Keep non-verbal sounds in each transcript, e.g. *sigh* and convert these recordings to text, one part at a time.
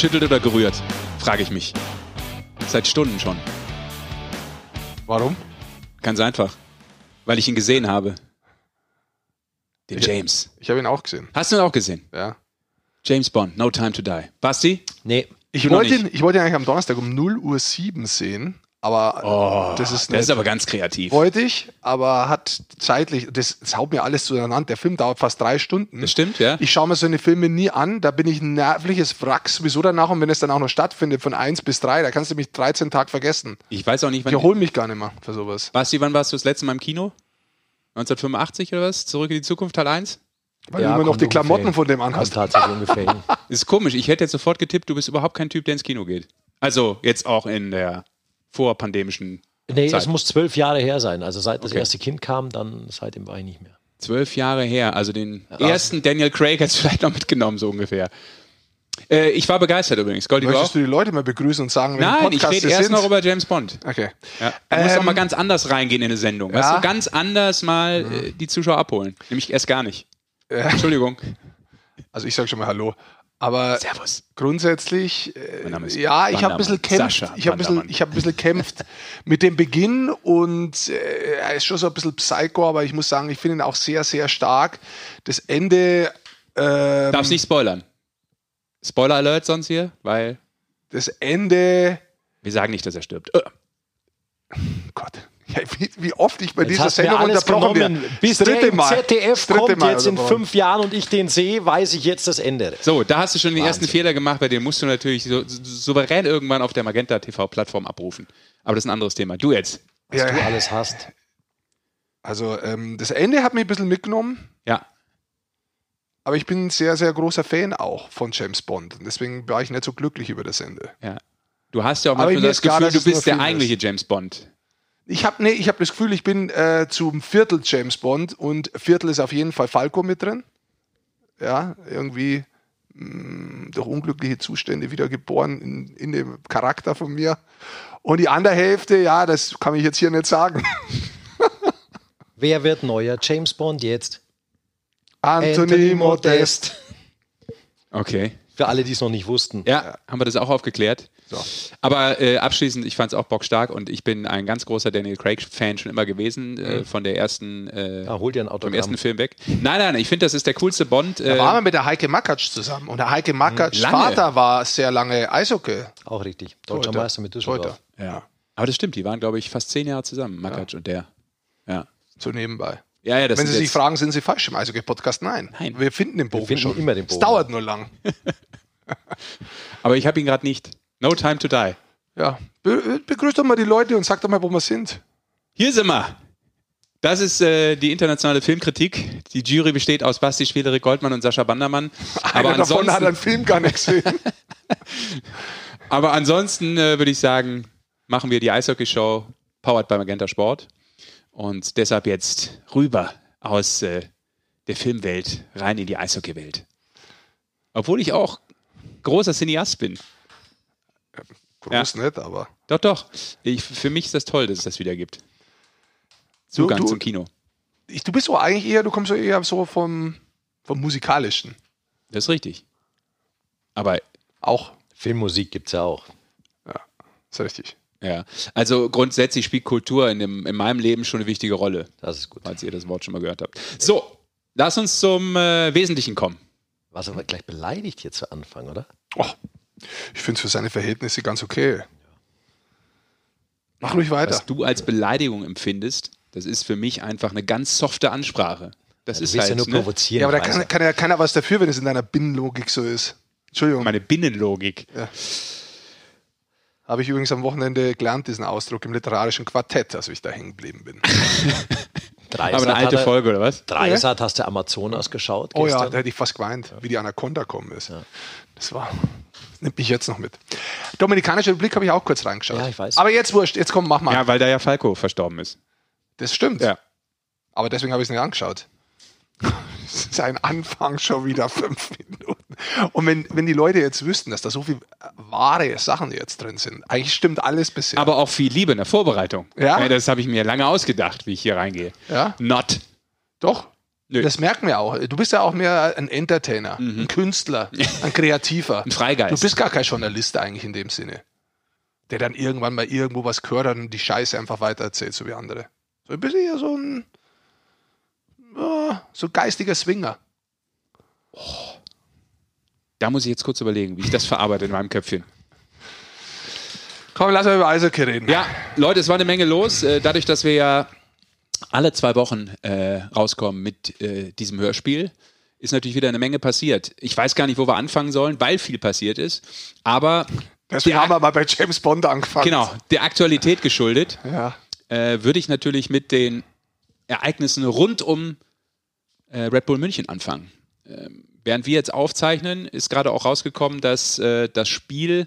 geschüttelt oder gerührt? Frage ich mich. Seit Stunden schon. Warum? Ganz einfach. Weil ich ihn gesehen habe. Den Ich- James. Ich habe ihn auch gesehen. Hast du ihn auch gesehen? Ja. James Bond, No Time to Die. Basti? Nee. Ich wollte, ihn, ich wollte ihn eigentlich am Donnerstag um 0 Uhr 7 sehen, aber das ist Der nicht. ist aber ganz kreativ. wollte ich, aber hat zeitlich, das, das haut mir alles zueinander. Der Film dauert fast drei Stunden. Das stimmt, ja? Ich schaue mir so eine Filme nie an, da bin ich ein nervliches Wrack sowieso danach und wenn es dann auch noch stattfindet von 1 bis 3, da kannst du mich 13 Tage vergessen. Ich weiß auch nicht, Ich wann. hole mich gar nicht mehr für sowas. Basti, wann warst du das letzte Mal im Kino? 1985 oder was? Zurück in die Zukunft Teil 1? Weil Ja, du immer noch die Klamotten ungefähr von dem anhast. tatsächlich ungefähr hin. *laughs* Ist komisch. Ich hätte jetzt sofort getippt, du bist überhaupt kein Typ, der ins Kino geht. Also jetzt auch in der vorpandemischen Nee, Zeit. es muss zwölf Jahre her sein. Also seit das Okay. erste Kind kam, dann seitdem war ich nicht mehr. zwölf Jahre her. Also den ersten Daniel Craig hättest du *laughs* vielleicht noch mitgenommen, so ungefähr. Äh, ich war begeistert übrigens. Goldi, du auch? Möchtest du die Leute mal begrüßen und sagen, Nein, ich rede erst sind? noch über James Bond. Okay. Ja. Du musst Ähm, auch mal ganz anders reingehen in eine Sendung. Weißt ja. du, ganz anders mal äh, die Zuschauer abholen. Nämlich erst gar nicht. Entschuldigung. Also ich sage schon mal Hallo. Aber Servus. grundsätzlich, äh, ja, ich habe ein bisschen kämpft. Ich habe ein bisschen, Bandermann. ich habe ein bisschen kämpft mit dem Beginn und äh, er ist schon so ein bisschen Psycho, aber ich muss sagen, ich finde ihn auch sehr, sehr stark. Das Ende, ähm, Darfst nicht spoilern. Spoiler Alert sonst hier, weil das Ende, wir sagen nicht, dass er stirbt. Äh, Gott, *laughs* ja, wie, wie oft ich bei Jetzt dieser Sendung unterbrochen werde. Bis Das der im ZDF dritte kommt Mal jetzt in fünf Jahren und ich den sehe, weiß ich jetzt das Ende. So, da hast du schon den ersten. Fehler gemacht, bei dem musst du natürlich so, so, souverän irgendwann auf der Magenta TV-Plattform abrufen. Aber das ist ein anderes Thema. Du jetzt. Was Ja. du alles hast. Also ähm, das Ende hat mich ein bisschen mitgenommen. Ja. Aber ich bin ein sehr, sehr großer Fan auch von James Bond. Und deswegen war ich nicht so glücklich über das Ende. ja. Du hast ja auch manchmal das klar, Gefühl, dass du bist der Film ist. eigentliche James Bond. Ich habe nee, ich hab das Gefühl, ich bin äh, zum Viertel James Bond und Viertel ist auf jeden Fall Falco mit drin. Ja, irgendwie mh, durch unglückliche Zustände wieder geboren in, in dem Charakter von mir. Und die andere Hälfte, ja, das kann ich jetzt hier nicht sagen. *laughs* Wer wird neuer James Bond jetzt? Anthony Modest. Okay. Für alle, die es noch nicht wussten. Ja, haben wir das auch aufgeklärt. So. Aber äh, abschließend, ich fand es auch bockstark und ich bin ein ganz großer Daniel Craig-Fan schon immer gewesen, äh, von der ersten, äh, Ja, hol dir ein vom ersten Film weg. Nein, nein, ich finde, das ist der coolste Bond. Da Äh, waren wir mit der Heike Makatsch zusammen. Und der Heike Makatsch Lange. Vater war sehr lange Eishockey. Auch richtig. Deutscher Torhüter. Meister mit Düsseldorf. Torhüter. ja. Aber das stimmt, die waren, glaube ich, fast zehn Jahre zusammen, Makac und der. Ja. So nebenbei. Ja, ja, das Wenn Sie sich fragen, sind Sie falsch im Eishockey-Podcast? Nein. Nein. Wir finden den Bogen finden schon. immer den Es Bogen. dauert nur lang. *laughs* *laughs* Aber ich habe ihn gerade nicht. No time to die. Ja. Be begrüßt doch mal die Leute und sagt doch mal, wo wir sind. Hier sind wir. Das ist äh, die internationale Filmkritik. Die Jury besteht aus Basti Schwederik Goldmann und Sascha Bandermann. *laughs* Aber Einer davon hat ansonsten, einen Film gar nicht gesehen. *laughs* aber ansonsten äh, würde ich sagen, machen wir die Eishockey-Show powered by Magenta Sport. Und deshalb jetzt rüber aus äh, der Filmwelt rein in die Eishockey-Welt. Obwohl ich auch großer Cineast bin. Groß nicht, aber. Doch, doch. Ich, für mich ist das toll, dass es das wieder gibt. Zugang du- zum Kino. Ich, du bist so eigentlich eher, du kommst so eher so vom, vom Musikalischen. Das ist richtig. Aber Auch. Filmmusik gibt es ja auch. Ja, ist richtig. ja, also grundsätzlich spielt Kultur in, dem, in meinem Leben schon eine wichtige Rolle, Das ist gut. falls ihr das Wort schon mal gehört habt. So, lass uns zum äh, Wesentlichen kommen. Was aber gleich beleidigt hier zu Anfang, oder? Och, ich finde es für seine Verhältnisse ganz okay. Mach ruhig weiter. Was du als Beleidigung empfindest, das ist für mich einfach eine ganz softe Ansprache. Das Du ist halt ja nur ne, provozieren. Ja, aber da kann, kann ja keiner was dafür, wenn es in deiner Binnenlogik so ist. Entschuldigung. meine Binnenlogik. Habe ich übrigens am Wochenende gelernt, diesen Ausdruck im literarischen Quartett, als ich da hängen geblieben bin. *laughs* Dreisat Aber eine alte er- Folge, oder was? Dreisat hast du Amazonas geschaut Oh ja, da hätte ich fast geweint, wie die Anaconda kommen ist. Das war. Das nimmt mich jetzt noch mit. Dominikanische Republik habe ich auch kurz reingeschaut. Ja, ich weiß. Aber jetzt wurscht, jetzt komm, mach mal. Ja, weil da ja Falco verstorben ist. Das stimmt. Ja. Aber deswegen habe ich es nicht angeschaut. *laughs* Sein Anfang schon wieder fünf Minuten. Und wenn, wenn die Leute jetzt wüssten, dass da so viele wahre Sachen jetzt drin sind, eigentlich stimmt alles bisher. Aber auch viel Liebe in der Vorbereitung. Ja? das habe ich mir lange ausgedacht, wie ich hier reingehe. Ja? Not. Doch. Nö. Das merken wir auch. Du bist ja auch mehr ein Entertainer, ein Künstler, ein Kreativer. *laughs* Ein Freigeist. Du bist gar kein Journalist eigentlich in dem Sinne. Der dann irgendwann mal irgendwo was gehört hat und die Scheiße einfach weitererzählt, so wie andere. So ein bisschen eher so ein ja, so geistiger Swinger. Da muss ich jetzt kurz überlegen, wie ich das verarbeite in meinem Köpfchen. Komm, lass mal über Eishockey reden. Ja, Leute, es war eine Menge los. Äh, Dadurch, dass wir ja alle zwei Wochen äh, rauskommen mit äh, diesem Hörspiel, ist natürlich wieder eine Menge passiert. Ich weiß gar nicht, wo wir anfangen sollen, weil viel passiert ist. Aber Deswegen haben wir mal bei James Bond angefangen. genau, der Aktualität geschuldet, Ja. äh, würde ich natürlich mit den Ereignissen rund um äh, Red Bull München anfangen. Ähm, während wir jetzt aufzeichnen, ist gerade auch rausgekommen, dass äh, das Spiel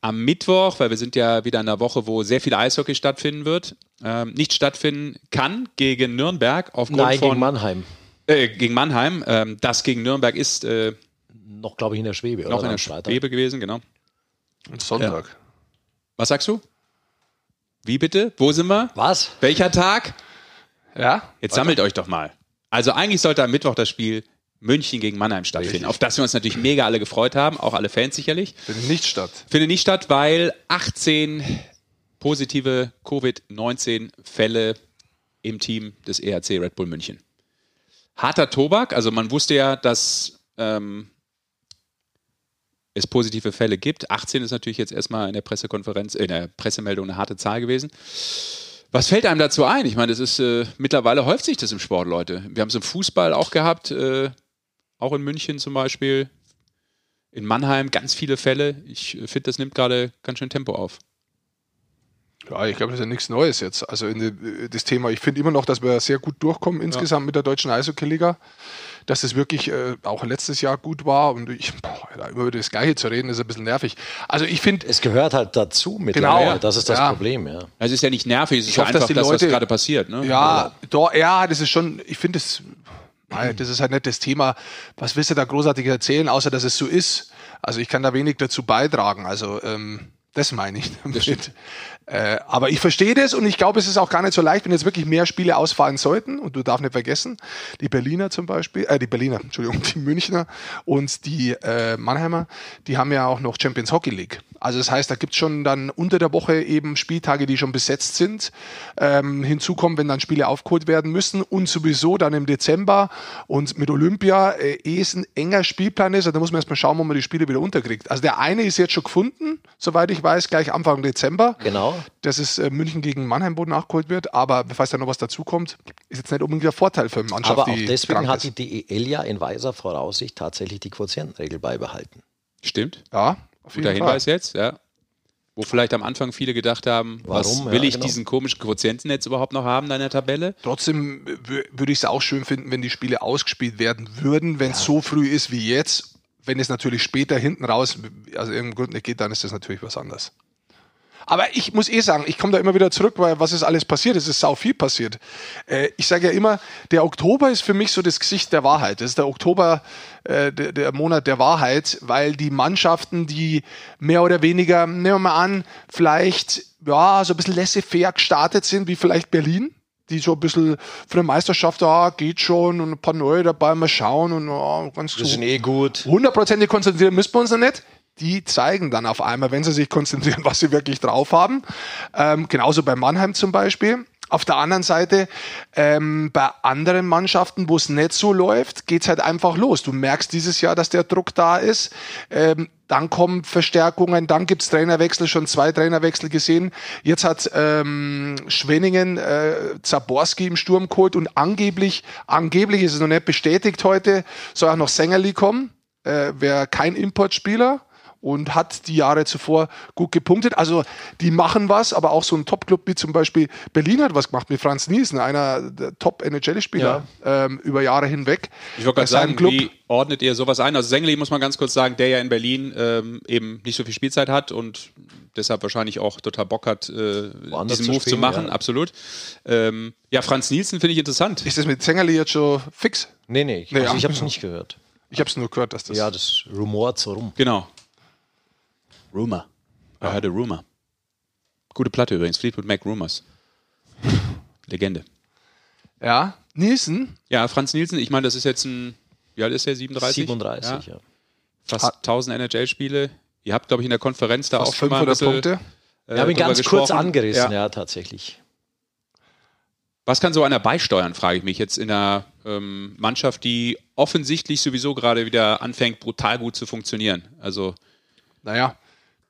am Mittwoch, weil wir sind ja wieder in einer Woche, wo sehr viel Eishockey stattfinden wird, ähm, nicht stattfinden kann gegen Nürnberg aufgrund Nein, von gegen Mannheim. Äh, gegen Mannheim. Ähm, das gegen Nürnberg ist äh, Noch, glaube ich, in der Schwebe. noch oder? in der. Schwebe gewesen, genau. Und Sonntag. Was sagst du? Wie bitte? Wo sind wir? Was? Welcher Tag? Ja? Jetzt sammelt euch doch mal. Also eigentlich sollte am Mittwoch das Spiel München gegen Mannheim stattfinden, Richtig. auf das wir uns natürlich mega alle gefreut haben, auch alle Fans sicherlich. Findet nicht statt. Findet nicht statt, weil 18 positive Covid-19-Fälle im Team des ERC Red Bull München. Harter Tobak, also man wusste ja, dass ähm, es positive Fälle gibt. 18 ist natürlich jetzt erstmal in der Pressekonferenz, in der Pressemeldung eine harte Zahl gewesen. Was fällt einem dazu ein? Ich meine, das ist äh, mittlerweile häuft sich das im Sport, Leute. Wir haben es im Fußball auch gehabt, äh, auch in München zum Beispiel, in Mannheim ganz viele Fälle. Ich äh, finde, das nimmt gerade ganz schön Tempo auf. Ja, ich glaube, das ist ja nichts Neues jetzt. Also in die, das Thema, ich finde immer noch, dass wir sehr gut durchkommen insgesamt mit der deutschen Eishockey-Liga. Dass es wirklich äh, auch letztes Jahr gut war und ich, boah, da immer über das Gleiche zu reden, ist ein bisschen nervig. Also ich finde, Es gehört halt dazu mittlerweile. Genau, Das ist das ja. Problem, ja. Es ist ja nicht nervig, es ist Ich ja hoffe, dass einfach die das, was Leute- gerade passiert. Ne? ja, da, ja, das ist schon, ich finde es, Mei, das ist halt nicht das Thema, was willst du da großartig erzählen, außer dass es so ist. Also ich kann da wenig dazu beitragen. Also ähm, das meine ich damit. Äh, aber ich verstehe das und ich glaube, es ist auch gar nicht so leicht, wenn jetzt wirklich mehr Spiele ausfallen sollten. Und du darfst nicht vergessen, die Berliner zum Beispiel, äh, die Berliner, *laughs* Entschuldigung, die Münchner und die äh, Mannheimer, die haben ja auch noch Champions Hockey League. Also das heißt, da gibt's schon dann unter der Woche eben Spieltage, die schon besetzt sind. Ähm, hinzu kommen, wenn dann Spiele aufgeholt werden müssen und sowieso dann im Dezember und mit Olympia äh, eh es ein enger Spielplan ist. Also da muss man erstmal schauen, wo man die Spiele wieder unterkriegt. Also der eine ist jetzt schon gefunden, soweit ich weiß, gleich Anfang Dezember. Genau. Dass es äh, München gegen Mannheim, wo nachgeholt wird. Aber falls da noch was dazukommt, ist jetzt nicht unbedingt der Vorteil für eine Mannschaft, Aber auch die deswegen krank hat ist. die DEL ja in weiser Voraussicht tatsächlich die Quotientenregel beibehalten. Stimmt. Ja, auf Guter Fall. Hinweis jetzt, ja. Wo vielleicht am Anfang viele gedacht haben, was Warum? will Ja, ich genau. diesen komischen Quotienten jetzt überhaupt noch haben in der Tabelle? Trotzdem wü- würde ich es auch schön finden, wenn die Spiele ausgespielt werden würden, wenn es so früh ist wie jetzt. Wenn es natürlich später hinten raus, also irgendeinem Grund nicht geht, dann ist das natürlich was anderes. Aber ich muss eh sagen, ich komme da immer wieder zurück, weil was ist alles passiert? Es ist sau viel passiert. Äh, ich sage ja immer, der Oktober ist für mich so das Gesicht der Wahrheit. Das ist der Oktober, äh, der, der Monat der Wahrheit, weil die Mannschaften, die mehr oder weniger, nehmen wir mal an, vielleicht ja so ein bisschen laissez-faire gestartet sind, wie vielleicht Berlin, die so ein bisschen für eine Meisterschaft, ah, geht schon und ein paar neue dabei, mal schauen und ah, ganz so eh gut. hundertprozentig konzentrieren müssen wir uns noch nicht. Die zeigen dann auf einmal, wenn sie sich konzentrieren, *laughs* was sie wirklich drauf haben. Ähm, genauso bei Mannheim zum Beispiel. Auf der anderen Seite, ähm, bei anderen Mannschaften, wo es nicht so läuft, geht's halt einfach los. Du merkst dieses Jahr, dass der Druck da ist. Ähm, dann kommen Verstärkungen, dann gibt's Trainerwechsel, schon zwei Trainerwechsel gesehen. Jetzt hat ähm, Schwenningen äh, Zaborski im Sturm geholt und angeblich, angeblich ist es noch nicht bestätigt heute, soll auch noch Sängerli kommen äh, wäre kein Importspieler und hat die Jahre zuvor gut gepunktet. Also die machen was, aber auch so ein Top-Club wie zum Beispiel Berlin hat was gemacht mit Franz Nielsen, einer der Top-NHL-Spieler ähm, über Jahre hinweg. Ich wollte Bei gerade sagen, seinem Club. wie ordnet ihr sowas ein? Also Sengeli muss man ganz kurz sagen, der ja in Berlin ähm, eben nicht so viel Spielzeit hat und deshalb wahrscheinlich auch total Bock hat, äh, diesen zu Move zu spielen, machen, ja. absolut. Ähm, ja, Franz Nielsen finde ich interessant. Ist das mit Zengerli jetzt schon fix? Nee, nee, ich, Nee, also ja. ich habe es nicht gehört. Ich habe es nur gehört, dass das. Ja, das rumort so rum. Genau. Rumor. I heard a rumor. Gute Platte übrigens, Fleetwood Mac Rumors. *laughs* Legende. Ja. Nielsen? Ja, Franz Nielsen, ich meine, das ist jetzt ein, wie alt ist der, 37? 37, ja. Fast Hat- 1000 NHL-Spiele. Ihr habt, glaube ich, in der Konferenz da Fast auch schon mal ein 500 bisschen, Punkte. äh, Wir haben ihn ganz kurz gesprochen. angerissen, Ja. ja, tatsächlich. Was kann so einer beisteuern, frage ich mich jetzt in einer ähm, Mannschaft, die offensichtlich sowieso gerade wieder anfängt, brutal gut zu funktionieren. Also Naja,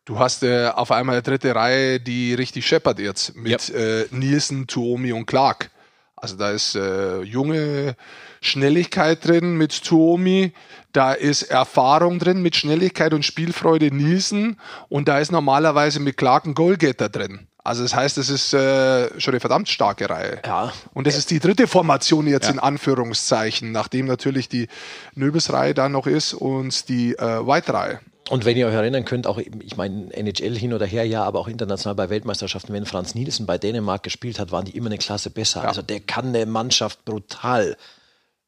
du hast äh, auf einmal eine dritte Reihe, die richtig scheppert jetzt mit äh, Nielsen, Tuomi und Clark. Also da ist äh, junge Schnelligkeit drin mit Tuomi, da ist Erfahrung drin mit Schnelligkeit und Spielfreude Nielsen und da ist normalerweise mit Clark ein Goalgetter drin. Also das heißt, es ist äh, schon eine verdammt starke Reihe. Ja. Und das ist die dritte Formation jetzt Ja. in Anführungszeichen, nachdem natürlich die Nöbelsreihe da noch ist und die äh, White-Reihe. Und wenn ihr euch erinnern könnt, auch, ich meine, NHL hin oder her, ja, aber auch international bei Weltmeisterschaften, wenn Franz Nielsen bei Dänemark gespielt hat, waren die immer eine Klasse besser. Also der kann eine Mannschaft brutal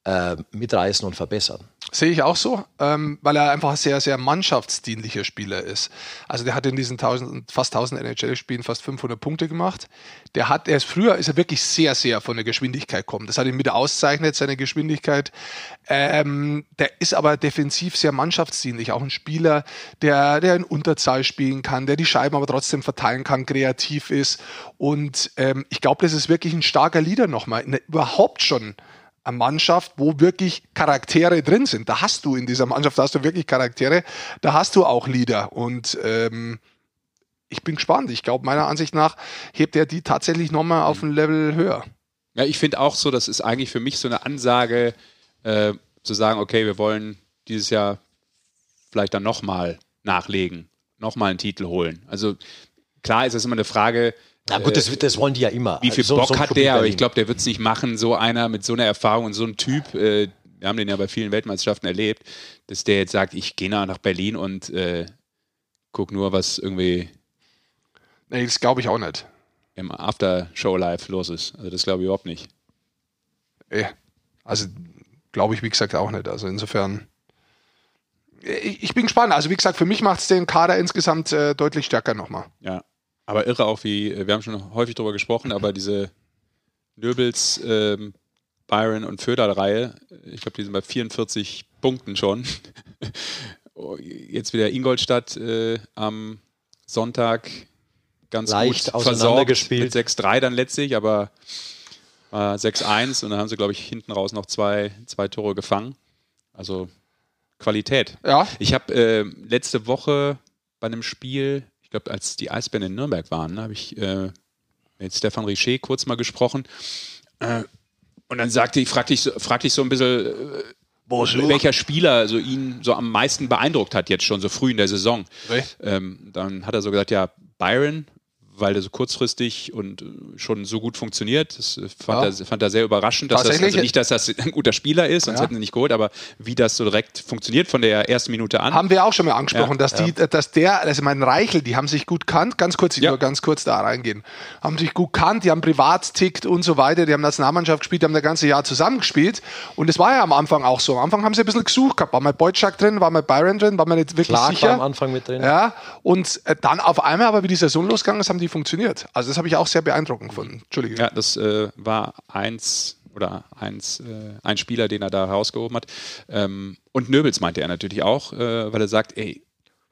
äh, mitreißen und verbessern. Sehe ich auch so, ähm, weil er einfach ein sehr, sehr mannschaftsdienlicher Spieler ist. Also der hat in diesen 1000, fast 1000 NHL-Spielen fast 500 Punkte gemacht. Der hat, er ist früher, ist er wirklich sehr, sehr von der Geschwindigkeit kommen. Das hat ihn wieder auszeichnet, seine Geschwindigkeit. Ähm, der ist aber defensiv sehr mannschaftsdienlich. Auch ein Spieler, der, der in Unterzahl spielen kann, der die Scheiben aber trotzdem verteilen kann, kreativ ist. Und ähm, ich glaube, das ist wirklich ein starker Leader nochmal. Der- Überhaupt schon eine Mannschaft, wo wirklich Charaktere drin sind. Da hast du in dieser Mannschaft, da hast du wirklich Charaktere, da hast du auch Leader. Und ähm, ich bin gespannt. Ich glaube, meiner Ansicht nach hebt er die tatsächlich nochmal auf ein Level höher. Ja, ich finde auch so, das ist eigentlich für mich so eine Ansage, äh, zu sagen, okay, wir wollen dieses Jahr vielleicht dann nochmal nachlegen, nochmal einen Titel holen. Also klar ist das immer eine Frage, Na gut, das, das wollen die ja immer. wie viel Also so- Bock so hat der, aber ich glaube, der wird es nicht machen, so einer mit so einer Erfahrung und so ein Typ, äh, wir haben den ja bei vielen Weltmeisterschaften erlebt, dass der jetzt sagt, ich gehe nach Berlin und äh, guck nur, was irgendwie Nee, das glaube ich auch nicht. im After-Show-Live los ist. Also das glaube ich überhaupt nicht. Eh. Also glaube ich, wie gesagt, auch nicht. Also insofern. Ich, ich bin gespannt. Also wie gesagt, für mich macht es den Kader insgesamt äh, deutlich stärker nochmal. Ja, aber irre auch wie, wir haben schon häufig darüber gesprochen, aber *clears throat* diese Nöbels, ähm, Byron und Föderl-Reihe, ich glaube, die sind bei 44 Punkten schon. *laughs* Oh, Jetzt wieder Ingolstadt äh, am Sonntag ganz Leicht gut versorgt auseinandergespielt. mit 6-3 dann letztlich, aber äh, 6-1 und dann haben sie, glaube ich, hinten raus noch zwei, zwei Tore gefangen. Also Qualität. Ja, Ich habe äh, letzte Woche bei einem Spiel, glaube, als die Eisbären in Nürnberg waren, habe ich äh, mit Stefan Richer kurz mal gesprochen. Äh, und dann sagte ich, fragte ich, so- fragte ich so ein bisschen, äh, welcher Spieler so ihn so am meisten beeindruckt hat, jetzt schon so früh in der Saison. Wer? Ähm, dann hat er so gesagt, ja, Byron, weil der so kurzfristig und äh, schon so gut funktioniert. Das äh, fand, Ja. er, fand er sehr überraschend. Dass das, also nicht, dass das ein guter Spieler ist, sonst Ja. hätten wir nicht geholt, aber wie das so direkt funktioniert von der ersten Minute an. Haben wir auch schon mal angesprochen, Ja, dass die, dass der, also mein Reichel, die haben sich gut kannt, ganz kurz, ich Ja. nur ganz kurz da reingehen, haben sich gut kannt, die haben privat tickt und so weiter, die haben Nationalmannschaft gespielt, die haben das ganze Jahr zusammengespielt und es war ja am Anfang auch so. Am Anfang haben sie ein bisschen gesucht gehabt, war mal Beutschak drin, war mal Byron drin, war mal nicht wirklich Clark sicher. war am Anfang mit drin. Ja, und äh, dann auf einmal, aber wie die Saison losgegangen ist, haben die funktioniert. Also das habe ich auch sehr beeindruckend gefunden. Entschuldige. Ja, das äh, war eins oder eins, äh, ein Spieler, den er da herausgehoben hat. Ähm, und Nöbels meinte er natürlich auch, äh, weil er sagt, ey,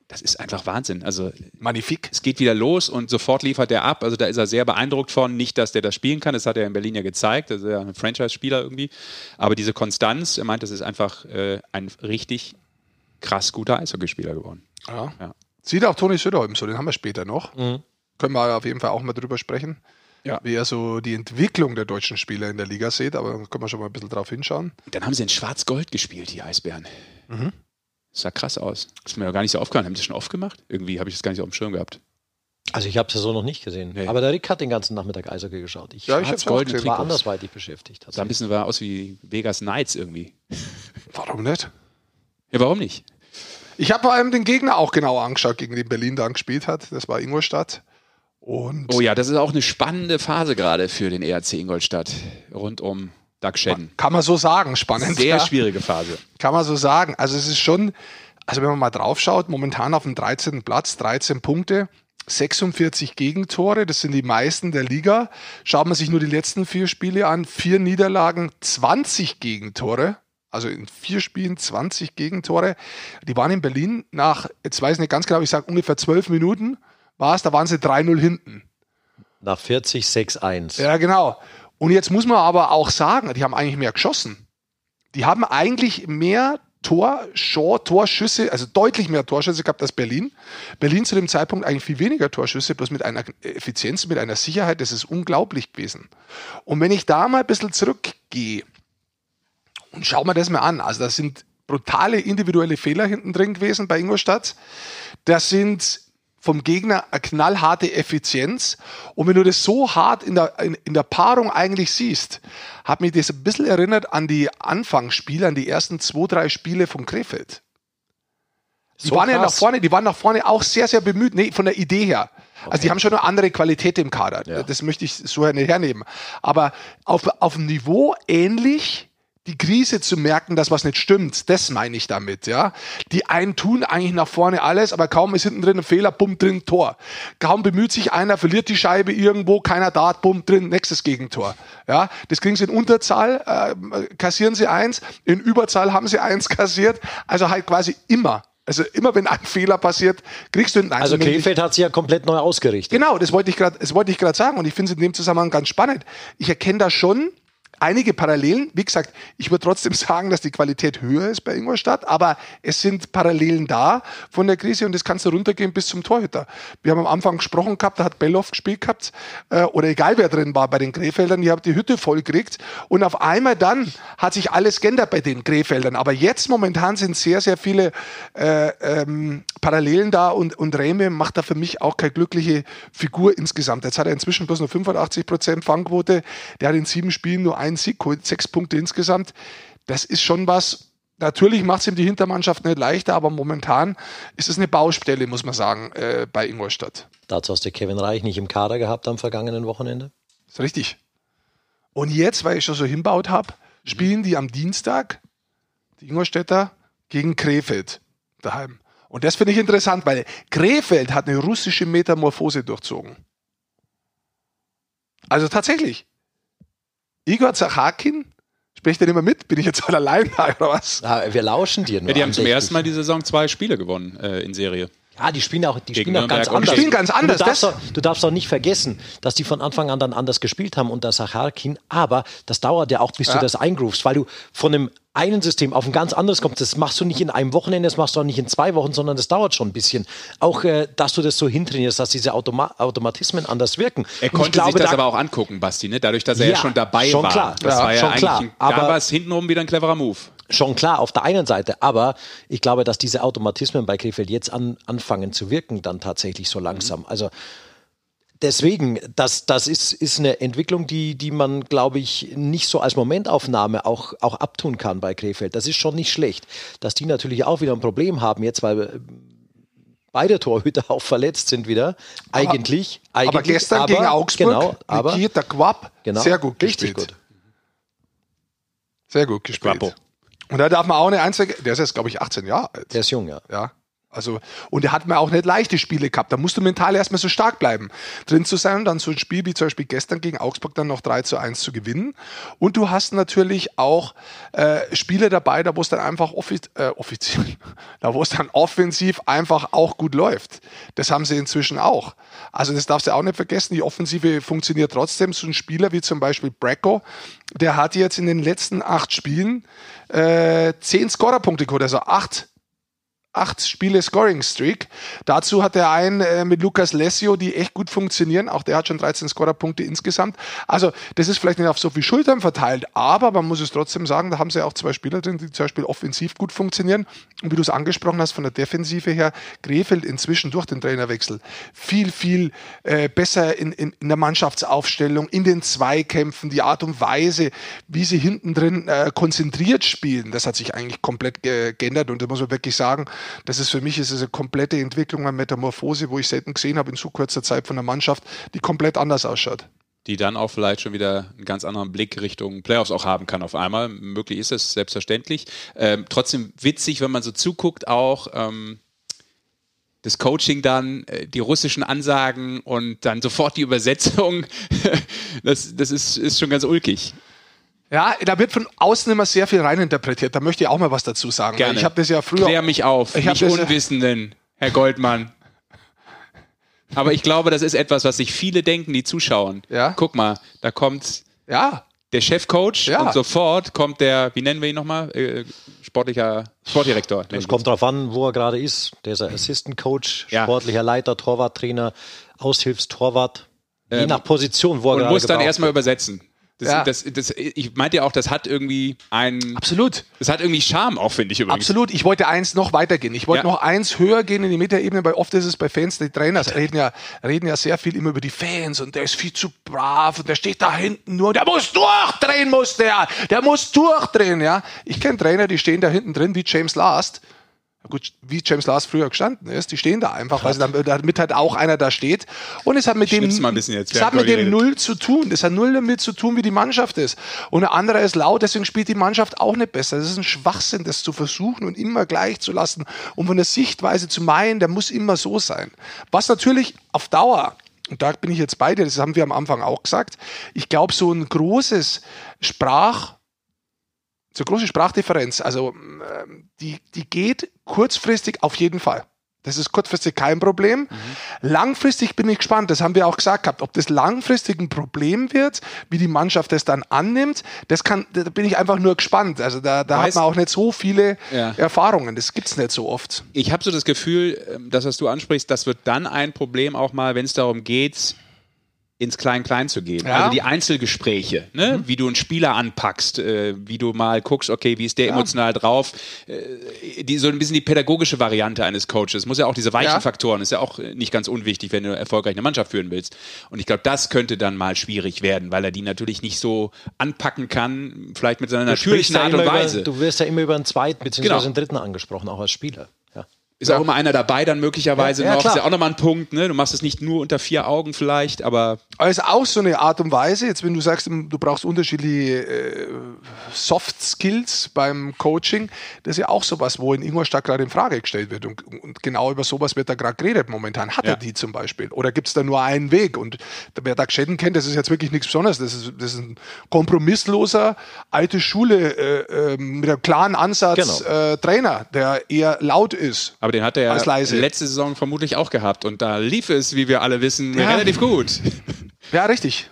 das ist einfach Wahnsinn. Also Magnifik. es geht wieder los und sofort liefert er ab. Also da ist er sehr beeindruckt von. Nicht, dass der das spielen kann, das hat er in Berlin ja gezeigt. Das ist ja ein Franchise-Spieler irgendwie. Aber diese Konstanz, er meint, das ist einfach äh, ein richtig krass guter Eishockeyspieler geworden. Ja. Ja. Sieht auch Toni Söderholm so, den haben wir später noch. Können wir auf jeden Fall auch mal drüber sprechen. Ja. Wie er so die Entwicklung der deutschen Spieler in der Liga sieht, aber da können wir schon mal ein bisschen drauf hinschauen. Dann haben sie in Schwarz-Gold gespielt, die Eisbären. Das sah krass aus. Das ist mir ja gar nicht so aufgefallen. Haben die das schon oft gemacht? Irgendwie habe ich das gar nicht so auf dem Schirm gehabt. Also ich habe es ja so noch nicht gesehen. Nee. Aber der Rick hat den ganzen Nachmittag Eishockey geschaut. Ich Ja, ich hab's war andersweitig beschäftigt. Sah ein bisschen war aus wie Vegas Knights irgendwie. Warum nicht? Ja, warum nicht? Ich habe vor allem den Gegner auch genau angeschaut, gegen den Berlin dann gespielt hat. Das war Ingolstadt. Und Oh ja, das ist auch eine spannende Phase gerade für den ERC Ingolstadt rund um Doug Shedden. kann man so sagen, spannend. Sehr ja. schwierige Phase. Kann man so sagen. Also es ist schon, also wenn man mal drauf schaut, momentan auf dem 13. Platz, 13 Punkte. 46 Gegentore, das sind die meisten der Liga. Schaut man sich nur die letzten vier Spiele an, vier Niederlagen, 20 Gegentore. Also in vier Spielen 20 Gegentore. Die waren in Berlin nach, jetzt weiß ich nicht ganz genau, ich sage ungefähr zwölf Minuten war es, da waren sie 3-0 hinten. Nach 40, 6-1. Ja, genau. Und jetzt muss man aber auch sagen, die haben eigentlich mehr geschossen. Die haben eigentlich mehr Tor, Torschüsse, also deutlich mehr Torschüsse gehabt als Berlin. Berlin zu dem Zeitpunkt eigentlich viel weniger Torschüsse, bloß mit einer Effizienz, mit einer Sicherheit, das ist unglaublich gewesen. Und wenn ich da mal ein bisschen zurückgehe und schau mir das mal an, also das sind brutale individuelle Fehler hinten drin gewesen bei Ingolstadt. Das sind vom Gegner eine knallharte Effizienz. Und wenn du das so hart in der, in, in der Paarung eigentlich siehst, hat mich das ein bisschen erinnert an die Anfangsspiele, an die ersten zwei, drei Spiele von Krefeld. Die so waren krass. ja nach vorne, die waren nach vorne auch sehr, sehr bemüht, nee, von der Idee her. Okay. Also die haben schon eine andere Qualität im Kader. Ja. Das möchte ich so nicht hernehmen. Aber auf, auf dem Niveau ähnlich die Krise zu merken, dass was nicht stimmt. Das meine ich damit, ja. Die einen tun eigentlich nach vorne alles, aber kaum ist hinten drin ein Fehler, bumm drin, Tor. Kaum bemüht sich einer, verliert die Scheibe irgendwo, keiner da, bumm drin, nächstes Gegentor. Ja, das kriegen sie in Unterzahl, äh, kassieren sie eins, in Überzahl haben sie eins kassiert, also halt quasi immer also immer wenn ein Fehler passiert, kriegst du einen Also Krefeld hat sich ja komplett neu ausgerichtet. Genau, das wollte ich gerade, das wollte ich gerade sagen und ich finde es in dem Zusammenhang ganz spannend. Ich erkenne da schon einige Parallelen. Wie gesagt, ich würde trotzdem sagen, dass die Qualität höher ist bei Ingolstadt, aber es sind Parallelen da von der Krise und das kannst du runtergehen bis zum Torhüter. Wir haben am Anfang gesprochen gehabt, da hat Belloff gespielt gehabt, äh, oder egal wer drin war bei den Krefeldern, die haben die Hütte voll gekriegt und auf einmal dann hat sich alles geändert bei den Krefeldern. Aber jetzt momentan sind sehr, sehr viele äh, ähm, Parallelen da und, und Reme macht da für mich auch keine glückliche Figur insgesamt. Jetzt hat er inzwischen bloß nur 85 Prozent Fangquote, der hat in sieben Spielen nur ein einen Sieg geholt, sechs Punkte insgesamt. Das ist schon was. Natürlich macht es ihm die Hintermannschaft nicht leichter, aber momentan ist es eine Baustelle, muss man sagen, äh, bei Ingolstadt. Dazu hast du Kevin Reich nicht im Kader gehabt am vergangenen Wochenende? Das ist richtig. Und jetzt, weil ich schon so hinbaut habe, spielen die am Dienstag, die Ingolstädter, gegen Krefeld daheim. Und das finde ich interessant, weil Krefeld hat eine russische Metamorphose durchzogen. Also tatsächlich. Igor Zachakin Spricht der immer mit? Bin ich jetzt mal *laughs* allein da oder was? Ja, wir lauschen dir nur. Ja, die haben zum ersten Mal die Saison zwei Spiele gewonnen äh, in Serie. Ja, die spielen auch, die spielen auch ganz anders. Die spielen ganz anders. Du darfst, doch, du darfst, doch, nicht vergessen, dass die von Anfang an dann anders gespielt haben unter Sacharkin. Aber das dauert ja auch, bis ja. du das eingroovst, weil du von einem einen System auf ein ganz anderes kommst. Das machst du nicht in einem Wochenende, das machst du auch nicht in zwei Wochen, sondern das dauert schon ein bisschen. Auch, äh, dass du das so hintrainierst, dass diese Automa Automatismen anders wirken. Er konnte glaube, sich das da aber auch angucken, Basti, ne? dadurch, dass er ja, ja schon dabei schon war. Klar. Das ja, war ja schon eigentlich, klar. Ein, da war es hintenrum wieder ein cleverer Move. Schon klar, auf der einen Seite, aber ich glaube, dass diese Automatismen bei Krefeld jetzt an, anfangen zu wirken, dann tatsächlich so langsam. Mhm. Also deswegen, das, das ist, ist eine Entwicklung, die, die man, glaube ich, nicht so als Momentaufnahme auch, auch abtun kann bei Krefeld. Das ist schon nicht schlecht. Dass die natürlich auch wieder ein Problem haben jetzt, weil äh, beide Torhüter *laughs* auch verletzt sind wieder. Eigentlich. Aber, eigentlich, aber gestern aber, gegen Augsburg, genau, aber, Nikita Quapp, genau, sehr gut gespielt. Richtig gut. Sehr gut gespielt. Quappo. Und da darf man auch eine einzige, der ist jetzt, glaube ich, 18 Jahre alt. Der ist jung, ja. Ja. Also, und er hat mir auch nicht leichte Spiele gehabt. Da musst du mental erstmal so stark bleiben, drin zu sein und dann so ein Spiel wie zum Beispiel gestern gegen Augsburg dann noch 3 zu 1 zu gewinnen. Und du hast natürlich auch äh, Spiele dabei, da wo es dann einfach offiz äh, offiziell, *laughs* da wo es dann offensiv einfach auch gut läuft. Das haben sie inzwischen auch. Also das darfst du auch nicht vergessen. Die Offensive funktioniert trotzdem. So ein Spieler wie zum Beispiel Bracco, der hat jetzt in den letzten acht Spielen äh, zehn Scorerpunkte geholt, also acht acht Spiele Scoring Streak. Dazu hat er einen äh, mit Lukas Lessio, die echt gut funktionieren. Auch der hat schon 13 Scorerpunkte insgesamt. Also das ist vielleicht nicht auf so viel Schultern verteilt, aber man muss es trotzdem sagen, da haben sie auch zwei Spieler drin, die zum Beispiel offensiv gut funktionieren. Und wie du es angesprochen hast, von der Defensive her, Grefeld inzwischen durch den Trainerwechsel viel, viel äh, besser in, in, in der Mannschaftsaufstellung, in den Zweikämpfen, die Art und Weise, wie sie hinten drin äh, konzentriert spielen, das hat sich eigentlich komplett ge geändert und da muss man wirklich sagen, das ist für mich ist eine komplette Entwicklung, eine Metamorphose, wo ich selten gesehen habe in so kurzer Zeit von der Mannschaft, die komplett anders ausschaut die dann auch vielleicht schon wieder einen ganz anderen Blick Richtung Playoffs auch haben kann auf einmal. Möglich ist es, selbstverständlich. Ähm, trotzdem witzig, wenn man so zuguckt, auch ähm, das Coaching dann, äh, die russischen Ansagen und dann sofort die Übersetzung, *laughs* das, das ist, ist schon ganz ulkig. Ja, da wird von außen immer sehr viel reininterpretiert. Da möchte ich auch mal was dazu sagen. Gerne. Ich habe das ja früher. Klär mich auf, Ich nicht Unwissenden, Herr Goldmann. Aber ich glaube, das ist etwas, was sich viele denken, die zuschauen. Ja. Guck mal, da kommt Ja, der Chefcoach Ja. und sofort kommt der, wie nennen wir ihn nochmal? Äh, sportlicher Sportdirektor. Es kommt darauf an, wo er gerade ist. Der ist ein Assistant Coach, Ja. sportlicher Leiter, Torwarttrainer, Aushilfstorwart. Je Ähm, nach Position, wo er und gerade muss dann erstmal übersetzen. Das, Ja. das, das, ich meinte ja auch, das hat irgendwie ein, absolut. das hat irgendwie Charme auch, finde ich übrigens. Absolut. Ich wollte eins noch weitergehen. Ich wollte Ja. noch eins höher gehen in die Metaebene, weil oft ist es bei Fans, die Trainer reden ja, reden ja sehr viel immer über die Fans und der ist viel zu brav und der steht da hinten nur, der muss durchdrehen, muss der, der muss durchdrehen, ja. Ich kenne Trainer, die stehen da hinten drin wie James Last. Gut, wie James Last früher gestanden ist, die stehen da einfach, weil sie damit halt auch einer da steht. Und es hat mit dem, ein bisschen jetzt, es hat mit dem null zu tun. Das hat null damit zu tun, wie die Mannschaft ist. Und ein anderer ist laut, deswegen spielt die Mannschaft auch nicht besser. Das ist ein Schwachsinn, das zu versuchen und immer gleich zu lassen, um von der Sichtweise zu meinen, der muss immer so sein. Was natürlich auf Dauer, und da bin ich jetzt bei dir, das haben wir am Anfang auch gesagt, ich glaube, so ein großes Sprach, so große Sprachdifferenz, also ähm, die, die geht kurzfristig auf jeden Fall. Das ist kurzfristig kein Problem. Langfristig bin ich gespannt, das haben wir auch gesagt gehabt, ob das langfristig ein Problem wird, wie die Mannschaft das dann annimmt, das kann, da bin ich einfach nur gespannt. Also da, da hat man auch nicht so viele Ja. Erfahrungen, das gibt's nicht so oft. Ich habe so das Gefühl, ähm, das, was du ansprichst, das wird dann ein Problem auch mal, wenn es darum geht, ins Klein-Klein zu gehen. Ja. Also die Einzelgespräche, ne? wie du einen Spieler anpackst, äh, wie du mal guckst, okay, wie ist der emotional drauf, äh, die, so ein bisschen die pädagogische Variante eines Coaches. Muss ja auch diese weichen Ja. Faktoren, ist ja auch äh, nicht ganz unwichtig, wenn du erfolgreich eine Mannschaft führen willst. Und ich glaube, das könnte dann mal schwierig werden, weil er die natürlich nicht so anpacken kann, vielleicht mit seiner Du natürlichen ja Art und Weise. Über, du wirst ja immer über einen zweiten bzw. Genau. einen dritten angesprochen, auch als Spieler. Ja. Ist auch immer einer dabei dann möglicherweise Ja, ja, noch. klar. Ist ja auch nochmal ein Punkt, ne? Du machst es nicht nur unter vier Augen vielleicht, aber Aber es ist auch so eine Art und Weise, jetzt wenn du sagst, du brauchst unterschiedliche äh, Soft Skills beim Coaching, das ist ja auch sowas, wo in Ingolstadt gerade in Frage gestellt wird. Und, und genau über sowas wird da gerade geredet momentan. Hat Ja. er die zum Beispiel? Oder gibt es da nur einen Weg? Und wer Doug Shedden kennt, das ist jetzt wirklich nichts Besonderes. Das ist, das ist ein kompromissloser, alte Schule äh, äh, mit einem klaren Ansatz Genau. äh, Trainer, der eher laut ist. Aber den hat er letzte Saison vermutlich auch gehabt. Und da lief es, wie wir alle wissen, Ja. relativ gut. Ja, richtig.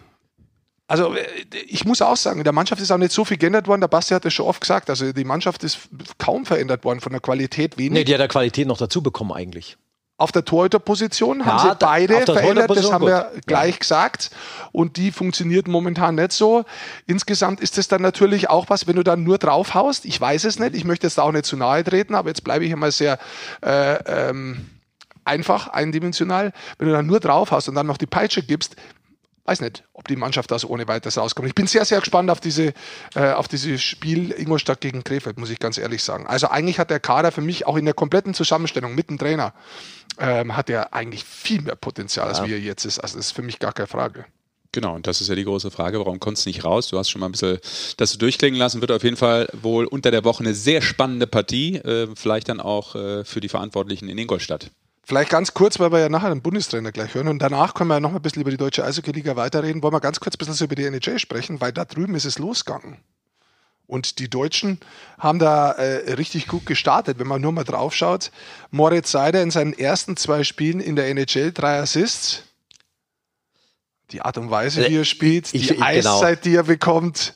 Also äh, ich muss auch sagen, in der Mannschaft ist auch nicht so viel geändert worden. Der Basti hat das schon oft gesagt. Also die Mannschaft ist kaum verändert worden von der Qualität wenig. Nee, die hat ja Qualität noch dazu bekommen eigentlich. Auf der Torhüterposition haben Ja, sie beide verändert, das haben wir gut. gleich gesagt. Und die funktioniert momentan nicht so. Insgesamt ist es dann natürlich auch was, wenn du dann nur draufhaust. Ich weiß es nicht, ich möchte jetzt da auch nicht zu nahe treten, aber jetzt bleibe ich immer sehr äh, ähm, einfach, eindimensional. Wenn du dann nur draufhaust und dann noch die Peitsche gibst, weiß nicht, ob die Mannschaft da so ohne weiteres rauskommt. Ich bin sehr, sehr gespannt auf diese, äh, auf dieses Spiel Ingolstadt gegen Krefeld, muss ich ganz ehrlich sagen. Also eigentlich hat der Kader für mich auch in der kompletten Zusammenstellung mit dem Trainer, ähm, hat er eigentlich viel mehr Potenzial, als wie er jetzt ist. Also das ist für mich gar keine Frage. Genau, und das ist ja die große Frage, warum kommst du nicht raus? Du hast schon mal ein bisschen das so durchklingen lassen, wird auf jeden Fall wohl unter der Woche eine sehr spannende Partie, äh, vielleicht dann auch äh, für die Verantwortlichen in Ingolstadt. Vielleicht ganz kurz, weil wir ja nachher den Bundestrainer gleich hören und danach können wir ja noch mal ein bisschen über die deutsche Eishockey-Liga weiterreden. Wollen wir ganz kurz ein bisschen so über die NHL sprechen, weil da drüben ist es losgegangen. Und die Deutschen haben da äh, richtig gut gestartet, wenn man nur mal drauf schaut. Moritz Seider in seinen ersten zwei Spielen in der NHL drei Assists. Die Art und Weise, wie er spielt, die ich- ich- genau. Eiszeit, die er bekommt.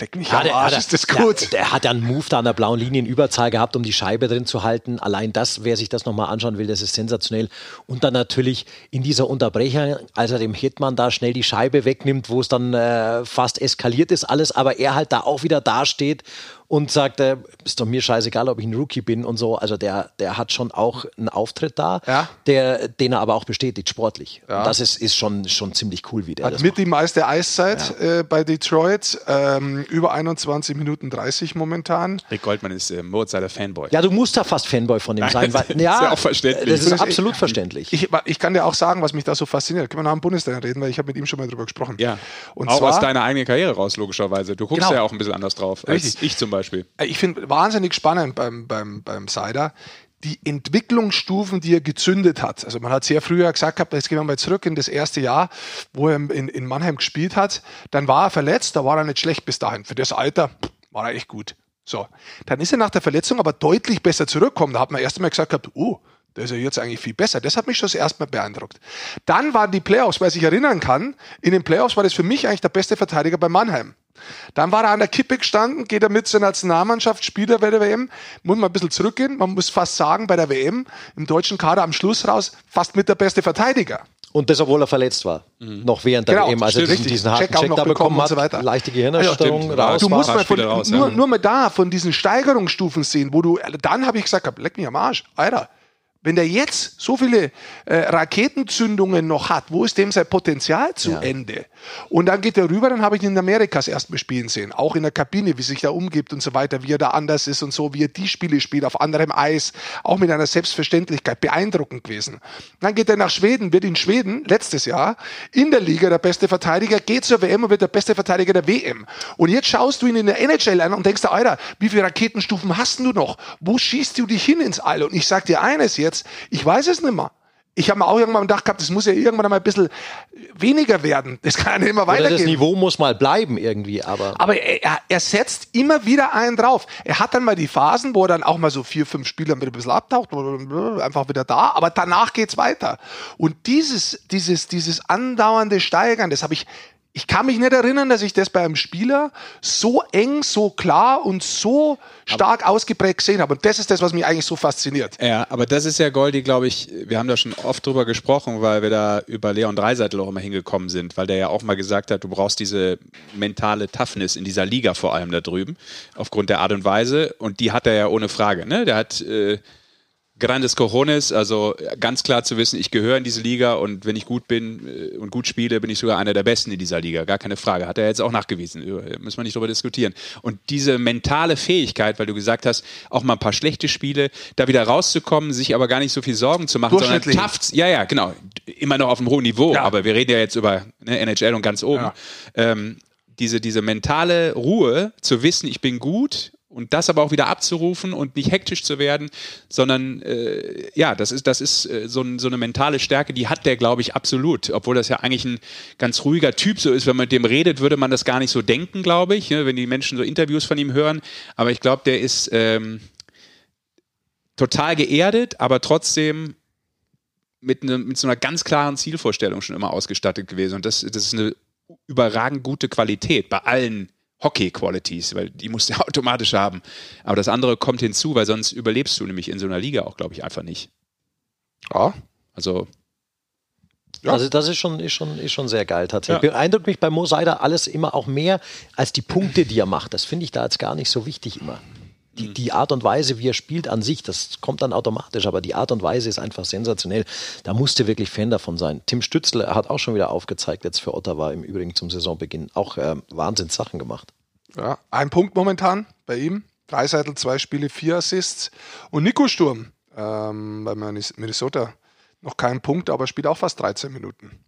Leck mich am der- Arsch, der- ist das der- gut. Der, hat ja einen Move da an der blauen Linie in Überzahl gehabt, um die Scheibe drin zu halten. Allein das, wer sich das nochmal anschauen will, das ist sensationell. Und dann natürlich in dieser Unterbrecher, als er dem Hitman da schnell die Scheibe wegnimmt, wo es dann äh, fast eskaliert ist alles, aber er halt da auch wieder dasteht und sagt, äh, ist doch mir scheißegal, ob ich ein Rookie bin und so. Also der, der hat schon auch einen Auftritt da, Ja. der, den er aber auch bestätigt, sportlich. Ja. Und das ist, ist schon, schon ziemlich cool, wie der Hat das mit macht. die meiste Eiszeit äh, bei Detroit, ähm, über 21 Minuten 30 momentan. Rick Goldmann ist äh, Seider Fanboy. Ja, du musst da fast Fanboy von ihm sein. *laughs* Weil, das ist ja, ja auch verständlich. Das ist Das absolut verständlich. Ich, ich kann dir auch sagen, was mich da so fasziniert. Können wir nach dem Bundestrainer reden, weil ich habe mit ihm schon mal drüber gesprochen. Ja, Und auch zwar, aus deiner eigenen Karriere raus, logischerweise. Du guckst Genau. ja auch ein bisschen anders drauf als Richtig. ich zum Beispiel. Ich finde wahnsinnig spannend beim, beim, beim Seider. die Entwicklungsstufen, die er gezündet hat. Also man hat sehr früher gesagt gehabt, jetzt gehen wir mal zurück in das erste Jahr, wo er in, in Mannheim gespielt hat. Dann war er verletzt, da war er nicht schlecht bis dahin. Für das Alter war er echt gut. So, dann ist er nach der Verletzung aber deutlich besser zurückgekommen. Da hat man erst einmal gesagt gehabt, oh, der ist ja jetzt eigentlich viel besser. Das hat mich schon das erste Mal beeindruckt. Dann waren die Playoffs, weil ich erinnern kann, in den Playoffs war das für mich eigentlich der beste Verteidiger bei Mannheim. Dann war er an der Kippe gestanden, geht er mit zur Nationalmannschaft, spielt er bei der WM. Muss man ein bisschen zurückgehen. Man muss fast sagen, bei der WM im deutschen Kader am Schluss raus fast mit der beste Verteidiger. Und das, obwohl er verletzt war. Mhm. Noch während der genau, WM, also diesen, diesen harten Check, Check da bekommen hat, so weiter. leichte Gehirnerschütterung ja, raus. Du musst mal von, raus, nur, ja. nur mal da von diesen Steigerungsstufen sehen, wo du, dann habe ich gesagt, leck mich am Arsch, Alter, wenn der jetzt so viele äh, Raketenzündungen noch hat, wo ist dem sein Potenzial zu ja. Ende? Und dann geht er rüber, dann habe ich ihn in Amerikas erstmal spielen sehen, auch in der Kabine, wie sich da umgibt und so weiter, wie er da anders ist und so, wie er die Spiele spielt, auf anderem Eis, auch mit einer Selbstverständlichkeit, beeindruckend gewesen. Dann geht er nach Schweden, wird in Schweden letztes Jahr in der Liga der beste Verteidiger, geht zur WM und wird der beste Verteidiger der WM. Und jetzt schaust du ihn in der NHL an und denkst dir, Alter, wie viele Raketenstufen hast du noch? Wo schießt du dich hin ins All? Und ich sag dir eines jetzt, jetzt? Ich weiß es nicht mehr. Ich habe mir auch irgendwann gedacht gehabt, das muss ja irgendwann mal ein bisschen weniger werden. Das kann ja nicht immer weitergehen. Oder das Niveau muss mal bleiben irgendwie, aber. Aber er, er, setzt immer wieder einen drauf. Er hat dann mal die Phasen, wo er dann auch mal so vier, fünf Spieler mit ein bisschen abtaucht, einfach wieder da, aber danach geht's weiter. Und dieses, dieses, dieses andauernde Steigern, das habe ich ich kann mich nicht erinnern, dass ich das bei einem Spieler so eng, so klar und so stark aber, ausgeprägt gesehen habe. Und das ist das, was mich eigentlich so fasziniert. Ja, aber das ist ja Goldi, glaube ich, wir haben da schon oft drüber gesprochen, weil wir da über Leon Dreiseitel auch immer hingekommen sind, weil der ja auch mal gesagt hat, du brauchst diese mentale Toughness in dieser Liga vor allem da drüben, aufgrund der Art und Weise. Und die hat er ja ohne Frage. Ne? Der hat äh, Grandes Cojones, also ganz klar zu wissen, ich gehöre in diese Liga und wenn ich gut bin äh, und gut spiele, bin ich sogar einer der Besten in dieser Liga. Gar keine Frage. Hat er jetzt auch nachgewiesen. Müssen wir nicht darüber diskutieren. Und diese mentale Fähigkeit, weil du gesagt hast, auch mal ein paar schlechte Spiele, da wieder rauszukommen, sich aber gar nicht so viel Sorgen zu machen, sondern tough, ja, ja, genau. Immer noch auf einem hohen Niveau, ja. aber wir reden ja jetzt über ne, NHL und ganz oben. Ja. Ähm, diese, diese mentale Ruhe, zu wissen, ich bin gut und das aber auch wieder abzurufen und nicht hektisch zu werden, sondern äh, ja, das ist, das ist äh, so, ein, so, eine mentale Stärke, die hat der, glaube ich, absolut. Obwohl das ja eigentlich ein ganz ruhiger Typ so ist. Wenn man mit dem redet, würde man das gar nicht so denken, glaube ich, ne, wenn die Menschen so Interviews von ihm hören. Aber ich glaube, der ist ähm, total geerdet, aber trotzdem mit, ne, mit so einer ganz klaren Zielvorstellung schon immer ausgestattet gewesen. Und das, das ist eine überragend gute Qualität bei allen Hockey-Qualities, weil die musst du *laughs* ja automatisch haben. Aber das andere kommt hinzu, weil sonst überlebst du nämlich in so einer Liga auch, glaube ich, einfach nicht. Ja. Also. Ja. Also das ist schon, ist schon, ist schon sehr geil tatsächlich. Ja. Beeindruckt mich bei Mo Seider alles immer auch mehr als die Punkte, die er macht. Das finde ich da jetzt gar nicht so wichtig immer. Die, mhm. die, Art und Weise, wie er spielt an sich, das kommt dann automatisch, aber die Art und Weise ist einfach sensationell. Da musste wirklich Fan davon sein. Tim Stützle hat auch schon wieder aufgezeigt, jetzt für Ottawa im Übrigen zum Saisonbeginn, auch äh, Wahnsinnssachen gemacht. Ja, ein Punkt momentan bei ihm. Dreiseitel, zwei Spiele, vier Assists. Und Nico Sturm ähm, bei Minnesota noch keinen Punkt, aber spielt auch fast 13 Minuten.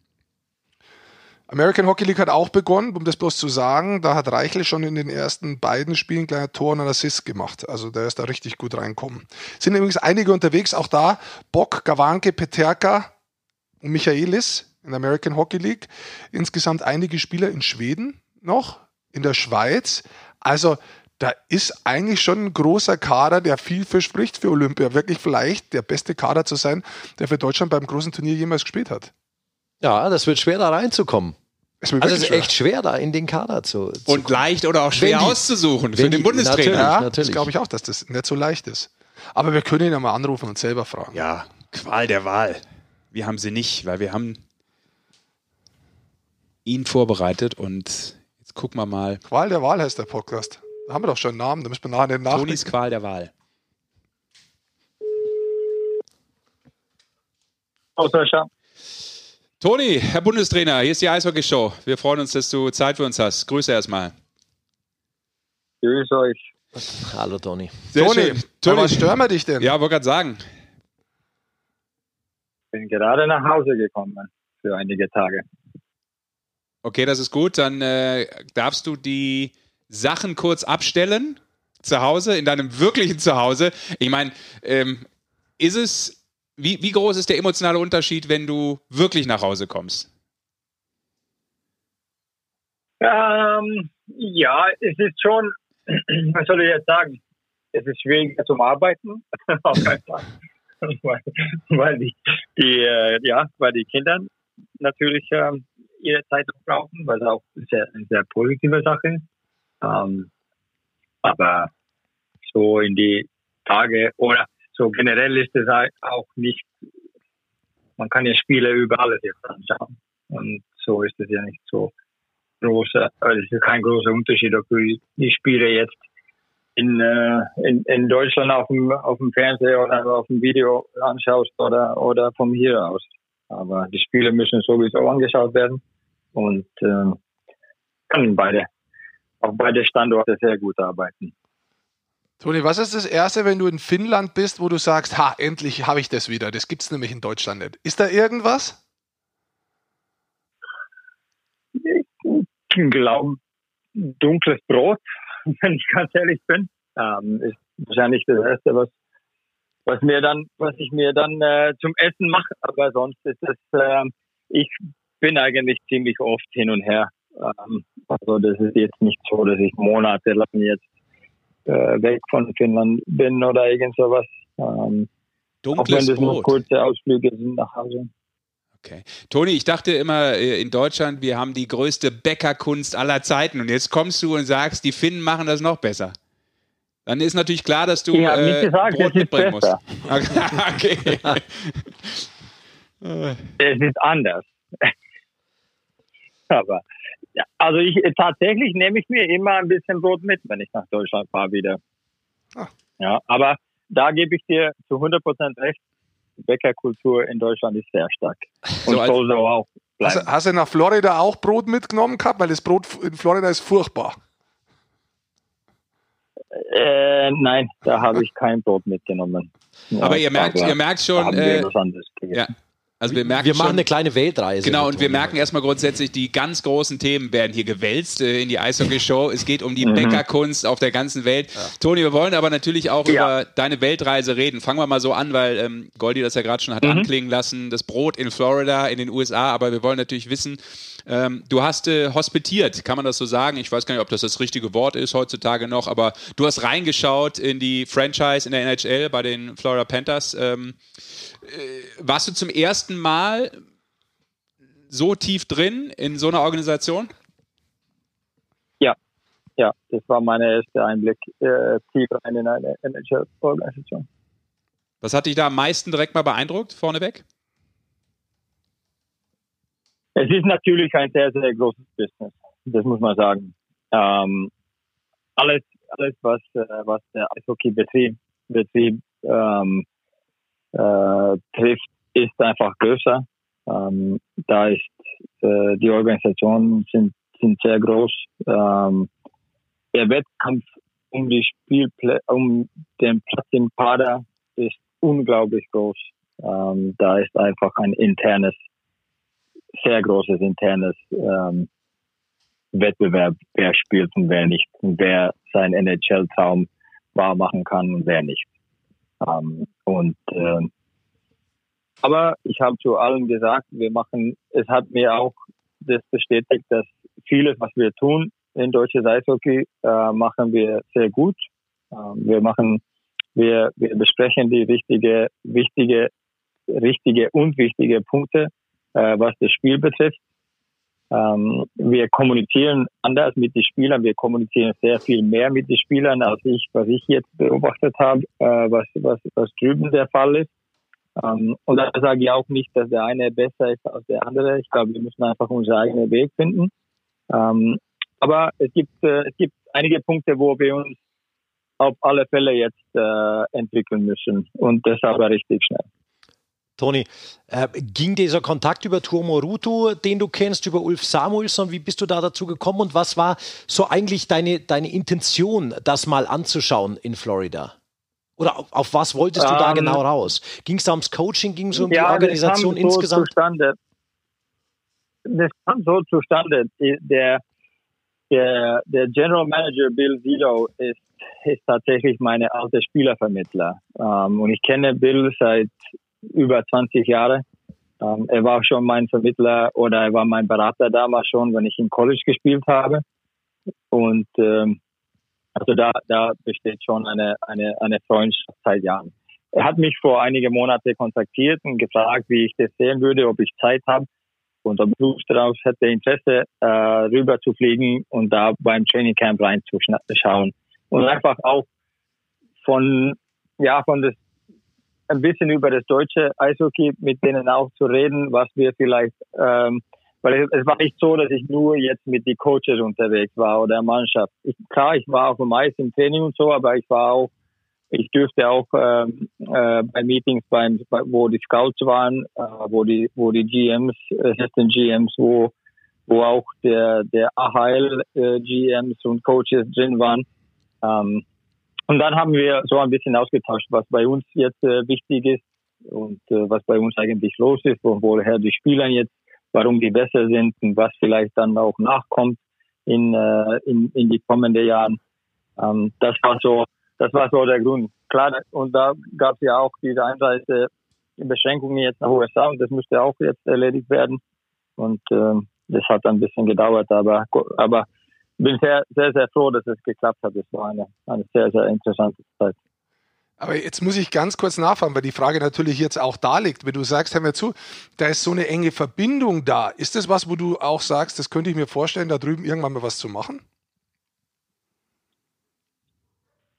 American Hockey League hat auch begonnen, um das bloß zu sagen. Da hat Reichle schon in den ersten beiden Spielen kleiner Tor und einen Assist gemacht. Also der ist da richtig gut reinkommen. Sind übrigens einige unterwegs, auch da. Bock, Gawanke, Peterka und Michaelis in der American Hockey League. Insgesamt einige Spieler in Schweden noch, in der Schweiz. Also da ist eigentlich schon ein großer Kader, der viel verspricht für Olympia. Wirklich vielleicht der beste Kader zu sein, der für Deutschland beim großen Turnier jemals gespielt hat. Ja, das wird schwer da reinzukommen. Es also es ist echt schwer, da in den Kader zu, zu Und leicht oder auch schwer die, auszusuchen für den Bundestrainer. Natürlich, ja, natürlich. Das glaube ich auch, dass das nicht so leicht ist. Aber wir können ihn ja mal anrufen und selber fragen. Ja, Qual der Wahl. Wir haben sie nicht, weil wir haben ihn vorbereitet und jetzt gucken wir mal. Qual der Wahl heißt der Podcast. Da haben wir doch schon einen Namen, da müssen wir nachher den Namen. Tonis Qual der Wahl. Auswäscher. Toni, Herr Bundestrainer, hier ist die Eishockey-Show. Wir freuen uns, dass du Zeit für uns hast. Grüße erstmal. Grüße euch. Hallo, Toni. Sehr Toni, schön. Toni, was stören wir dich denn? Ja, wollte gerade sagen. Bin gerade nach Hause gekommen für einige Tage. Okay, das ist gut. Dann äh, darfst du die Sachen kurz abstellen zu Hause, in deinem wirklichen Zuhause. Ich meine, ähm, ist es, wie, wie groß ist der emotionale Unterschied, wenn du wirklich nach Hause kommst? Ähm, ja, es ist schon, *clears throat* was soll ich jetzt sagen? Es ist schwieriger zum Arbeiten, *laughs* auf keinen Fall. *laughs* weil, weil die, die äh, ja, weil die Kinder natürlich ähm, ihre Zeit brauchen, was auch sehr, eine sehr positive Sache ist. Ähm, aber so in die Tage oder so generell ist es auch nicht, man kann ja Spiele über alles jetzt anschauen. Und so ist es ja nicht so großer, also es ist kein großer Unterschied, ob du die Spiele jetzt in, äh, in, in Deutschland auf dem, auf dem Fernseher oder auf dem Video anschaust oder, oder von hier aus. Aber die Spiele müssen sowieso angeschaut werden und äh, können beide auf beide Standorte sehr gut arbeiten. Toni, was ist das Erste, wenn du in Finnland bist, wo du sagst, ha, endlich habe ich das wieder. Das gibt es nämlich in Deutschland nicht. Ist da irgendwas? Ich glaube, dunkles Brot, *laughs* wenn ich ganz ehrlich bin, ähm, ist wahrscheinlich das Erste, was, was mir dann, was ich mir dann äh, zum Essen mache. Aber sonst ist es, äh, ich bin eigentlich ziemlich oft hin und her. Ähm, also das ist jetzt nicht so, dass ich monatelang jetzt äh, weg von Finnland bin oder irgend sowas. Ähm, Dunkles auch wenn das Brot. nur kurze Ausflüge sind nach Hause. Okay. Toni, ich dachte immer äh, in Deutschland, wir haben die größte Bäckerkunst aller Zeiten und jetzt kommst du und sagst, die Finnen machen das noch besser. Dann ist natürlich klar, dass du Ich äh, gesagt, Brot mitbringen musst. *laughs* okay. *laughs* Es ist anders. *laughs* Aber ja, also ich tatsächlich nehme ich mir immer ein bisschen Brot mit, wenn ich nach Deutschland fahre wieder. Ah. Ja, aber da gebe ich dir zu 100 Prozent recht. Die Bäckerkultur in Deutschland ist sehr stark. Und So als- soll so auch Hast, hast du nach Florida auch Brot mitgenommen gehabt? Weil das Brot in Florida ist furchtbar. Äh, nein, da habe ich kein Brot mitgenommen. Ja, Aber ihr merkt, ihr merkt schon, äh, ja. Also wir merken Wir machen schon, eine kleine Weltreise. Genau, und wir merken erstmal grundsätzlich, die ganz großen Themen werden hier gewälzt äh, in die Eishockey-Show. Es geht um die Mhm. Bäckerkunst auf der ganzen Welt. Toni, wir wollen aber natürlich auch Ja. über deine Weltreise reden. Fangen wir mal so an, weil ähm, Goldi das ja gerade schon hat Mhm. anklingen lassen. Das Brot in Florida, in den USA, aber wir wollen natürlich wissen, ähm, du hast äh, hospitiert, kann man das so sagen? Ich weiß gar nicht, ob das das richtige Wort ist heutzutage noch, aber du hast reingeschaut in die Franchise in der NHL bei den Florida Panthers. Ähm, äh, warst du zum ersten Mal so tief drin in so einer Organisation? Ja, ja, das war mein erster Einblick äh, tief rein in eine NHL-Organisation. Was hat dich da am meisten direkt mal beeindruckt, vorneweg? Es ist natürlich ein sehr, sehr großes Business. Das muss man sagen. Ähm, alles, alles, was, äh, was der Eishockey-Betrieb Betrieb, ähm, äh, trifft, ist einfach größer. Ähm, da ist äh, die Organisationen sind, sind sehr groß. Ähm, der Wettkampf um die Spielpla um den Platz im Kader ist unglaublich groß. Ähm, da ist einfach ein internes sehr großes internes ähm, Wettbewerb, wer spielt und wer nicht, und wer seinen NHL-Traum wahr machen kann und wer nicht. Ähm, und ähm, aber ich habe zu allen gesagt, wir machen, es hat mir auch das bestätigt, dass vieles, was wir tun in deutsches Eishockey, äh, machen wir sehr gut. Ähm, wir machen, wir, wir besprechen die richtige, wichtige, richtige und wichtige Punkte äh, was das Spiel betrifft. Ähm, wir kommunizieren anders mit den Spielern. Wir kommunizieren sehr viel mehr mit den Spielern, als ich, was ich jetzt beobachtet habe, äh, was, was, was drüben der Fall ist. Ähm, und da sage ich auch nicht, dass der eine besser ist als der andere. Ich glaube, wir müssen einfach unseren eigenen Weg finden. Ähm, aber es gibt, äh, es gibt einige Punkte, wo wir uns auf alle Fälle jetzt äh, entwickeln müssen. Und das aber richtig schnell. Toni, äh, ging dieser Kontakt über Tuomo Rutu, den du kennst, über Ulf Samuelsson? Wie bist du da dazu gekommen und was war so eigentlich deine, deine Intention, das mal anzuschauen in Florida? Oder auf, auf was wolltest du da Ähm, genau raus? Ging es da ums Coaching, ging es um ja, die Organisation das kam so insgesamt? Zustande. Das kam so zustande. Der, der, der General Manager Bill Zito ist, ist tatsächlich meine alte Spielervermittler. Ähm, und ich kenne Bill seit über 20 Jahren. Ähm, er war schon mein Vermittler oder er war mein Berater damals schon, wenn ich im College gespielt habe. Und ähm, also da, da besteht schon eine, eine, eine Freundschaft seit Jahren. Er hat mich vor einige Monate kontaktiert und gefragt, wie ich das sehen würde, ob ich Zeit habe und ob Lust darauf hätte, Interesse äh, rüber zu fliegen und da beim Training Camp reinzuschauen. Und einfach auch von, ja, von das, ein bisschen über das deutsche Eishockey mit denen auch zu reden, was wir vielleicht, ähm, weil es, es war nicht so, dass ich nur jetzt mit die Coaches unterwegs war oder Mannschaft. Ich, klar, ich war auf dem Eis im Training und so, aber ich war auch ich dürfte auch ähm, äh, bei Meetings, beim, wo die Scouts waren, äh, wo die, wo die GMs, Assistant GMs, wo, wo auch der, der AHL äh, GMs und Coaches drin waren. Ähm, und dann haben wir so ein bisschen ausgetauscht, was bei uns jetzt äh, wichtig ist und äh, was bei uns eigentlich los ist, woher die Spieler jetzt, warum die besser sind und was vielleicht dann auch nachkommt in, äh, in, in die kommenden Jahren. Ähm, das war so das war so der Grund. Klar, und da gab es ja auch diese Einreisebeschränkungen jetzt nach USA und das musste auch jetzt erledigt werden. Und äh, das hat ein bisschen gedauert, aber, aber bin sehr, sehr, sehr froh, dass es geklappt hat. Es war eine, eine sehr, sehr interessante Zeit. Aber jetzt muss ich ganz kurz nachfragen, weil die Frage natürlich jetzt auch da liegt. Wenn du sagst, hör mir zu, da ist so eine enge Verbindung da. Ist das was, wo du auch sagst, das könnte ich mir vorstellen, da drüben irgendwann mal was zu machen?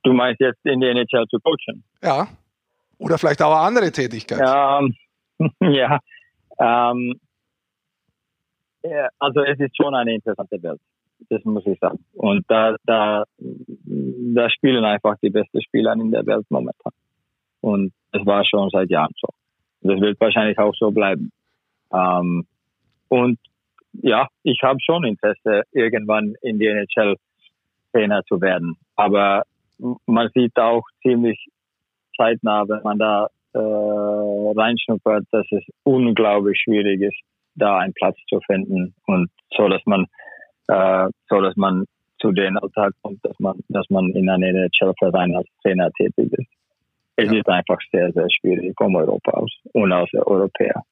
Du meinst jetzt in der NHL zu coachen? Ja. Oder vielleicht auch eine andere Tätigkeit. Ähm, *laughs* ja. Ähm, ja. Also es ist schon eine interessante Welt. Das muss ich sagen. Und da, da, da spielen einfach die besten Spieler in der Welt momentan. Und es war schon seit Jahren so. Das wird wahrscheinlich auch so bleiben. Ähm, und ja, ich habe schon Interesse, irgendwann in die NHL Trainer zu werden. Aber man sieht auch ziemlich zeitnah, wenn man da äh, reinschnuppert, dass es unglaublich schwierig ist, da einen Platz zu finden und so, dass man äh, so, dass man zu den Alltag kommt, dass man, dass man in einer NHL-Verein als Trainer tätig ist. Es ja. ist einfach sehr, sehr schwierig um Europa aus und als Europäer.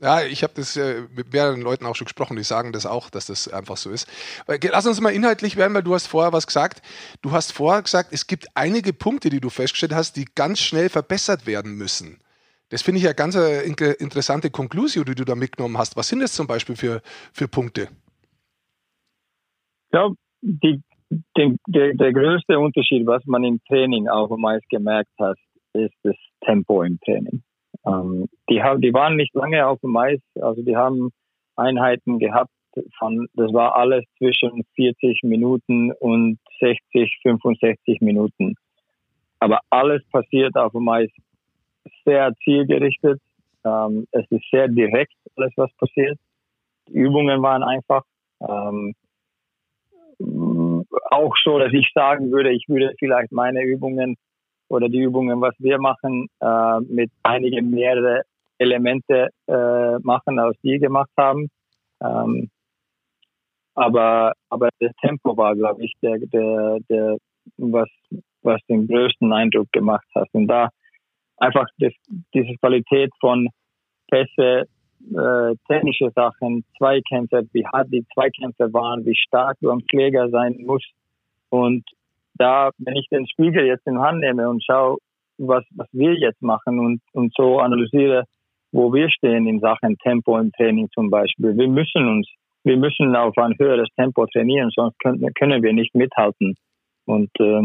Ja, ich habe das äh, mit mehreren Leuten auch schon gesprochen, die sagen das auch, dass das einfach so ist. Lass uns mal inhaltlich werden, weil du hast vorher was gesagt. Du hast vorher gesagt, es gibt einige Punkte, die du festgestellt hast, die ganz schnell verbessert werden müssen. Das finde ich ja ganz eine äh, interessante Konklusion, die du da mitgenommen hast. Was sind das zum Beispiel für, für Punkte? Die, der, der größte Unterschied, was man im Training auch meist gemerkt hat, ist das Tempo im Training. Ähm, die, haben, die waren nicht lange auf dem Eis, also die haben Einheiten gehabt von, das war alles zwischen 40 Minuten und 60, 65 Minuten. Aber alles passiert auf dem Eis sehr zielgerichtet. Ähm, es ist sehr direkt, alles was passiert. Die Übungen waren einfach. Ähm, auch so, dass ich sagen würde, ich würde vielleicht meine Übungen oder die Übungen, was wir machen, äh, mit einigen mehrere Elemente äh, machen, als die gemacht haben. Ähm, aber, aber das Tempo war, glaube ich, der, der, der, was, was den größten Eindruck gemacht hat. Und da einfach das, diese Qualität von Pässe, äh, technische Sachen, Zweikämpfe, wie hart die Zweikämpfe waren, wie stark du am Schläger sein musst und da, wenn ich den Spiegel jetzt in Hand nehme und schaue, was, was wir jetzt machen und, und so analysiere, wo wir stehen in Sachen Tempo im Training zum Beispiel. Wir müssen uns, wir müssen auf ein höheres Tempo trainieren, sonst können, können wir nicht mithalten. Und äh,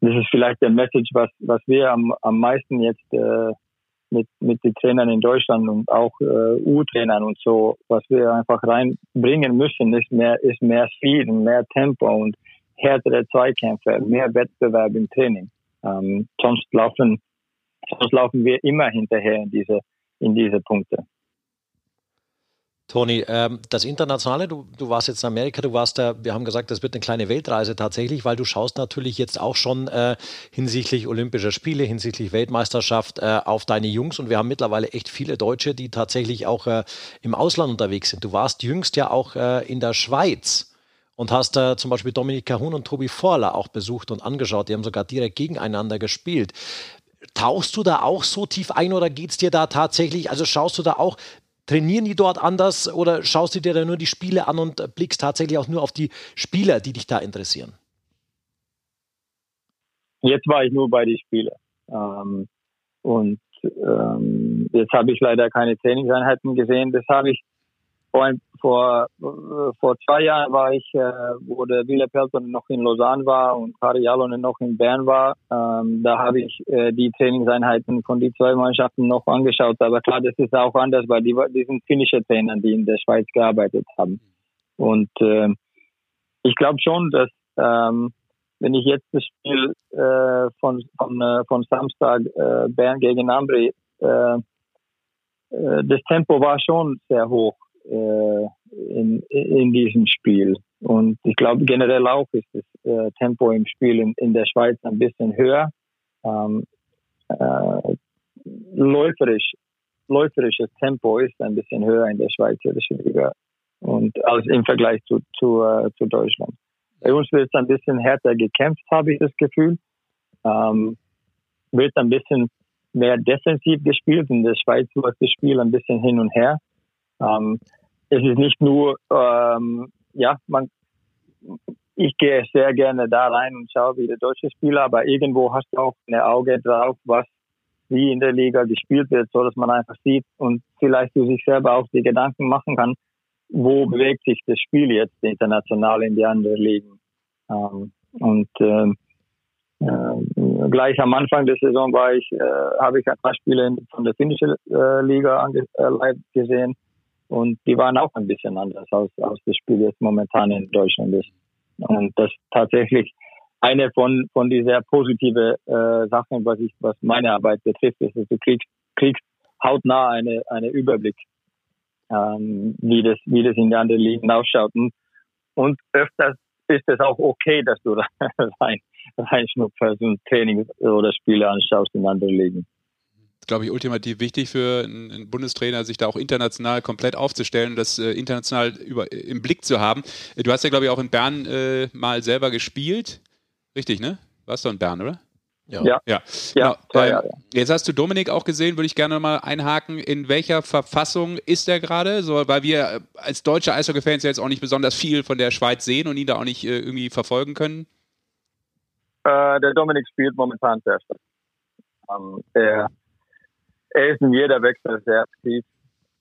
das ist vielleicht der Message, was, was wir am, am meisten jetzt äh, mit, mit den Trainern in Deutschland und auch äh, U-Trainern und so, was wir einfach reinbringen müssen, ist mehr, ist mehr Speed und mehr Tempo und härtere Zweikämpfe, mehr Wettbewerb im Training. Ähm, sonst laufen, sonst laufen wir immer hinterher in diese, in diese Punkte. Toni, ähm, das Internationale, du, du warst jetzt in Amerika, du warst da, wir haben gesagt, das wird eine kleine Weltreise tatsächlich, weil du schaust natürlich jetzt auch schon äh, hinsichtlich Olympischer Spiele, hinsichtlich Weltmeisterschaft äh, auf deine Jungs und wir haben mittlerweile echt viele Deutsche, die tatsächlich auch äh, im Ausland unterwegs sind. Du warst jüngst ja auch äh, in der Schweiz. und hast da zum Beispiel Dominik Cahun und Tobi Vorler auch besucht und angeschaut. Die haben sogar direkt gegeneinander gespielt. Tauchst du da auch so tief ein oder geht es dir da tatsächlich, also schaust du da auch, trainieren die dort anders oder schaust du dir da nur die Spiele an und blickst tatsächlich auch nur auf die Spieler, die dich da interessieren? Jetzt war ich nur bei den Spielen. Ähm, und ähm, jetzt habe ich leider keine Trainingseinheiten gesehen. Das habe ich vor, vor, vor zwei Jahren war ich, äh, wo der Wille Pelton noch in Lausanne war und Kari Jalonen noch in Bern war. Ähm, da habe ich äh, die Trainingseinheiten von den zwei Mannschaften noch angeschaut. Aber klar, das ist auch anders, weil die, die sind finnische Trainer, die in der Schweiz gearbeitet haben. Und äh, ich glaube schon, dass ähm, wenn ich jetzt das Spiel äh, von, von, äh, von Samstag äh, Bern gegen Ambri, äh, äh, das Tempo war schon sehr hoch äh, in, in diesem Spiel. Und ich glaube generell auch ist das äh, Tempo im Spiel in, in der Schweiz ein bisschen höher. Ähm, äh, läuferisch, läuferisches Tempo ist ein bisschen höher in der Schweizerischen Liga und als im Vergleich zu, zu, äh, zu Deutschland. Bei uns wird es ein bisschen härter gekämpft, habe ich das Gefühl. Ähm, wird ein bisschen mehr defensiv gespielt. In der Schweiz läuft das Spiel ein bisschen hin und her. Ähm, es ist nicht nur, ähm, ja, man, ich gehe sehr gerne da rein und schaue, wie der deutsche Spieler, aber irgendwo hast du auch ein Auge drauf, was wie in der Liga gespielt wird, so dass man einfach sieht und vielleicht für sich selber auch die Gedanken machen kann, wo bewegt sich das Spiel jetzt international in die anderen Ligen. Ähm, und ähm, äh, gleich am Anfang der Saison war ich, äh, habe ich ein paar Spiele von der finnischen äh, Liga ange äh, gesehen und die waren auch ein bisschen anders als, als das Spiel jetzt momentan in Deutschland ist. Und das tatsächlich eine von, von die sehr positive äh, Sachen, was ich, was meine Arbeit betrifft, ist, dass du kriegst, kriegst hautnah eine, eine Überblick, ähm, wie das, wie das in den anderen Ligen ausschaut. Und, öfters ist es auch okay, dass du *laughs* rein, reinschnupferst und Training oder Spiele anschaust in anderen Ligen glaube ich, ultimativ wichtig für einen Bundestrainer, sich da auch international komplett aufzustellen und das äh, international über, im Blick zu haben. Du hast ja, glaube ich, auch in Bern äh, mal selber gespielt. Richtig, ne? Warst du in Bern, oder? Ja. Ja. ja. ja, genau. ähm, ja jetzt hast du Dominik auch gesehen, würde ich gerne mal einhaken. In welcher Verfassung ist er gerade? So, weil wir äh, als deutsche Eishockey-Fans jetzt auch nicht besonders viel von der Schweiz sehen und ihn da auch nicht äh, irgendwie verfolgen können. Äh, der Dominik spielt momentan sehr stark. Ähm, er er ist in jeder Wechsel sehr aktiv.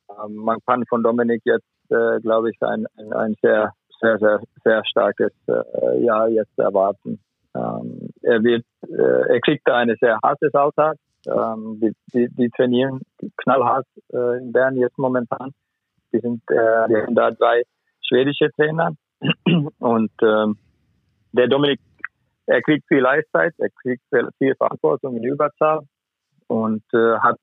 Ähm, man kann von Dominik jetzt, äh, glaube ich, ein, ein, ein, sehr, sehr, sehr, sehr starkes äh, Jahr jetzt erwarten. Ähm, er wird, äh, er kriegt da eine sehr harte Alltag. Ähm, die, die, die, trainieren knallhart äh, in Bern jetzt momentan. Die sind, äh, die haben da drei schwedische Trainer *clears throat* und ähm, der Dominik, er kriegt viel Eiszeit, er kriegt viel Verantwortung in Überzahl und äh, hat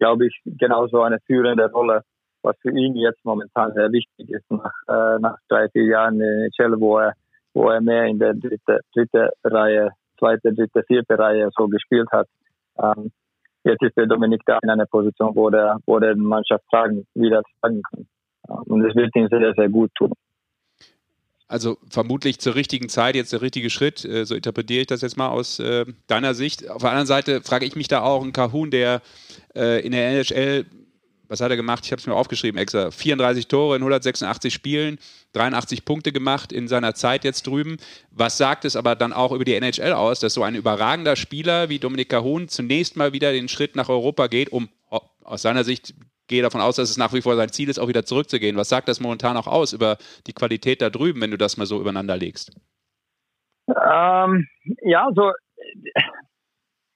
glaube ich, genauso eine führende Rolle, was für ihn jetzt momentan sehr wichtig ist, nach, äh, nach drei, vier Jahren in NHL, wo er, wo er mehr in der dritte, dritte Reihe, zweite, dritte, vierte Reihe so gespielt hat. Ähm, jetzt ist der Dominik da in einer Position, wo der, wo der Mannschaft tragen, wieder tragen kann. Und das wird ihm sehr, sehr gut tun. Also vermutlich zur richtigen Zeit jetzt der richtige Schritt. Äh, so interpretiere ich das jetzt mal aus äh, deiner Sicht. Auf der anderen Seite frage ich mich da auch, ein Kahun, der äh, in der NHL, was hat er gemacht? Ich habe es mir aufgeschrieben extra. 34 Tore in 186 Spielen, 83 Punkte gemacht in seiner Zeit jetzt drüben. Was sagt es aber dann auch über die NHL aus, dass so ein überragender Spieler wie Dominik Kahun zunächst mal wieder den Schritt nach Europa geht, um aus seiner Sicht gehe davon aus, dass es nach wie vor sein Ziel ist, auch wieder zurückzugehen. Was sagt das momentan auch aus über die Qualität da drüben, wenn du das mal so übereinander legst? Ähm, ja, so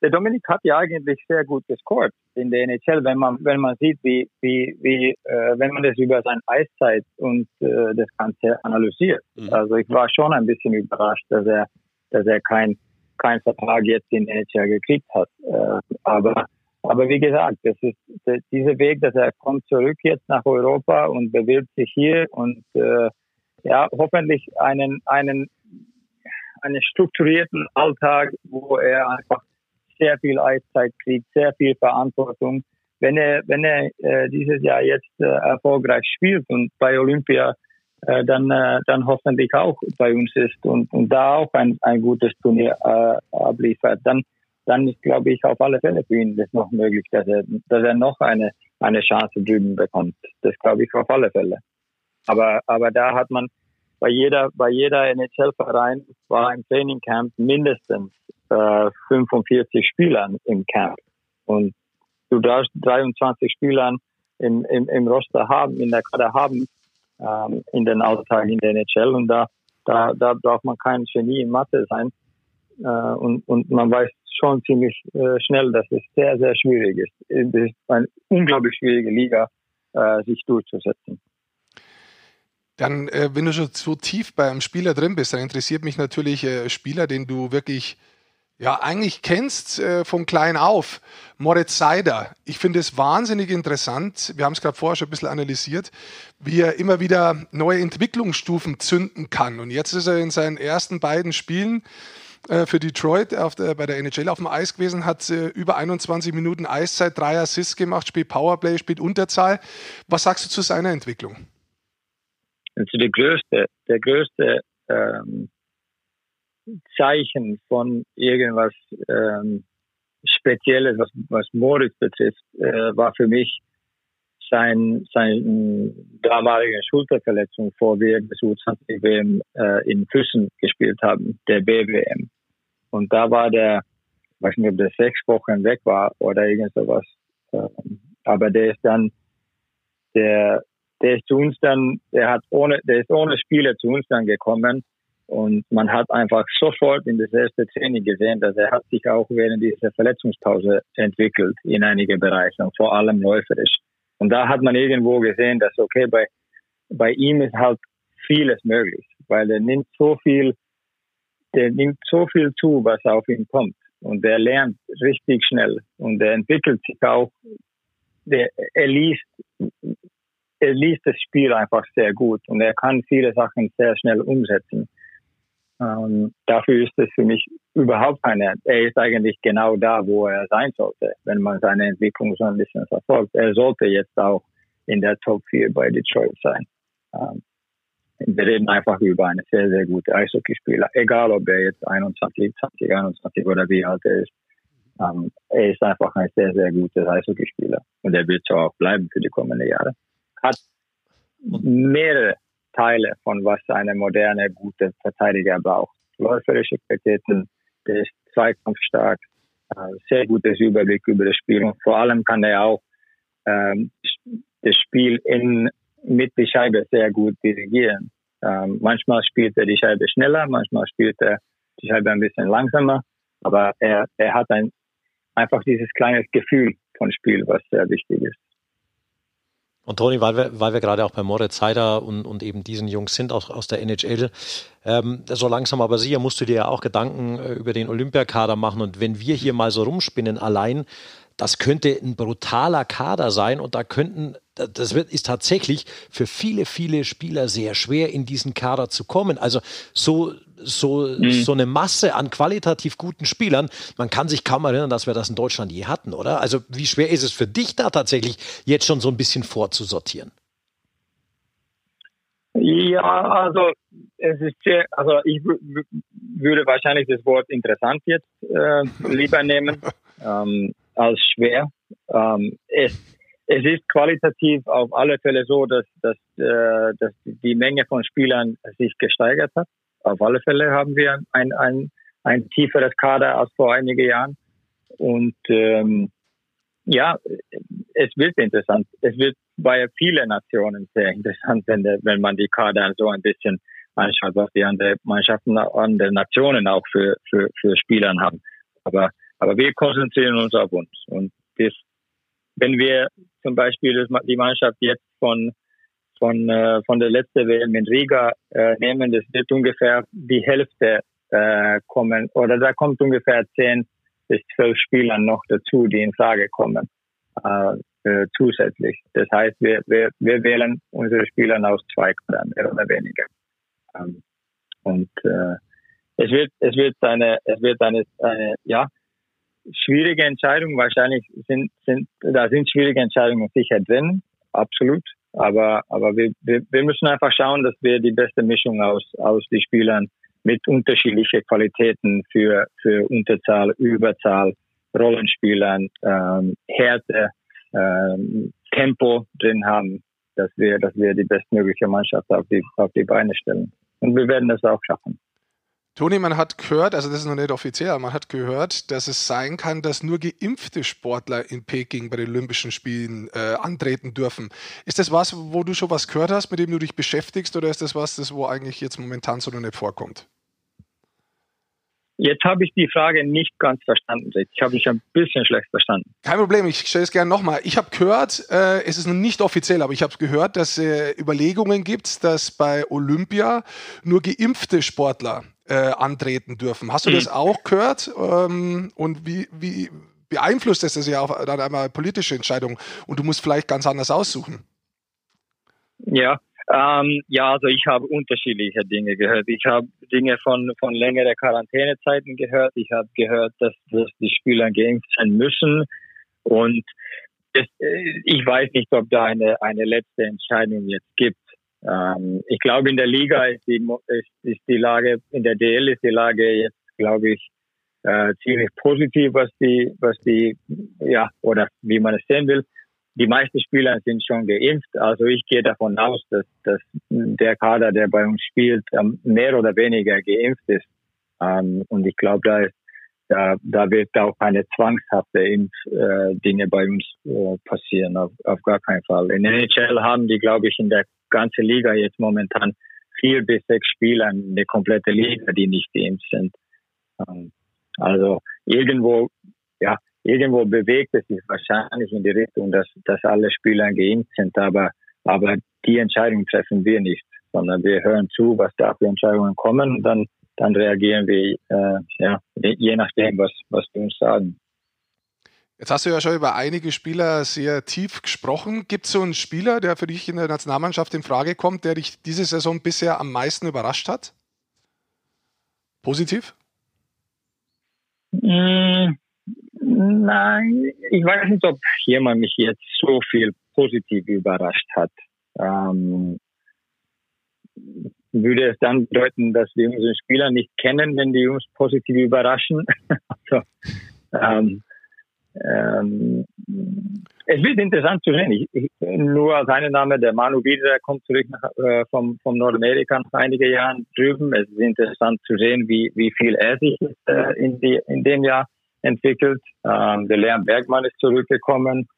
der Dominik hat ja eigentlich sehr gut gescored in der NHL, wenn man wenn man sieht, wie wie wie äh, wenn man das über seine Eiszeit und äh, das Ganze analysiert. Mhm. Also ich war schon ein bisschen überrascht, dass er dass er kein kein Vertrag jetzt in der NHL gekriegt hat. Äh, aber aber wie gesagt, das ist dieser Weg, dass er kommt zurück jetzt nach Europa und bewirbt sich hier und äh, ja, hoffentlich einen, einen, einen strukturierten Alltag, wo er einfach sehr viel Eiszeit kriegt, sehr viel Verantwortung. Wenn er, wenn er äh, dieses Jahr jetzt äh, erfolgreich spielt und bei Olympia äh, dann, äh, dann hoffentlich auch bei uns ist und, und da auch ein, ein gutes Turnier äh, abliefert, dann, dann ist, glaube ich, auf alle Fälle für ihn das noch möglich, dass er, dass er noch eine, eine Chance drüben bekommt. Das glaube ich auf alle Fälle. Aber, aber da hat man bei jeder, bei jeder NHL-Verein war im Trainingcamp mindestens äh, 45 Spielern im Camp. Und du darfst 23 Spielern im, im, im Roster haben, in der Kader haben, ähm, in den Alltag in der NHL. Und da, da, da braucht man kein Genie in Mathe sein. Äh, und, und man weiß schon ziemlich äh, schnell, dass es sehr, sehr schwierig ist. Es ist eine unglaublich schwierige Liga, äh, sich durchzusetzen. Dann, äh, wenn du schon so tief beim Spieler drin bist, dann interessiert mich natürlich äh, Spieler, den du wirklich ja eigentlich kennst äh, von klein auf. Moritz Seider. Ich finde es wahnsinnig interessant. Wir haben es gerade vorher schon ein bisschen analysiert, wie er immer wieder neue Entwicklungsstufen zünden kann. Und jetzt ist er in seinen ersten beiden Spielen äh, für Detroit auf der, bei der NHL auf dem Eis gewesen, hat äh, über 21 Minuten Eiszeit, drei Assists gemacht, spielt Powerplay, spielt Unterzahl. Was sagst du zu seiner Entwicklung? Also der größte, der größte ähm, Zeichen von irgendwas ähm, Spezielles, was, was Moritz betrifft, äh, war für mich sein, sein damalige Schulterverletzung, vor wir das U20 WM äh, in Füssen gespielt haben, der BWM. Und da war der, weiß nicht, ob der sechs Wochen weg war oder irgend sowas. Ähm, aber der ist dann, der, der ist zu uns dann, der hat ohne, der ist ohne Spiele zu uns dann gekommen und man hat einfach sofort in das erste Training gesehen, dass er hat sich auch während dieser Verletzungspause entwickelt in einige Bereiche und vor allem läuferisch. Und da hat man irgendwo gesehen, dass okay, bei, bei ihm ist halt vieles möglich, weil er nimmt so viel, der nimmt so viel zu, was auf ihn kommt. Und er lernt richtig schnell und er entwickelt sich auch, der, er liest, er liest das Spiel einfach sehr gut und er kann viele Sachen sehr schnell umsetzen. Ähm, dafür ist es für mich überhaupt keine. Er ist eigentlich genau da, wo er sein sollte, wenn man seine Entwicklung so ein bisschen verfolgt. Er sollte jetzt auch in der Top 4 bei Detroit sein. Ähm, wir reden einfach über eine sehr, sehr gute Eishockeyspieler. Egal, ob er jetzt 21, 20, 21 oder wie alt er ist. Ähm, er ist einfach ein sehr, sehr guter Eishockeyspieler. Und er wird so auch bleiben für die kommenden Jahre. Hat mehrere Teile von was eine moderne, gute Verteidiger braucht. Läuferische Qualitäten, der ist zweikampfstark, äh, sehr gutes Überblick über das Spiel und vor allem kann er auch ähm, das Spiel in, mit der Scheibe sehr gut dirigieren. Ähm, manchmal spielt er die Scheibe schneller, manchmal spielt er die Scheibe ein bisschen langsamer, aber er, er hat ein, einfach dieses kleine Gefühl von Spiel, was sehr wichtig ist. Und Toni, weil wir, weil wir gerade auch bei Moritz Heider und, und eben diesen Jungs sind auch aus der NHL, ähm, so langsam aber sicher musst du dir ja auch Gedanken äh, über den Olympiakader machen. Und wenn wir hier mal so rumspinnen allein, das könnte ein brutaler Kader sein und da könnten, das wird, ist tatsächlich für viele, viele Spieler sehr schwer, in diesen Kader zu kommen. Also so, so, mhm. so eine Masse an qualitativ guten Spielern, man kann sich kaum erinnern, dass wir das in Deutschland je hatten, oder? Also wie schwer ist es für dich da tatsächlich jetzt schon so ein bisschen vorzusortieren? Ja, also es ist sehr, also ich würde wahrscheinlich das Wort interessant jetzt äh, lieber nehmen. *laughs* Ähm, als schwer. Ähm, es, es ist qualitativ auf alle Fälle so, dass, dass, äh, dass die Menge von Spielern sich gesteigert hat. Auf alle Fälle haben wir ein, ein, ein tieferes Kader als vor einigen Jahren. Und ähm, ja, es wird interessant. Es wird bei vielen Nationen sehr interessant, wenn, der, wenn man die Kader so ein bisschen anschaut, was die anderen Mannschaften, andere Nationen auch für, für, für Spielern haben. Aber aber wir konzentrieren uns auf uns. Und das, wenn wir zum Beispiel die Mannschaft jetzt von von äh, von der letzten WM in Riga äh, nehmen, das wird ungefähr die Hälfte äh, kommen oder da kommt ungefähr zehn bis zwölf Spieler noch dazu, die in Frage kommen äh, äh, zusätzlich. Das heißt, wir, wir, wir wählen unsere Spieler aus zwei Quadern, mehr oder weniger. Ähm, und äh, es wird es wird eine es wird eine, eine ja schwierige Entscheidungen. Wahrscheinlich sind, sind, da sind schwierige Entscheidungen sicher drin, absolut. Aber, aber wir, wir, wir müssen einfach schauen, dass wir die beste Mischung aus, aus den Spielern mit unterschiedlichen Qualitäten für, für Unterzahl, Überzahl, Rollenspielern, ähm, Härte, ähm, Tempo drin haben, dass wir, dass wir die bestmögliche Mannschaft auf die, auf die Beine stellen. Und wir werden das auch schaffen. Toni, man hat gehört, also das ist noch nicht offiziell, aber man hat gehört, dass es sein kann, dass nur geimpfte Sportler in Peking bei den Olympischen Spielen äh, antreten dürfen. Ist das was, wo du schon was gehört hast, mit dem du dich beschäftigst, oder ist das was, das wo eigentlich jetzt momentan so noch nicht vorkommt? Jetzt habe ich die Frage nicht ganz verstanden. Ich habe mich ein bisschen schlecht verstanden. Kein Problem, ich stelle es gerne nochmal. Ich habe gehört, äh, es ist noch nicht offiziell, aber ich habe gehört, dass es äh, Überlegungen gibt, dass bei Olympia nur geimpfte Sportler äh, antreten dürfen. Hast du mhm. das auch gehört? Ähm, und wie, wie beeinflusst das ja auch dann einmal politische Entscheidungen? Und du musst vielleicht ganz anders aussuchen. Ja, ähm, ja, also ich habe unterschiedliche Dinge gehört. Ich habe Dinge von, von längeren Quarantänezeiten gehört. Ich habe gehört, dass, dass die Spieler geimpft sein müssen. Und es, äh, ich weiß nicht, ob da eine, eine letzte Entscheidung jetzt gibt. Ähm, ich glaube, in der Liga ist die, ist, ist die Lage, in der DL ist die Lage jetzt, glaube ich, äh, ziemlich positiv, was die, was die, ja, oder wie man es sehen will die meisten Spieler sind schon geimpft. Also ich gehe davon aus, dass, dass der Kader, der bei uns spielt, ähm, mehr oder weniger geimpft ist. Ähm, und ich glaube, da, da, da wird auch keine zwangshafte Impfdinge äh, bei uns äh, passieren, auf, auf gar keinen Fall. In der NHL haben die, glaube ich, in der ganzen Liga jetzt momentan vier bis sechs Spieler, eine komplette Liga, die nicht geimpft sind. Ähm, also irgendwo, ja, irgendwo bewegt es sich wahrscheinlich in die Richtung, dass, dass alle Spieler geimpft sind, aber, aber die Entscheidung treffen wir nicht, sondern wir hören zu, was da für Entscheidungen kommen und dann, dann reagieren wir äh, ja, je nachdem, was, was die uns sagen. Jetzt hast du ja schon über einige Spieler sehr tief gesprochen. Gibt es so einen Spieler, der für dich in der Nationalmannschaft in Frage kommt, der dich diese Saison bisher am meisten überrascht hat? Positiv? Mm, Nein, ich weiß nicht, ob jemand mich jetzt so viel positiv überrascht hat. Ähm, würde es dann bedeuten, dass wir unsere Spieler nicht kennen, wenn die uns positiv überraschen? *laughs* also, ähm, ähm, es wird interessant zu sehen. Ich, ich, nur seinen Name, der Manu Wieder, der kommt zurück nach, äh, vom, vom Nordamerika nach einigen Jahren drüben. Es ist interessant zu sehen, wie, wie viel er sich äh, in, die, in dem Jahr entwickelt. Ähm, der Leon Bergmann ist zurückgekommen.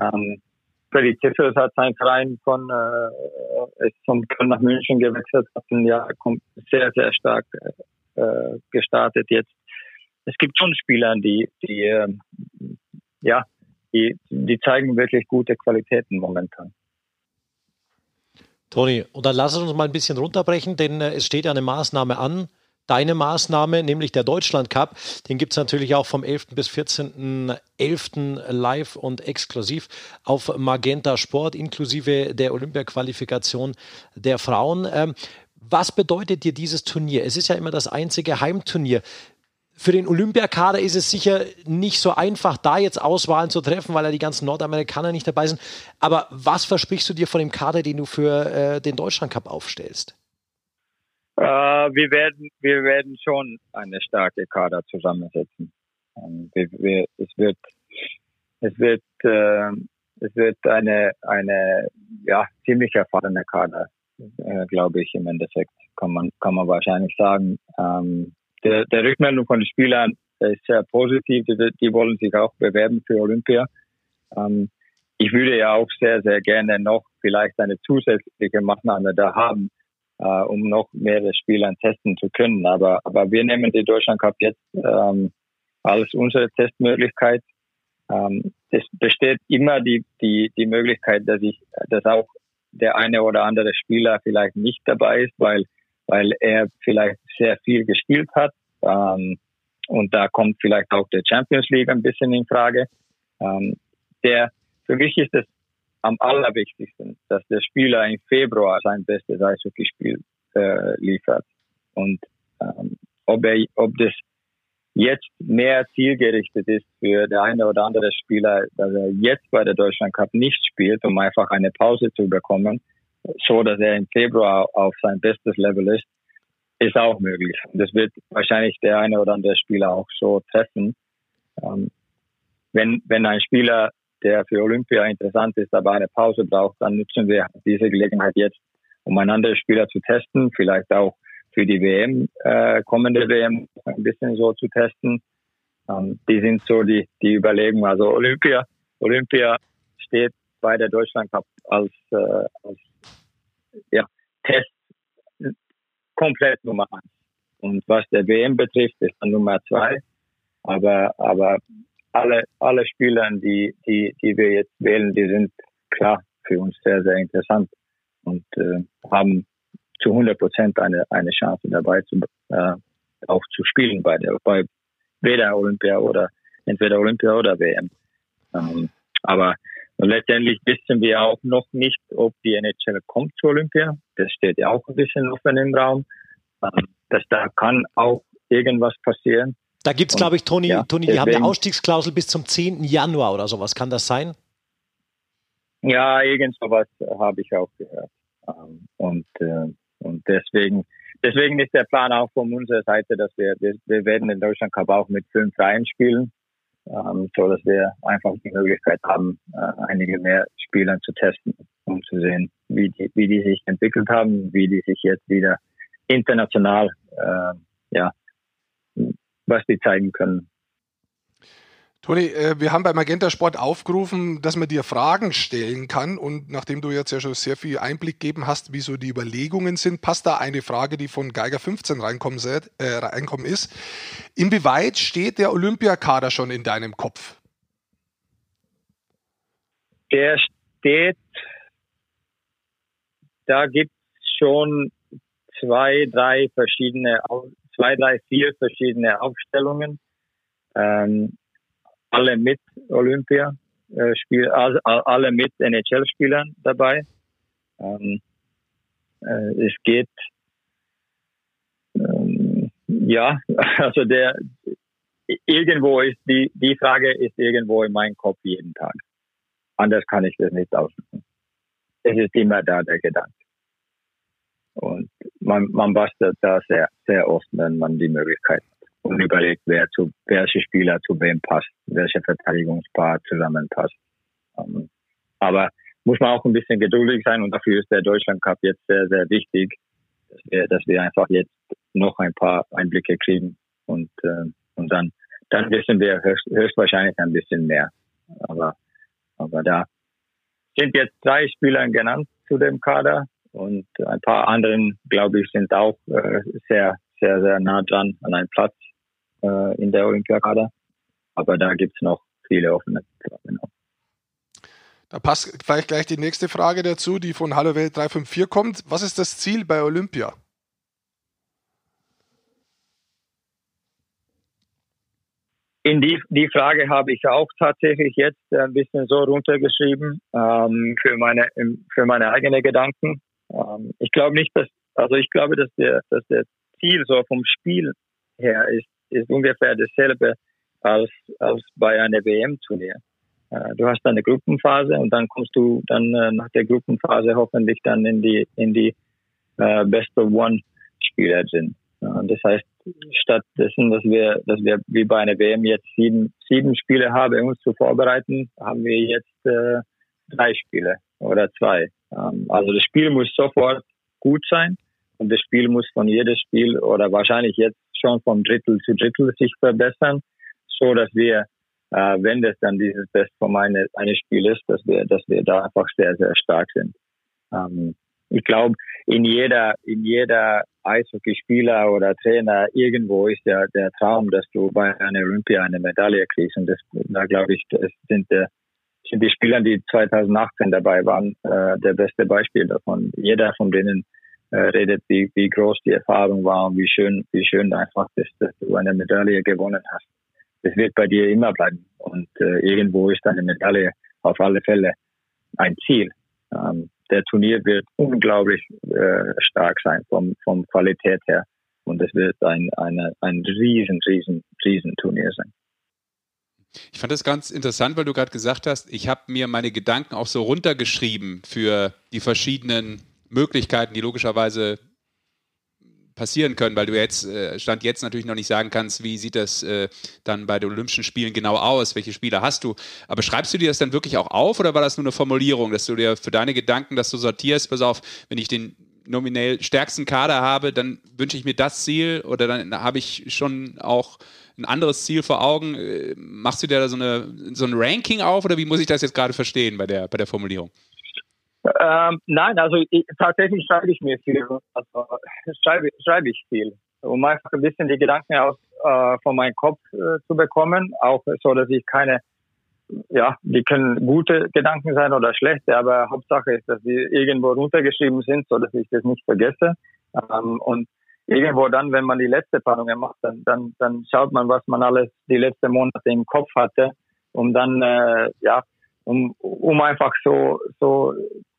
Ähm, Freddy Tiffels hat seinen Verein von äh, ist von Köln nach München gewechselt, hat ein Jahr sehr, sehr stark äh, gestartet jetzt. Es gibt schon Spieler, die, die äh, ja, die, die zeigen wirklich gute Qualitäten momentan. Toni, und dann lass uns mal ein bisschen runterbrechen, denn äh, es steht ja eine Maßnahme an, deine Maßnahme, nämlich der Deutschland Cup. Den gibt es natürlich auch vom 11. bis 14.11. live und exklusiv auf Magenta Sport, inklusive der Olympia-Qualifikation der Frauen. Ähm, was bedeutet dir dieses Turnier? Es ist ja immer das einzige Heimturnier. Für den Olympiakader ist es sicher nicht so einfach, da jetzt Auswahlen zu treffen, weil ja die ganzen Nordamerikaner nicht dabei sind. Aber was versprichst du dir von dem Kader, den du für äh, den Deutschland Cup aufstellst? Äh, wir werden, wir werden schon eine starke Kader zusammensetzen. Ähm, wir, wir, es wird, es wird, äh, es wird eine, eine, ja, ziemlich erfahrene Kader, äh, glaube ich, im Endeffekt, kann man, kann man wahrscheinlich sagen. Ähm, der, der Rückmeldung von den Spielern ist sehr positiv. Die, die wollen sich auch bewerben für Olympia. Ähm, ich würde ja auch sehr, sehr gerne noch vielleicht eine zusätzliche Maßnahme da haben, äh, um noch mehrere Spieler testen zu können. Aber, aber wir nehmen den Deutschland Cup jetzt ähm, als unsere Testmöglichkeit. Ähm, es besteht immer die, die, die Möglichkeit, dass ich, dass auch der eine oder andere Spieler vielleicht nicht dabei ist, weil, weil er vielleicht sehr viel gespielt hat. Ähm, und da kommt vielleicht auch der Champions League ein bisschen in Frage. Ähm, der, für mich ist es am allerwichtigsten, dass der Spieler im Februar sein bestes Eishockeyspiel äh, liefert. Und ähm, ob, er, ob das jetzt mehr zielgerichtet ist für der eine oder andere Spieler, dass er jetzt bei der Deutschland Cup nicht spielt, um einfach eine Pause zu bekommen, so dass er im Februar auf sein bestes Level ist, ist auch möglich. Das wird wahrscheinlich der eine oder andere Spieler auch so treffen. Ähm, wenn, wenn ein Spieler, der für Olympia interessant ist, aber eine Pause braucht, dann nutzen wir diese Gelegenheit jetzt, um einen anderen Spieler zu testen, vielleicht auch für die WM, äh, kommende WM ein bisschen so zu testen. Ähm, die sind so die, die Überlegungen. Also Olympia, Olympia steht bei der Deutschland Cup als, äh, als ja, Test komplett Nummer eins. Und was der WM betrifft, ist dann Nummer zwei. Aber, aber alle, alle Spieler, die, die, die wir jetzt wählen, die sind klar für uns sehr, sehr interessant und äh, haben zu 100 Prozent eine, eine Chance dabei zu, äh, auch zu spielen bei der, bei weder Olympia oder entweder Olympia oder WM. Ähm, aber letztendlich wissen wir auch noch nicht, ob die NHL kommt zu Olympia. Das steht ja auch ein bisschen offen im Raum. Ähm, dass da kann auch irgendwas passieren. Da gibt es, glaube ich, Toni, ja, Toni die haben eine Ausstiegsklausel bis zum 10. Januar oder sowas. Kann das sein? Ja, irgend sowas habe ich auch gehört. Ähm, und, äh, und deswegen, deswegen ist der Plan auch von unserer Seite, dass wir, wir, werden in Deutschland Cup auch mit fünf Reihen spielen, ähm, so dass wir einfach die Möglichkeit haben, äh, einige mehr Spieler zu testen, um zu sehen, wie die, wie die sich entwickelt haben, wie die sich jetzt wieder international, äh, ja, was die zeigen können. Toni, äh, wir haben bei Magenta Sport aufgerufen, dass man dir Fragen stellen kann. Und nachdem du jetzt ja schon sehr viel Einblick gegeben hast, wie so die Überlegungen sind, passt da eine Frage, die von Geiger 15 reinkommen, äh, reinkommen ist. Inwieweit steht der Olympiakader schon in deinem Kopf? Der steht, da gibt es schon zwei, drei verschiedene, zwei, drei, vier verschiedene Aufstellungen. Ähm, alle mit Olympia äh, Spiel, also, alle mit NHL-Spielern dabei. Ähm, äh, es geht ähm, ja, *laughs* also der irgendwo ist die die Frage ist irgendwo in meinem Kopf jeden Tag. Anders kann ich das nicht aussuchen. Es ist immer da der Gedanke. Und man, man bastelt da sehr, sehr oft, wenn man die Möglichkeit und überlegt, wer zu, welche Spieler zu wem passt, welche Verteidigungspaar zusammenpasst. Um, aber muss man auch ein bisschen geduldig sein und dafür ist der Deutschland Cup jetzt sehr, sehr wichtig, dass wir, dass wir einfach jetzt noch ein paar Einblicke kriegen und, äh, und dann, dann wissen wir höchst, höchstwahrscheinlich ein bisschen mehr. Aber, aber da sind jetzt drei Spieler genannt zu dem Kader und ein paar anderen, glaube ich, sind auch äh, sehr, sehr, sehr nah dran an einem Platz äh, in der Olympiakader. Aber da gibt es noch viele offene Fragen. Da passt vielleicht gleich die nächste Frage dazu, die von Hallo Welt 354 kommt. Was ist das Ziel bei Olympia? In die, die Frage habe ich auch tatsächlich jetzt ein bisschen so runtergeschrieben ähm, für meine für meine eigenen Gedanken. Ähm, ich glaube nicht, dass, also ich glaube, dass der, dass der Ziel so vom Spiel her ist, ist ungefähr dasselbe als, als bei einer WM-Turnier. Äh, du hast eine Gruppenphase und dann kommst du dann äh, nach der Gruppenphase hoffentlich dann in die, in die äh, Best of One Spieler sind. Das heißt, stattdessen, dass wir, dass wir wie bei einer WM jetzt sieben, sieben Spiele haben, uns zu vorbereiten, haben wir jetzt drei Spiele oder zwei. Ähm, also das Spiel muss sofort gut sein und das Spiel muss von jedem Spiel oder wahrscheinlich jetzt schon vom Drittel zu Drittel sich verbessern, so dass wir, äh, wenn das dann dieses Best von eines, eines Spiel ist, dass wir, dass wir da einfach sehr, sehr stark sind. Ähm, ich glaube, in jeder, in jeder Eishockeyspieler oder Trainer irgendwo ist ja der Traum, dass du bei einer Olympia eine Medaille kriegst. Und das, da glaube ich, das sind der, sind die Spieler, die 2018 dabei waren, äh, der beste Beispiel davon. Jeder von denen äh, redet, wie, wie groß die Erfahrung war und wie schön, wie schön einfach ist, dass du eine Medaille gewonnen hast. Das wird bei dir immer bleiben. Und äh, irgendwo ist eine Medaille auf alle Fälle ein Ziel. Ähm, der Turnier wird unglaublich äh, stark sein vom, vom Qualität her. Und es wird ein, eine, ein riesen, riesen Riesenturnier sein. Ich fand das ganz interessant, weil du gerade gesagt hast, ich habe mir meine Gedanken auch so runtergeschrieben für die verschiedenen Möglichkeiten, die logischerweise passieren können, weil du jetzt, äh, Stand jetzt natürlich noch nicht sagen kannst, wie sieht das äh, dann bei den Olympischen Spielen genau aus, welche Spieler hast du. Aber schreibst du dir das dann wirklich auch auf oder war das nur eine Formulierung, dass du dir für deine Gedanken, dass du sortierst, pass auf, wenn ich den nominell stärksten Kader habe, dann wünsche ich mir das Ziel oder dann habe ich schon auch ein anderes Ziel vor Augen. Äh, machst du dir da so, eine, so ein Ranking auf oder wie muss ich das jetzt gerade verstehen bei der, bei der Formulierung? Ähm, nein, also ich, tatsächlich schreibe ich mir viel. Also schreibe, schreibe ich viel, um einfach ein bisschen die Gedanken aus äh, von meinem Kopf äh, zu bekommen, auch so, dass ich keine, ja, die können gute Gedanken sein oder schlechte, aber Hauptsache ist, dass sie irgendwo runtergeschrieben sind, so dass ich das nicht vergesse. Ähm, und irgendwo dann, wenn man die letzte Planung macht, dann, dann, dann schaut man, was man alles die letzten Monate im Kopf hatte, um dann, äh, ja, um, um einfach so, so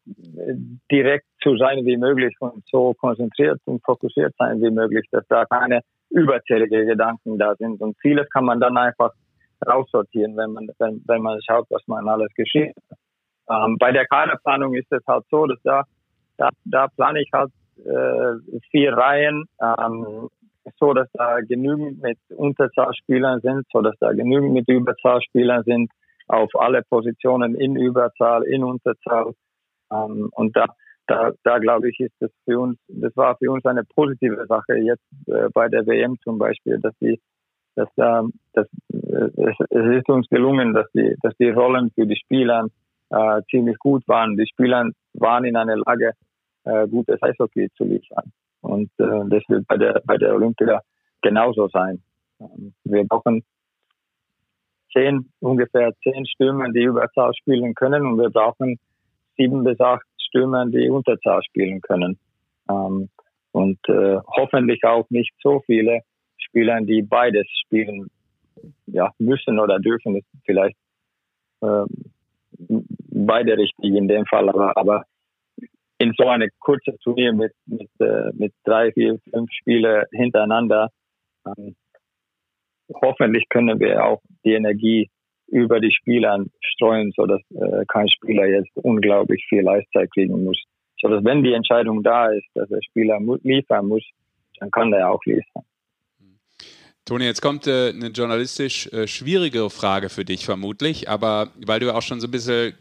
direkt zu sein wie möglich und so konzentriert und fokussiert sein wie möglich, dass da keine überzählige Gedanken da sind. Und vieles kann man dann einfach raussortieren, wenn man, wenn, wenn man schaut, was man alles geschieht. Ähm, bei der Kaderplanung ist es halt so, dass da, da, da plane ich halt äh, vier Reihen, ähm, so dass da genügend mit Unterzahlspielern sind, so dass da genügend mit Überzahlspielern sind, auf alle Positionen in Überzahl, in Unterzahl. Ähm, und da, da, da glaube ich, ist das für uns, das war für uns eine positive Sache jetzt äh, bei der WM zum Beispiel, dass die, dass da, dass, äh, es, es ist uns gelungen, dass die, dass die Rollen für die Spieler äh, ziemlich gut waren. Die Spieler waren in einer Lage, äh, gutes Eishockey zu liefern. Und äh, das wird bei der, bei der Olympia genauso sein. Ähm, wir brauchen zehn, ungefähr zehn Stürmer, die Überzahl spielen können und wir brauchen sieben bis acht Stürmer, die Unterzahl spielen können. Ähm, und äh, hoffentlich auch nicht so viele Spieler, die beides spielen ja, müssen oder dürfen. Ist vielleicht äh, beide richtig in dem Fall, aber, aber in so eine kurze Turnier mit, mit, äh, mit drei, vier, fünf Spiele hintereinander, ähm, hoffentlich können wir auch die Energie über die Spieler streuen, so dass äh, kein Spieler jetzt unglaublich viel Eiszeit kriegen muss. So dass wenn die Entscheidung da ist, dass der Spieler liefern muss, dann kann der auch liefern. Toni, jetzt kommt äh, eine journalistisch äh, schwierigere Frage für dich vermutlich, aber weil du auch schon so ein bisschen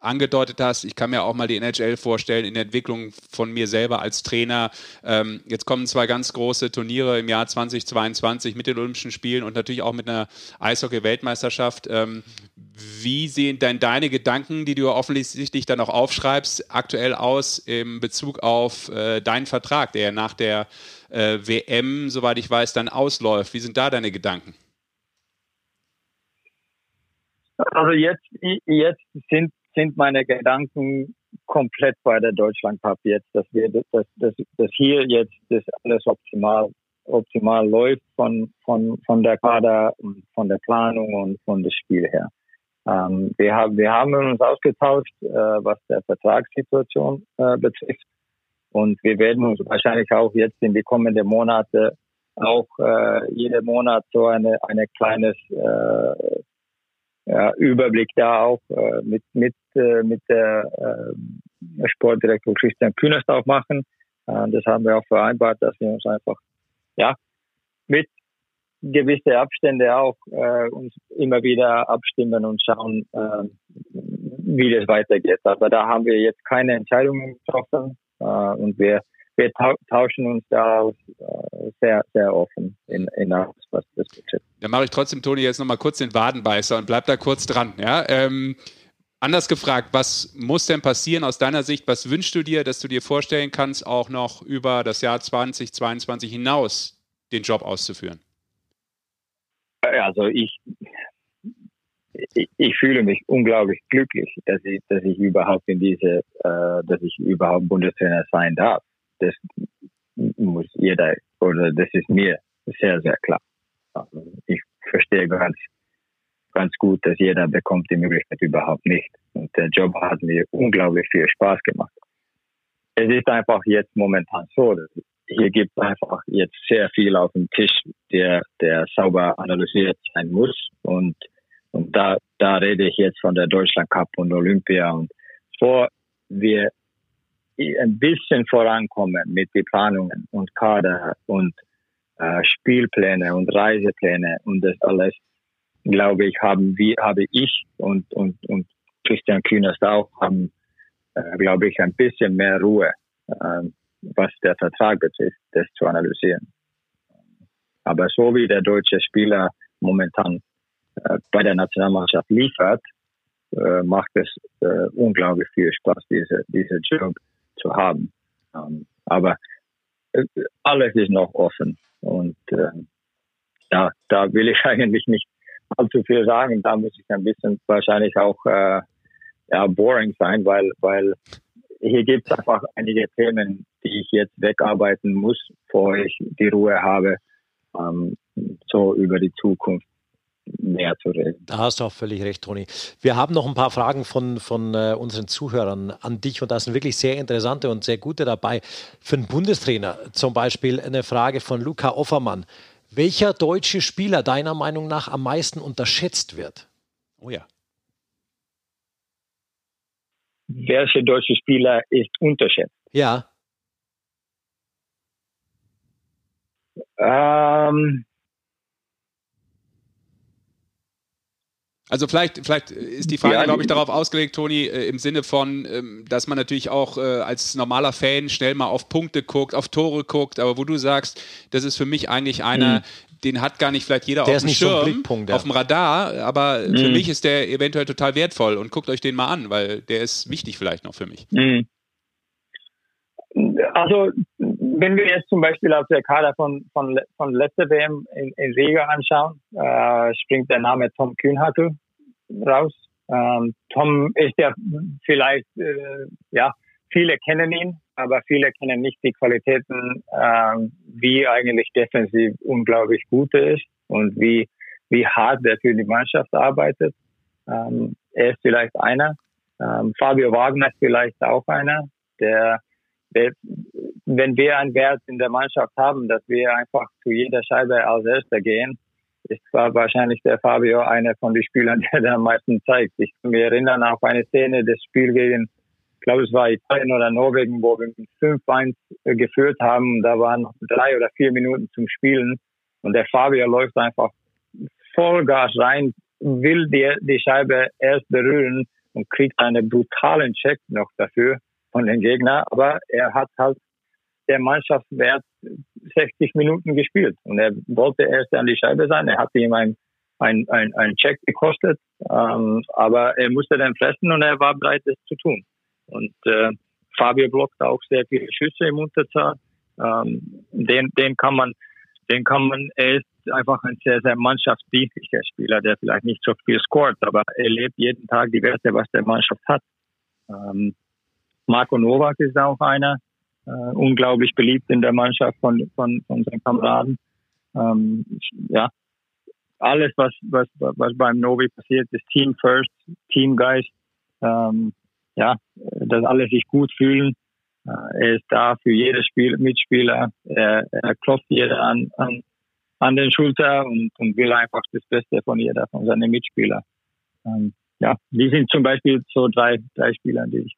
angedeutet hast, ich kann mir auch mal die NHL vorstellen in der Entwicklung von mir selber als Trainer. Ähm, jetzt kommen zwei ganz große Turniere im Jahr 2022 mit den Olympischen Spielen und natürlich auch mit einer Eishockey-Weltmeisterschaft. Ähm, wie sehen denn deine Gedanken, die du offensichtlich dann auch aufschreibst, aktuell aus im Bezug auf äh, deinen Vertrag, der nach der äh, WM, soweit ich weiß, dann ausläuft? Wie sind da deine Gedanken? Also jetzt, jetzt sind sind meine Gedanken komplett bei der Deutschland Cup jetzt, dass wir, dass, dass, dass hier jetzt das alles optimal, optimal läuft von, von, von der Kader und von der Planung und von dem Spiel her. Ähm, wir haben, wir haben uns ausgetauscht, äh, was der Vertragssituation äh, betrifft. Und wir werden uns wahrscheinlich auch jetzt in die kommenden Monate auch äh, jeden Monat so eine, eine kleines äh, ja, Überblick da auch äh, mit, mit, äh, mit der äh, Sportdirektor Christian Kühners auch machen. Äh, das haben wir auch vereinbart, dass wir uns einfach ja, mit gewisse Abstände auch äh, uns immer wieder abstimmen und schauen, äh, wie das weitergeht. Aber da haben wir jetzt keine Entscheidungen getroffen äh, und wir wir tauschen uns da äh, sehr, sehr offen in, in aus, was das betrifft. Dann mache ich trotzdem, Toni, jetzt nochmal kurz den Wadenbeißer und bleib da kurz dran. Ja? Ähm, anders gefragt, was muss denn passieren aus deiner Sicht? Was wünschst du dir, dass du dir vorstellen kannst, auch noch über das Jahr 2022 hinaus den Job auszuführen? Also ich, ich, ich, fühle mich unglaublich glücklich, dass ich, dass ich überhaupt in diese, äh, dass ich überhaupt Bundestrainer sein darf das muss jeder, oder das ist mir sehr, sehr klar. Ich verstehe ganz, ganz gut, dass jeder bekommt die Möglichkeit überhaupt nicht. Und der Job hat mir unglaublich viel Spaß gemacht. Es ist einfach jetzt momentan so, hier gibt es einfach jetzt sehr viel auf dem Tisch, der, der sauber analysiert sein muss. Und, und da, da rede ich jetzt von der Deutschland Cup und Olympia. Und vor wir ein bisschen vorankommen mit den Planungen und Kader und äh, Spielpläne und Reisepläne und das alles, glaube ich, haben wir, habe ich und, und, und Christian Kühners auch, haben, äh, glaube ich, ein bisschen mehr Ruhe, äh, was der Vertrag betrifft, das zu analysieren. Aber so wie der deutsche Spieler momentan äh, bei der Nationalmannschaft liefert, äh, macht es äh, unglaublich viel Spaß, diese, diese Job zu haben. Ähm, aber äh, alles ist noch offen und äh, ja, da will ich *laughs* eigentlich nicht allzu viel sagen. Da muss ich ein bisschen wahrscheinlich auch äh, ja, boring sein, weil, weil hier gibt es einfach einige Themen, die ich jetzt wegarbeiten muss, bevor ich die Ruhe habe, ähm, so über die Zukunft mehr zu reden. Da hast du auch völlig recht, Toni. Wir haben noch ein paar Fragen von, von äh, unseren Zuhörern an dich und da sind wirklich sehr interessante und sehr gute dabei. Für einen Bundestrainer zum Beispiel eine Frage von Luca Offermann. Welcher deutsche Spieler deiner Meinung nach am meisten unterschätzt wird? Oh ja. Welcher deutsche Spieler ist unterschätzt? Ja. Ähm, Also vielleicht, vielleicht ist die Frage, ja, glaube ich, darauf ausgelegt, Toni, äh, im Sinne von, ähm, dass man natürlich auch äh, als normaler Fan schnell mal auf Punkte guckt, auf Tore guckt, aber wo du sagst, das ist für mich eigentlich einer, mhm. den hat gar nicht vielleicht jeder der auf dem Schirm, so ja. auf dem Radar, aber mhm. für mich ist der eventuell total wertvoll und guckt euch den mal an, weil der ist wichtig vielleicht noch für mich. Mhm. Also, wenn wir jetzt zum Beispiel auf der Kader von, von, von letzter WM in, in Riga anschauen, äh, springt der Name Tom Kühnhackel raus. Ähm, Tom ist ja vielleicht, äh, ja, viele kennen ihn, aber viele kennen nicht die Qualitäten, äh, wie eigentlich defensiv unglaublich gut er ist und wie, wie hart er für die Mannschaft arbeitet. Ähm, er ist vielleicht einer. Ähm, Fabio Wagner ist vielleicht auch einer, der wenn wir einen Wert in der Mannschaft haben, dass wir einfach zu jeder Scheibe als Erster gehen, ist war wahrscheinlich der Fabio einer von den Spielern, *laughs* der da am meisten zeigt. Ich kann mich erinnern auf eine Szene des Spiels gegen, ich glaube es war Italien oder Norwegen, wo wir mit 5-1 geführt haben. Da waren noch drei oder vier Minuten zum Spielen und der Fabio läuft einfach Vollgas rein, will die, die Scheibe erst berühren und kriegt einen brutalen Check noch dafür von den Gegnern, aber er hat halt der Mannschaftswert 60 Minuten gespielt und er wollte erst an die Scheibe sein. Er hatte ihm ein ein, ein, ein Check gekostet, ähm, aber er musste dann fressen und er war bereit, es zu tun. Und äh, Fabio blockt auch sehr viele Schüsse im Unterzahl. Ähm, den, den kann man, den kann man, er ist einfach ein sehr, sehr mannschaftsdienstlicher Spieler, der vielleicht nicht so viel scoret, aber er lebt jeden Tag die Werte, was der Mannschaft hat. Ähm, Marco Novak ist auch einer, äh, unglaublich beliebt in der Mannschaft von, von, von seinen Kameraden. Ähm, ja, alles, was, was, was beim Novi passiert, ist Team First, Teamgeist. Ähm, ja, dass alle sich gut fühlen. Äh, er ist da für jedes Spiel, Mitspieler. Er, er klopft jeder an, an, an den Schulter und, und will einfach das Beste von jeder, von seinen Mitspielern. Ähm, ja, die sind zum Beispiel so drei, drei Spieler, die ich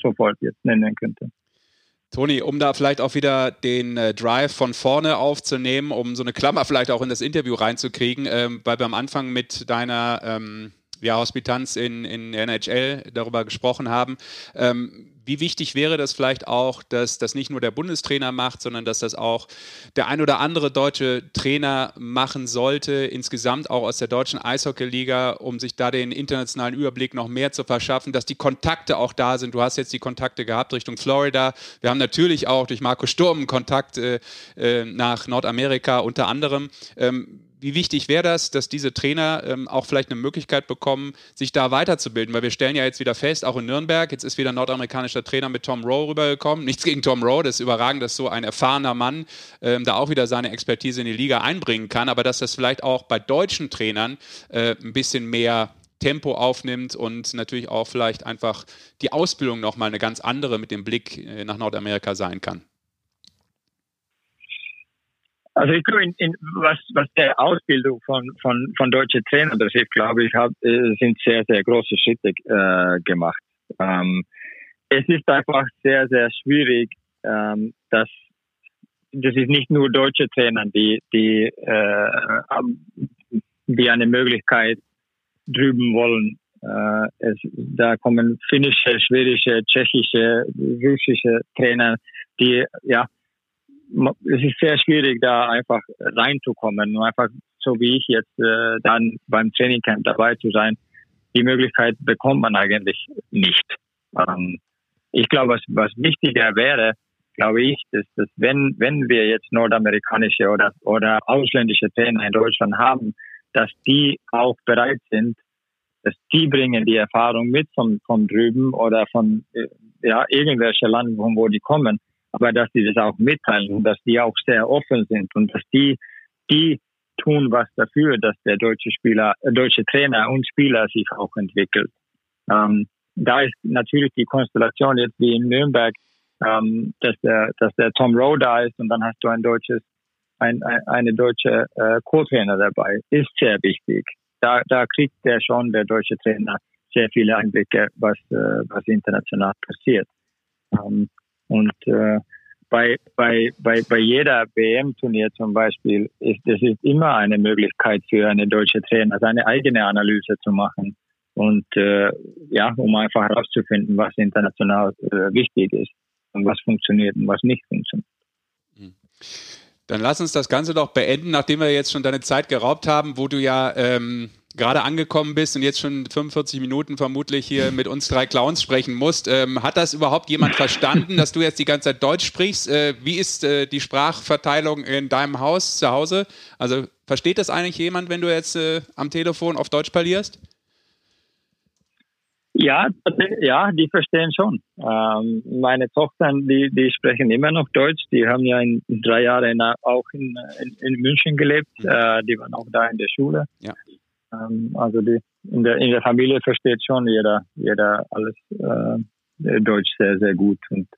sofort jetzt nennen könnte. Toni, um da vielleicht auch wieder den äh, Drive von vorne aufzunehmen, um so eine Klammer vielleicht auch in das Interview reinzukriegen, ähm, weil wir am Anfang mit deiner ähm, ja, Hospitanz in, in NHL darüber gesprochen haben. Ähm, wie wichtig wäre das vielleicht auch, dass das nicht nur der Bundestrainer macht, sondern dass das auch der ein oder andere deutsche Trainer machen sollte, insgesamt auch aus der deutschen Eishockeyliga, um sich da den internationalen Überblick noch mehr zu verschaffen, dass die Kontakte auch da sind. Du hast jetzt die Kontakte gehabt Richtung Florida. Wir haben natürlich auch durch Marco Sturm Kontakt äh, äh nach Nordamerika unter anderem. Ähm, wie wichtig wäre das, dass diese Trainer ähm, auch vielleicht eine Möglichkeit bekommen, sich da weiterzubilden? Weil wir stellen ja jetzt wieder fest, auch in Nürnberg, jetzt ist wieder ein nordamerikanischer Trainer mit Tom Rowe rübergekommen. Nichts gegen Tom Rowe, das ist überragend, dass so ein erfahrener Mann ähm, da auch wieder seine Expertise in die Liga einbringen kann, aber dass das vielleicht auch bei deutschen Trainern äh, ein bisschen mehr Tempo aufnimmt und natürlich auch vielleicht einfach die Ausbildung nochmal eine ganz andere mit dem Blick äh, nach Nordamerika sein kann. Also ich glaube, in, in, was, was der Ausbildung von, von, von deutschen Trainern betrifft, glaube ich, hab, äh, sind sehr, sehr große Schritte äh, gemacht. Ähm, es ist einfach sehr, sehr schwierig, ähm, dass das ist nicht nur deutsche Trainer, die, die, äh, die eine Möglichkeit drüben wollen. Äh, es, da kommen finnische, schwedische, tschechische, russische Trainer, die ja es ist sehr schwierig, da einfach reinzukommen und einfach so wie ich jetzt äh, dann beim Trainingcamp dabei zu sein. Die Möglichkeit bekommt man eigentlich nicht. Ähm, ich glaube, was, was wichtiger wäre, glaube ich, dass, dass wenn, wenn wir jetzt nordamerikanische oder, oder ausländische Trainer in Deutschland haben, dass die auch bereit sind, dass die bringen die Erfahrung mit von, von drüben oder von äh, ja, irgendwelche Land, wo die kommen aber dass die das auch mitteilen und dass die auch sehr offen sind und dass die, die tun was dafür, dass der deutsche Spieler, äh, deutsche Trainer und Spieler sich auch entwickelt. Ähm, da ist natürlich die Konstellation jetzt wie in Nürnberg, ähm, dass der, dass der Tom Rowe da ist und dann hast du ein deutsches, ein, ein, eine deutsche äh, Co-Trainer dabei, ist sehr wichtig. Da, da kriegt der schon, der deutsche Trainer, sehr viele Einblicke, was, äh, was international passiert. Ähm, und äh, bei, bei, bei, bei jeder WM-Turnier zum Beispiel ist es ist immer eine Möglichkeit für eine deutsche Trainer, seine eigene Analyse zu machen und äh, ja, um einfach herauszufinden, was international äh, wichtig ist und was funktioniert und was nicht funktioniert. Hm. Dann lass uns das Ganze doch beenden, nachdem wir jetzt schon deine Zeit geraubt haben, wo du ja ähm, gerade angekommen bist und jetzt schon 45 Minuten vermutlich hier mit uns drei Clowns sprechen musst. Ähm, hat das überhaupt jemand verstanden, dass du jetzt die ganze Zeit Deutsch sprichst? Äh, wie ist äh, die Sprachverteilung in deinem Haus zu Hause? Also versteht das eigentlich jemand, wenn du jetzt äh, am Telefon auf Deutsch parlierst? Ja, ja, die verstehen schon. Ähm, meine Tochter, die, die sprechen immer noch Deutsch. Die haben ja in, drei Jahren auch in, in, in München gelebt. Mhm. Äh, die waren auch da in der Schule. Ja. Ähm, also die, in, der, in der Familie versteht schon jeder, jeder alles äh, Deutsch sehr, sehr gut. Und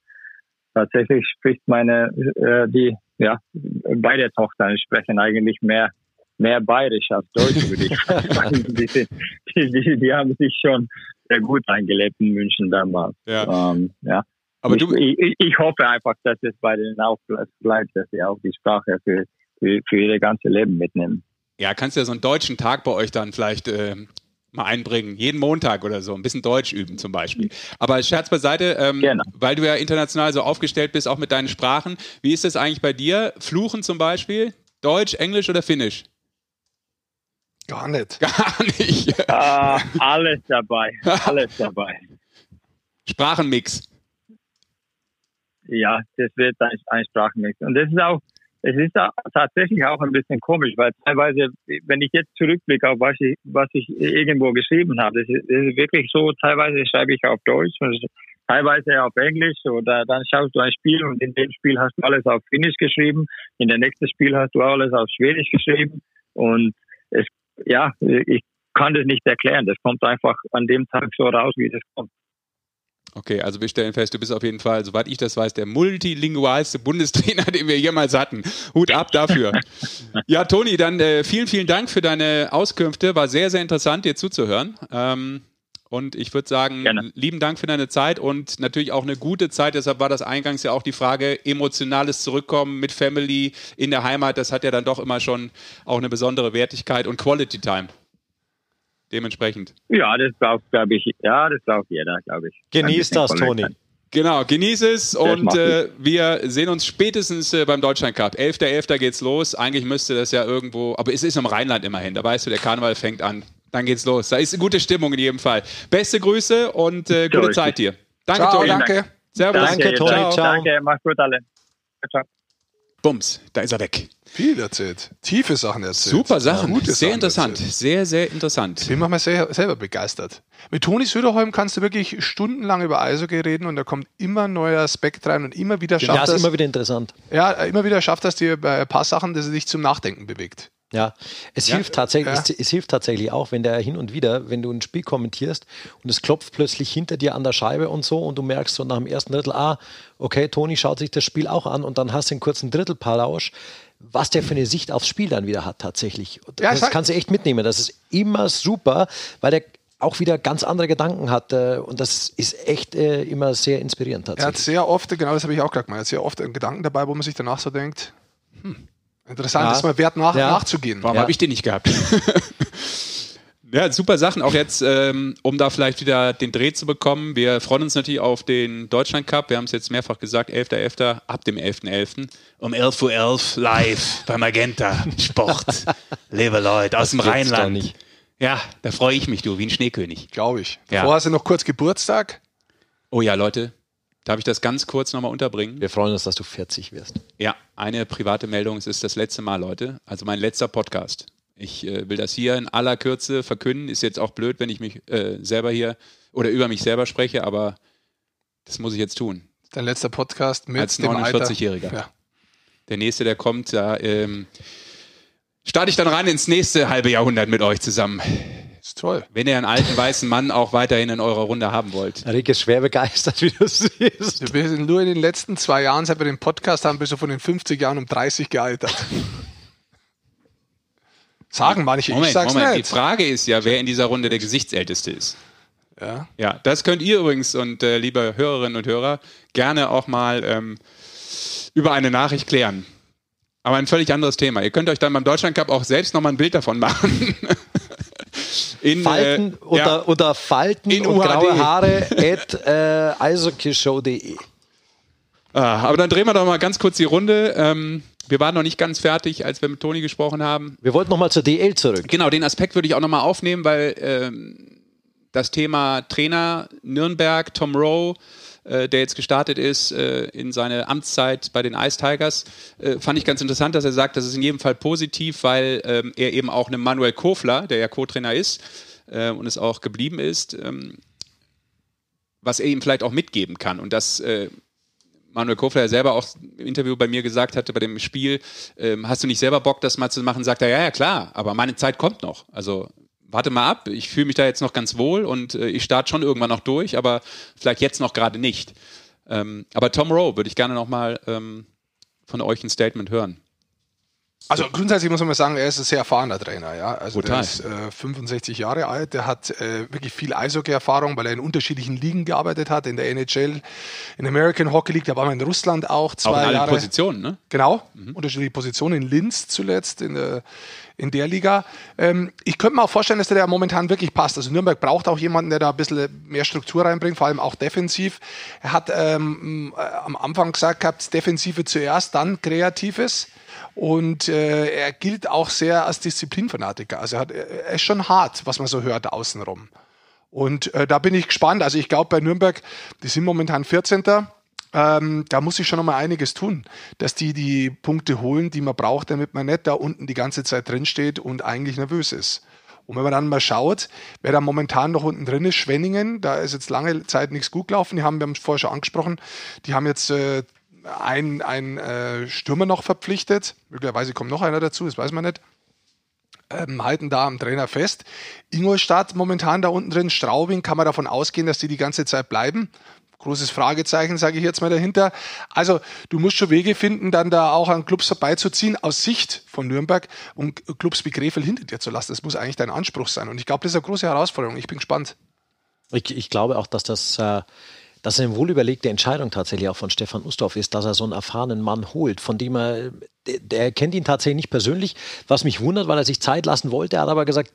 tatsächlich spricht meine, äh, die, ja, beide Tochter sprechen eigentlich mehr, mehr bayerisch als Deutsch, würde ich sagen. *laughs* die, die, die, die, haben sich schon sehr gut eingelebt in München damals. Ja. Ähm, ja. Aber ich, du, ich, ich, hoffe einfach, dass es bei denen auch bleibt, dass sie auch die Sprache für, für, für ihr ganzes Leben mitnehmen. Ja, kannst du ja so einen deutschen Tag bei euch dann vielleicht äh, mal einbringen. Jeden Montag oder so. Ein bisschen Deutsch üben zum Beispiel. Aber Scherz beiseite, ähm, weil du ja international so aufgestellt bist, auch mit deinen Sprachen. Wie ist das eigentlich bei dir? Fluchen zum Beispiel? Deutsch, Englisch oder Finnisch? Gar nicht. *laughs* Gar nicht. Uh, alles dabei. *laughs* Alles dabei. Sprachenmix. Ja, das wird ein, ein Sprachenmix. Und das ist auch, es ist tatsächlich auch ein bisschen komisch, weil teilweise, wenn ich jetzt zurückblicke auf was ich, was ich irgendwo geschrieben habe, das ist, ist wirklich so, teilweise schreibe ich auf Deutsch und teilweise auf Englisch oder dann schaust du ein Spiel und in dem Spiel hast du alles auf Finnisch geschrieben, in der nächsten Spiel hast du alles auf Schwedisch geschrieben und es, ja, ich kann das nicht erklären. Das kommt einfach an dem Tag so raus, wie das kommt. Okay, also wir stellen fest, du bist auf jeden Fall, soweit ich das weiß, der multilingualste Bundestrainer, *laughs* den wir jemals hatten. Hut ab dafür. ja, Toni, dann äh, vielen, vielen Dank für deine Auskünfte. War sehr, sehr interessant, dir zuzuhören. Ähm, und ich würde sagen, Gerne. lieben Dank für deine Zeit und natürlich auch eine gute Zeit. Deshalb war das eingangs ja auch die Frage, emotionales Zurückkommen mit Family in der Heimat. Das hat ja dann doch immer schon auch eine besondere Wertigkeit und Quality Time dementsprechend. Ja, das braucht, glaube ich, ja, das braucht jeder, glaube ich. Genieß das, Toni. Genau, genieß es das und äh, wir sehen uns spätestens äh, beim Deutschland Cup. 11.11. .11. geht's los. Eigentlich müsste das ja irgendwo, aber es ist im Rheinland immerhin. Da weißt du, der Karneval fängt an. Dann geht's los. Da ist eine gute Stimmung in jedem Fall. Beste Grüße und äh, gute Zeit dir. Danke, Ciao, Toni. Danke. Servus. Danke, Toni. Ciao. Danke, mach's gut alle. Ciao. Bums, da ist er weg. Viel erzählt. Tiefe Sachen erzählt. Super Sachen. Gute sehr Sachen interessant. Erzählt. Sehr, sehr interessant. Ich bin manchmal sehr, selber begeistert. Mit Toni Söderholm kannst du wirklich stundenlang über Eishockey reden und da kommt immer ein neuer Aspekt rein und immer wieder schafft ja, das. ist immer wieder interessant. Ja, immer wieder schafft das dir bei ein paar Sachen, dass er dich zum Nachdenken bewegt. Ja, es ja, hilft tatsächlich, ja. es, es, hilft tatsächlich auch, wenn der hin und wieder, wenn du ein Spiel kommentierst und es klopft plötzlich hinter dir an der Scheibe und so und du merkst so nach dem ersten Drittel, ah, okay, Toni schaut sich das Spiel auch an und dann hast du einen kurzen Drittelpalausch was der für eine Sicht aufs Spiel dann wieder hat tatsächlich. Ja, das kannst du echt mitnehmen. Das ist immer super, weil der auch wieder ganz andere Gedanken hat. äh, Und das ist echt äh, immer sehr inspirierend Er hat tatsächlich. sehr oft, genau das habe ich auch gerade gemeint, er hat sehr oft einen Gedanken dabei, wo man sich danach so denkt, hm, interessant, Ja. ist mal wert nach, Ja. nachzugehen. Warum Ja. habe ich den nicht gehabt? *laughs* ja, super Sachen. Auch jetzt, ähm, um da vielleicht wieder den Dreh zu bekommen. Wir freuen uns natürlich auf den Deutschland Cup. Wir haben es jetzt mehrfach gesagt, 11.11. ab dem 11.11. um 11.11 Uhr live bei Magenta Sport. *laughs* Liebe Leute aus dem gibt's doch Rheinland. nicht. Ja, da freue ich mich, du, wie ein Schneekönig. Glaube ich. Ja. Vorher hast du noch kurz Geburtstag. Oh ja, Leute, darf ich das ganz kurz nochmal unterbringen? Wir freuen uns, dass du 40 wirst. Ja, eine private Meldung. Es ist das letzte Mal, Leute. Also mein letzter Podcast. Ich äh, will das hier in aller Kürze verkünden. Ist jetzt auch blöd, wenn ich mich äh, selber hier oder über mich selber spreche, aber das muss ich jetzt tun. Dein letzter Podcast mit Als dem Alter. 49-Jähriger. Ja. Der nächste, der kommt, da ähm, starte ich dann rein ins nächste halbe Jahrhundert mit euch zusammen. Ist toll. Wenn ihr einen alten weißen Mann auch weiterhin in eurer Runde haben wollt. Rick ist schwer begeistert, wie du siehst. Wir sind nur in den letzten zwei Jahren, seit wir den Podcast haben, bist du von den 50 Jahren um 30 gealtert. *laughs* Sagen manche, ich Moment, sag's Moment. Die nicht. Frage ist ja, wer in dieser Runde der Gesichtsälteste ist. Ja. Ja, das könnt ihr übrigens und äh, liebe Hörerinnen und Hörer gerne auch mal ähm, über eine Nachricht klären. Aber ein völlig anderes Thema. Ihr könnt euch dann beim Deutschland Cup auch selbst nochmal ein Bild davon machen. *laughs* In, Falten äh, unter, ja, unter Falten In und UHD. graue Haare at äh, eishockeyshow.de. ah, aber dann drehen wir doch mal ganz kurz die Runde. Ähm, wir waren noch nicht ganz fertig, als wir mit Toni gesprochen haben. Wir wollten nochmal zur DL zurück. Genau, den Aspekt würde ich auch nochmal aufnehmen, weil ähm, das Thema Trainer Nürnberg, Tom Rowe, äh, der jetzt gestartet ist äh, in seine Amtszeit bei den Ice Tigers, äh, fand ich ganz interessant, dass er sagt, das ist in jedem Fall positiv, weil ähm, er eben auch einem Manuel Kofler, der ja Co-Trainer ist äh, und es auch geblieben ist, ähm, was er ihm vielleicht auch mitgeben kann. Und das äh, Manuel Kofler selber auch im Interview bei mir gesagt hatte, bei dem Spiel, ähm, hast du nicht selber Bock, das mal zu machen? Sagt er, ja, ja, klar, aber meine Zeit kommt noch. Also warte mal ab, ich fühle mich da jetzt noch ganz wohl und äh, ich starte schon irgendwann noch durch, aber vielleicht jetzt noch gerade nicht. Ähm, aber Tom Rowe würde ich gerne noch mal ähm, von euch ein Statement hören. Also grundsätzlich muss man mal sagen, er ist ein sehr erfahrener Trainer. Ja? Also Total. der ist äh, 65 Jahre alt, der hat äh, wirklich viel Eishockey-Erfahrung, weil er in unterschiedlichen Ligen gearbeitet hat, in der NHL, in der American Hockey League, der war mal in Russland auch zwei Auch in Jahre. Positionen, ne? Genau, unterschiedliche Positionen. In Linz zuletzt, in der, in der Liga. Ähm, ich könnte mir auch vorstellen, dass der da momentan wirklich passt. Also Nürnberg braucht auch jemanden, der da ein bisschen mehr Struktur reinbringt, vor allem auch defensiv. Er hat ähm, äh, am Anfang gesagt gehabt, Defensive zuerst, dann Kreatives. Und äh, er gilt auch sehr als Disziplinfanatiker. Also er, hat, er ist schon hart, was man so hört außenrum. Und äh, da bin ich gespannt. Also ich glaube bei Nürnberg, die sind momentan 14. Ähm, da muss ich schon noch mal einiges tun, dass die die Punkte holen, die man braucht, damit man nicht da unten die ganze Zeit drin steht und eigentlich nervös ist. Und wenn man dann mal schaut, wer da momentan noch unten drin ist, Schwenningen, da ist jetzt lange Zeit nichts gut gelaufen. Die haben, wir haben es vorher schon angesprochen, die haben jetzt äh, einen, einen äh, Stürmer noch verpflichtet. Möglicherweise kommt noch einer dazu, das weiß man nicht ähm, halten da am Trainer fest. Ingolstadt momentan da unten drin, Straubing, kann man davon ausgehen, dass die die ganze Zeit bleiben. Großes Fragezeichen, sage ich jetzt mal dahinter. Also du musst schon Wege finden, dann da auch an Clubs vorbeizuziehen, aus Sicht von Nürnberg und Clubs wie Krefeld hinter dir zu lassen. Das muss eigentlich dein Anspruch sein. Und ich glaube, das ist eine große Herausforderung. Ich bin gespannt. Ich, ich glaube auch, dass das äh, dass eine wohlüberlegte Entscheidung tatsächlich auch von Stefan Ustorf ist, dass er so einen erfahrenen Mann holt, von dem er, der, kennt ihn tatsächlich nicht persönlich, was mich wundert, weil er sich Zeit lassen wollte. Er hat aber gesagt,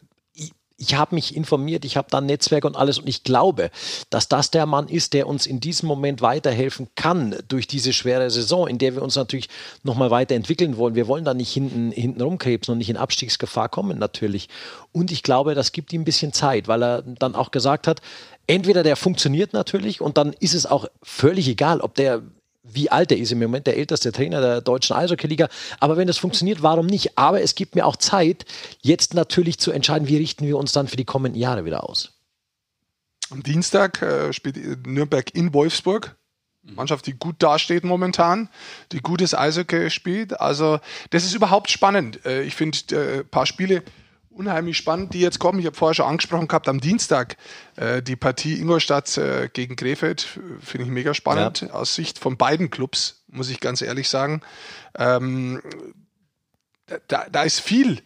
ich, habe mich informiert, ich habe da ein Netzwerk und alles und ich glaube, dass das der Mann ist, der uns in diesem Moment weiterhelfen kann durch diese schwere Saison, in der wir uns natürlich nochmal weiterentwickeln wollen. Wir wollen da nicht hinten, hinten rumkrebsen und nicht in Abstiegsgefahr kommen natürlich. Und ich glaube, das gibt ihm ein bisschen Zeit, weil er dann auch gesagt hat, entweder der funktioniert natürlich und dann ist es auch völlig egal, ob der wie alt er ist im Moment, der älteste Trainer der deutschen Eishockey-Liga. Aber wenn es funktioniert, warum nicht? Aber es gibt mir auch Zeit, jetzt natürlich zu entscheiden, wie richten wir uns dann für die kommenden Jahre wieder aus. Am Dienstag äh, spielt Nürnberg in Wolfsburg. Mannschaft, die gut dasteht momentan, die gutes Eishockey spielt. Also das ist überhaupt spannend. Äh, ich finde äh, ein paar Spiele unheimlich spannend, die jetzt kommen. Ich habe vorher schon angesprochen gehabt, am Dienstag äh, die Partie Ingolstadt äh, gegen Krefeld, finde ich mega spannend, ja. aus Sicht von beiden Clubs, muss ich ganz ehrlich sagen. Ähm, da, da ist viel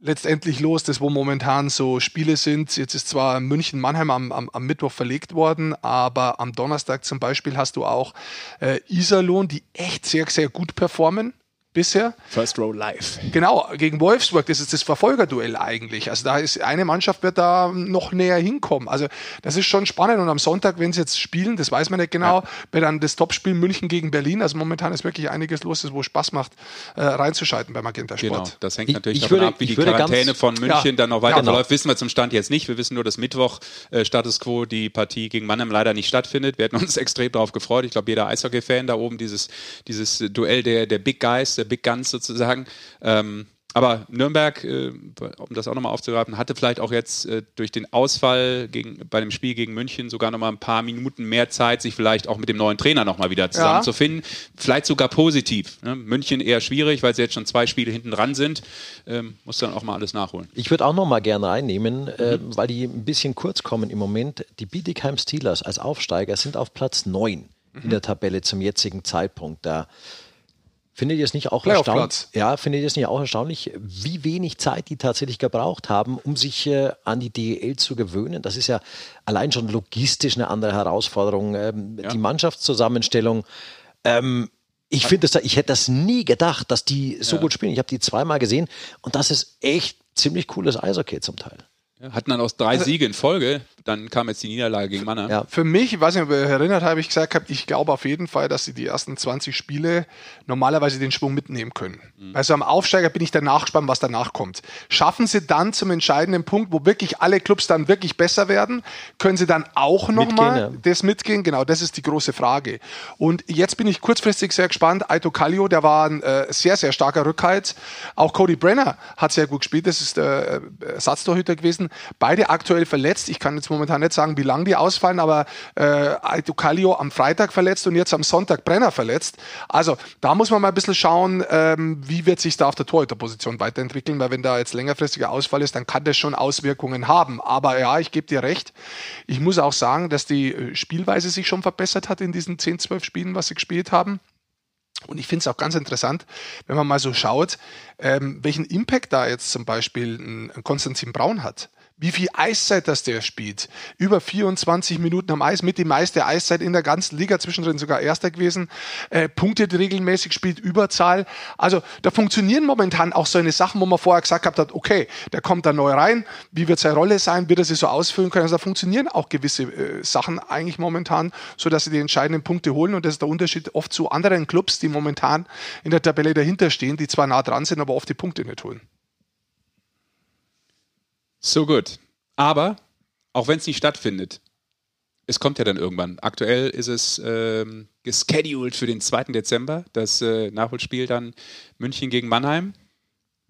letztendlich los, das wo momentan so Spiele sind. Jetzt ist zwar München-Mannheim am, am, am, Mittwoch verlegt worden, aber am Donnerstag zum Beispiel hast du auch äh, Iserlohn, die echt sehr, sehr gut performen bisher. First Row Live. Genau, gegen Wolfsburg, das ist das Verfolgerduell eigentlich. Also da ist eine Mannschaft wird da noch näher hinkommen. Also das ist schon spannend und am Sonntag, wenn sie jetzt spielen, das weiß man nicht genau, ja. wird dann das Topspiel München gegen Berlin. Also momentan ist wirklich einiges los, wo Spaß macht, äh, reinzuschalten beim Magenta Sport. Genau, das hängt natürlich ich, ich davon würde, ab, wie die Quarantäne von München ja, dann noch weiter genau. verläuft. Wissen wir zum Stand jetzt nicht. Wir wissen nur, dass Mittwoch äh, Status Quo die Partie gegen Mannheim leider nicht stattfindet. Wir hätten uns *laughs* extrem darauf gefreut. Ich glaube, jeder Eishockey-Fan da oben, dieses, dieses Duell der, der Big Guys, der Big Guns sozusagen, sagen. Ähm, aber Nürnberg, äh, um das auch nochmal aufzugreifen, hatte vielleicht auch jetzt äh, durch den Ausfall gegen, bei dem Spiel gegen München sogar nochmal ein paar Minuten mehr Zeit, sich vielleicht auch mit dem neuen Trainer nochmal wieder zusammenzufinden. Ja. Vielleicht sogar positiv. Ne? München eher schwierig, weil sie jetzt schon zwei Spiele hinten dran sind. Ähm, muss dann auch mal alles nachholen. Ich würde auch nochmal gerne einnehmen, mhm. äh, weil die ein bisschen kurz kommen im Moment. Die Bietigheim Steelers als Aufsteiger sind auf Platz 9 mhm. in der Tabelle zum jetzigen Zeitpunkt. Da Findet ihr es nicht auch erstaunlich? Ja, findet ihr es nicht auch erstaunlich, wie wenig Zeit die tatsächlich gebraucht haben, um sich äh, an die DEL zu gewöhnen? Das ist ja allein schon logistisch eine andere Herausforderung. Ähm, ja. Die Mannschaftszusammenstellung. Ähm, ich finde ich hätte das nie gedacht, dass die so ja. gut spielen. Ich habe die zweimal gesehen und das ist echt ziemlich cooles Eishockey zum Teil. Ja, hatten dann aus drei also, Siege in Folge, dann kam jetzt die Niederlage gegen Mannheim. Ja. Für mich, ich weiß nicht, ob ihr euch erinnert, habe ich gesagt, ich glaube auf jeden Fall, dass sie die ersten 20 Spiele normalerweise den Schwung mitnehmen können. Mhm. Also am Aufsteiger bin ich danach gespannt, was danach kommt. Schaffen sie dann zum entscheidenden Punkt, wo wirklich alle Clubs dann wirklich besser werden, können sie dann auch nochmal ja. das mitgehen? Genau, das ist die große Frage. Und jetzt bin ich kurzfristig sehr gespannt. Aito Kallio, der war ein äh, sehr, sehr starker Rückhalt. Auch Cody Brenner hat sehr gut gespielt, das ist der äh, Ersatztorhüter gewesen. Beide aktuell verletzt. Ich kann jetzt momentan nicht sagen, wie lange die ausfallen, aber äh, Kallio am Freitag verletzt und jetzt am Sonntag Brenner verletzt. Also da muss man mal ein bisschen schauen, ähm, wie wird sich da auf der Torhüterposition weiterentwickeln, weil wenn da jetzt längerfristiger Ausfall ist, dann kann das schon Auswirkungen haben. Aber ja, ich gebe dir recht. Ich muss auch sagen, dass die äh, Spielweise sich schon verbessert hat in diesen 10, 12 Spielen, was sie gespielt haben. Und ich finde es auch ganz interessant, wenn man mal so schaut, ähm, welchen Impact da jetzt zum Beispiel ein, ein Konstantin Braun hat wie viel Eiszeit das der spielt. Über 24 Minuten am Eis, mit die meiste Eiszeit in der ganzen Liga, zwischendrin sogar Erster gewesen, äh, Punkte regelmäßig spielt, Überzahl. Also da funktionieren momentan auch so eine Sachen, wo man vorher gesagt hat, okay, der kommt da neu rein, wie wird seine Rolle sein, wird er sie so ausfüllen können. Also da funktionieren auch gewisse äh, Sachen eigentlich momentan, so dass sie die entscheidenden Punkte holen und das ist der Unterschied oft zu anderen Clubs, die momentan in der Tabelle dahinter stehen, die zwar nah dran sind, aber oft die Punkte nicht holen. So gut. Aber auch wenn es nicht stattfindet, es kommt ja dann irgendwann. Aktuell ist es ähm, gescheduled für den 2. Dezember, das äh, Nachholspiel dann München gegen Mannheim.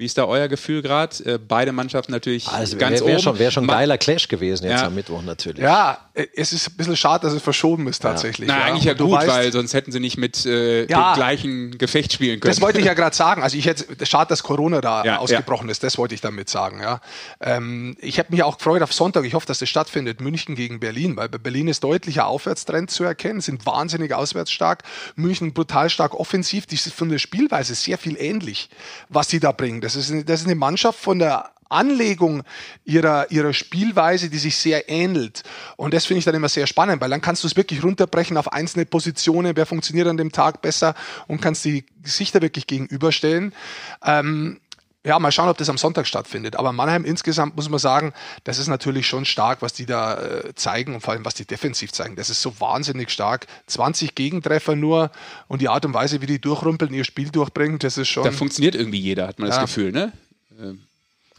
Wie ist da euer Gefühl gerade? Äh, beide Mannschaften natürlich also ganz wär, wär oben. Schon, Wäre schon ein geiler Clash gewesen jetzt ja. am Mittwoch natürlich. Ja, es ist ein bisschen schade, dass es verschoben ist tatsächlich. Ja. Na, ja. eigentlich ja gut, weißt, weil sonst hätten sie nicht mit äh, ja, dem gleichen Gefecht spielen können. Das wollte ich ja gerade sagen. Also ich hätte, schade, dass Corona da ausgebrochen ist. Das wollte ich damit sagen. Ja. Ähm, ich habe mich auch gefreut auf Sonntag. Ich hoffe, dass das stattfindet. München gegen Berlin, weil bei Berlin ist deutlicher Aufwärtstrend zu erkennen, sind wahnsinnig auswärtsstark. München brutal stark offensiv. Die ist von der Spielweise sehr viel ähnlich, was die da bringen. Das ist, das ist eine Mannschaft von der Anlegung ihrer, ihrer Spielweise, die sich sehr ähnelt. Und das finde ich dann immer sehr spannend, weil dann kannst du es wirklich runterbrechen auf einzelne Positionen, wer funktioniert an dem Tag besser und kannst die Gesichter wirklich gegenüberstellen. Ähm, ja, mal schauen, ob das am Sonntag stattfindet. Aber Mannheim insgesamt muss man sagen, das ist natürlich schon stark, was die da äh, zeigen und vor allem, was die defensiv zeigen. Das ist so wahnsinnig stark. 20 Gegentreffer nur und die Art und Weise, wie die durchrumpeln, ihr Spiel durchbringen, das ist schon. Da funktioniert irgendwie jeder, hat man ja. das Gefühl, ne? Ähm.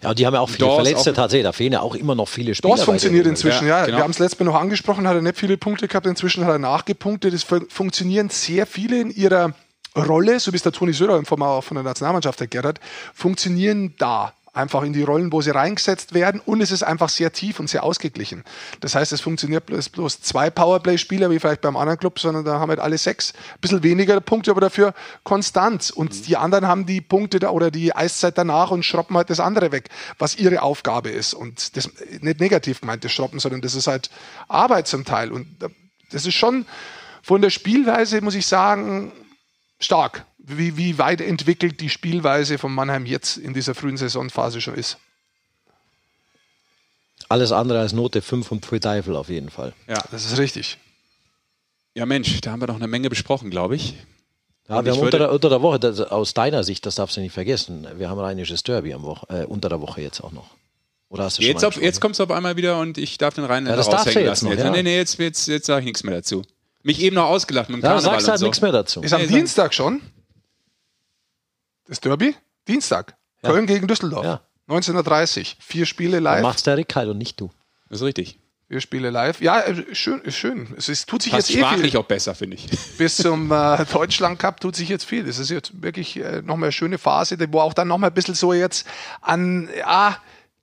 Ja, und die haben ja auch viele Dors Verletzte tatsächlich. Da fehlen ja auch immer noch viele Spieler. Das funktioniert inzwischen, ja. ja. Genau. Wir haben es letztes Mal noch angesprochen, hat er nicht viele Punkte gehabt, inzwischen hat er nachgepunktet. Es funktionieren sehr viele in ihrer Rolle, so wie es der Toni Söder von der Nationalmannschaft erklärt hat, funktionieren da einfach in die Rollen, wo sie reingesetzt werden und es ist einfach sehr tief und sehr ausgeglichen. Das heißt, es funktioniert bloß, bloß zwei Powerplay-Spieler wie vielleicht beim anderen Club, sondern da haben halt alle sechs. Ein bisschen weniger Punkte, aber dafür konstant. Und mhm. die anderen haben die Punkte da oder die Eiszeit danach und schroppen halt das andere weg, was ihre Aufgabe ist. Und das nicht negativ gemeint, das Schroppen, sondern das ist halt Arbeit zum Teil. Und das ist schon von der Spielweise, muss ich sagen, stark wie, wie weit entwickelt die Spielweise von Mannheim jetzt in dieser frühen Saisonphase schon ist. Alles andere als Note 5 und Pui Teufel auf jeden Fall. Ja, das ist richtig. Ja, Mensch, da haben wir noch eine Menge besprochen, glaube ich. Ja, wir haben unter der, unter der, Woche, das, aus deiner Sicht, das darfst du nicht vergessen, wir haben rheinisches Derby am Woche, äh, unter der Woche jetzt auch noch. Oder hast du jetzt, auf, jetzt kommst du auf einmal wieder und ich darf den Rheinländer ja, raushängen lassen. Noch, jetzt. Ja. Nee, nee, jetzt, jetzt, jetzt sage ich nichts mehr dazu. Mich eben noch ausgelacht mit dem ja, Karneval sagst halt so. nichts mehr dazu. Ist am nee, Dienstag schon? Das Derby? Dienstag. Ja. Köln gegen Düsseldorf. Ja. 1930. Vier Spiele live. Machst der Rick halt und nicht du. Das ist richtig. Vier Spiele live. Ja, äh, schön, ist schön. Es ist, tut sich Passt jetzt eh sprachlich viel. auch besser, finde ich. *laughs* Bis zum äh, Deutschland Cup tut sich jetzt viel. Das ist jetzt wirklich äh, nochmal eine schöne Phase, wo auch dann nochmal ein bisschen so jetzt an, ja,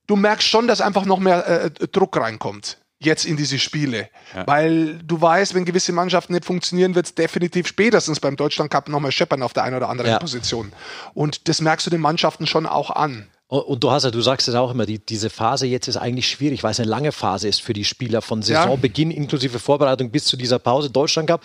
du merkst schon, dass einfach noch mehr äh, Druck reinkommt jetzt in diese Spiele. Ja. Weil du weißt, wenn gewisse Mannschaften nicht funktionieren, wird es definitiv spätestens beim Deutschland Cup nochmal scheppern auf der einen oder anderen ja. Position. Und das merkst du den Mannschaften schon auch an. Und du hast ja, du sagst es auch immer, die, diese Phase jetzt ist eigentlich schwierig, weil es eine lange Phase ist für die Spieler von Saisonbeginn inklusive Vorbereitung bis zu dieser Pause Deutschland Cup.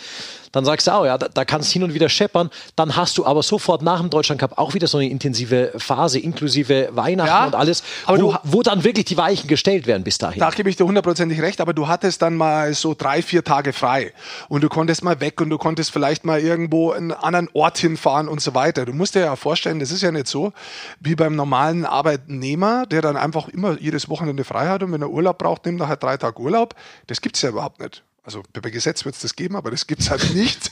Dann sagst du auch, ja, da, da kann es hin und wieder scheppern. Dann hast du aber sofort nach dem Deutschland Cup auch wieder so eine intensive Phase inklusive Weihnachten ja, und alles, wo, du, wo dann wirklich die Weichen gestellt werden bis dahin. Da gebe ich dir hundertprozentig recht, aber du hattest dann mal so drei, vier Tage frei und du konntest mal weg und du konntest vielleicht mal irgendwo einen anderen Ort hinfahren und so weiter. Du musst dir ja vorstellen, das ist ja nicht so wie beim normalen Arbeitnehmer, der dann einfach immer jedes Wochenende frei hat und wenn er Urlaub braucht, nimmt er halt drei Tage Urlaub. Das gibt es ja überhaupt nicht. Also bei Gesetz wird es das geben, aber das gibt es halt *laughs* nicht.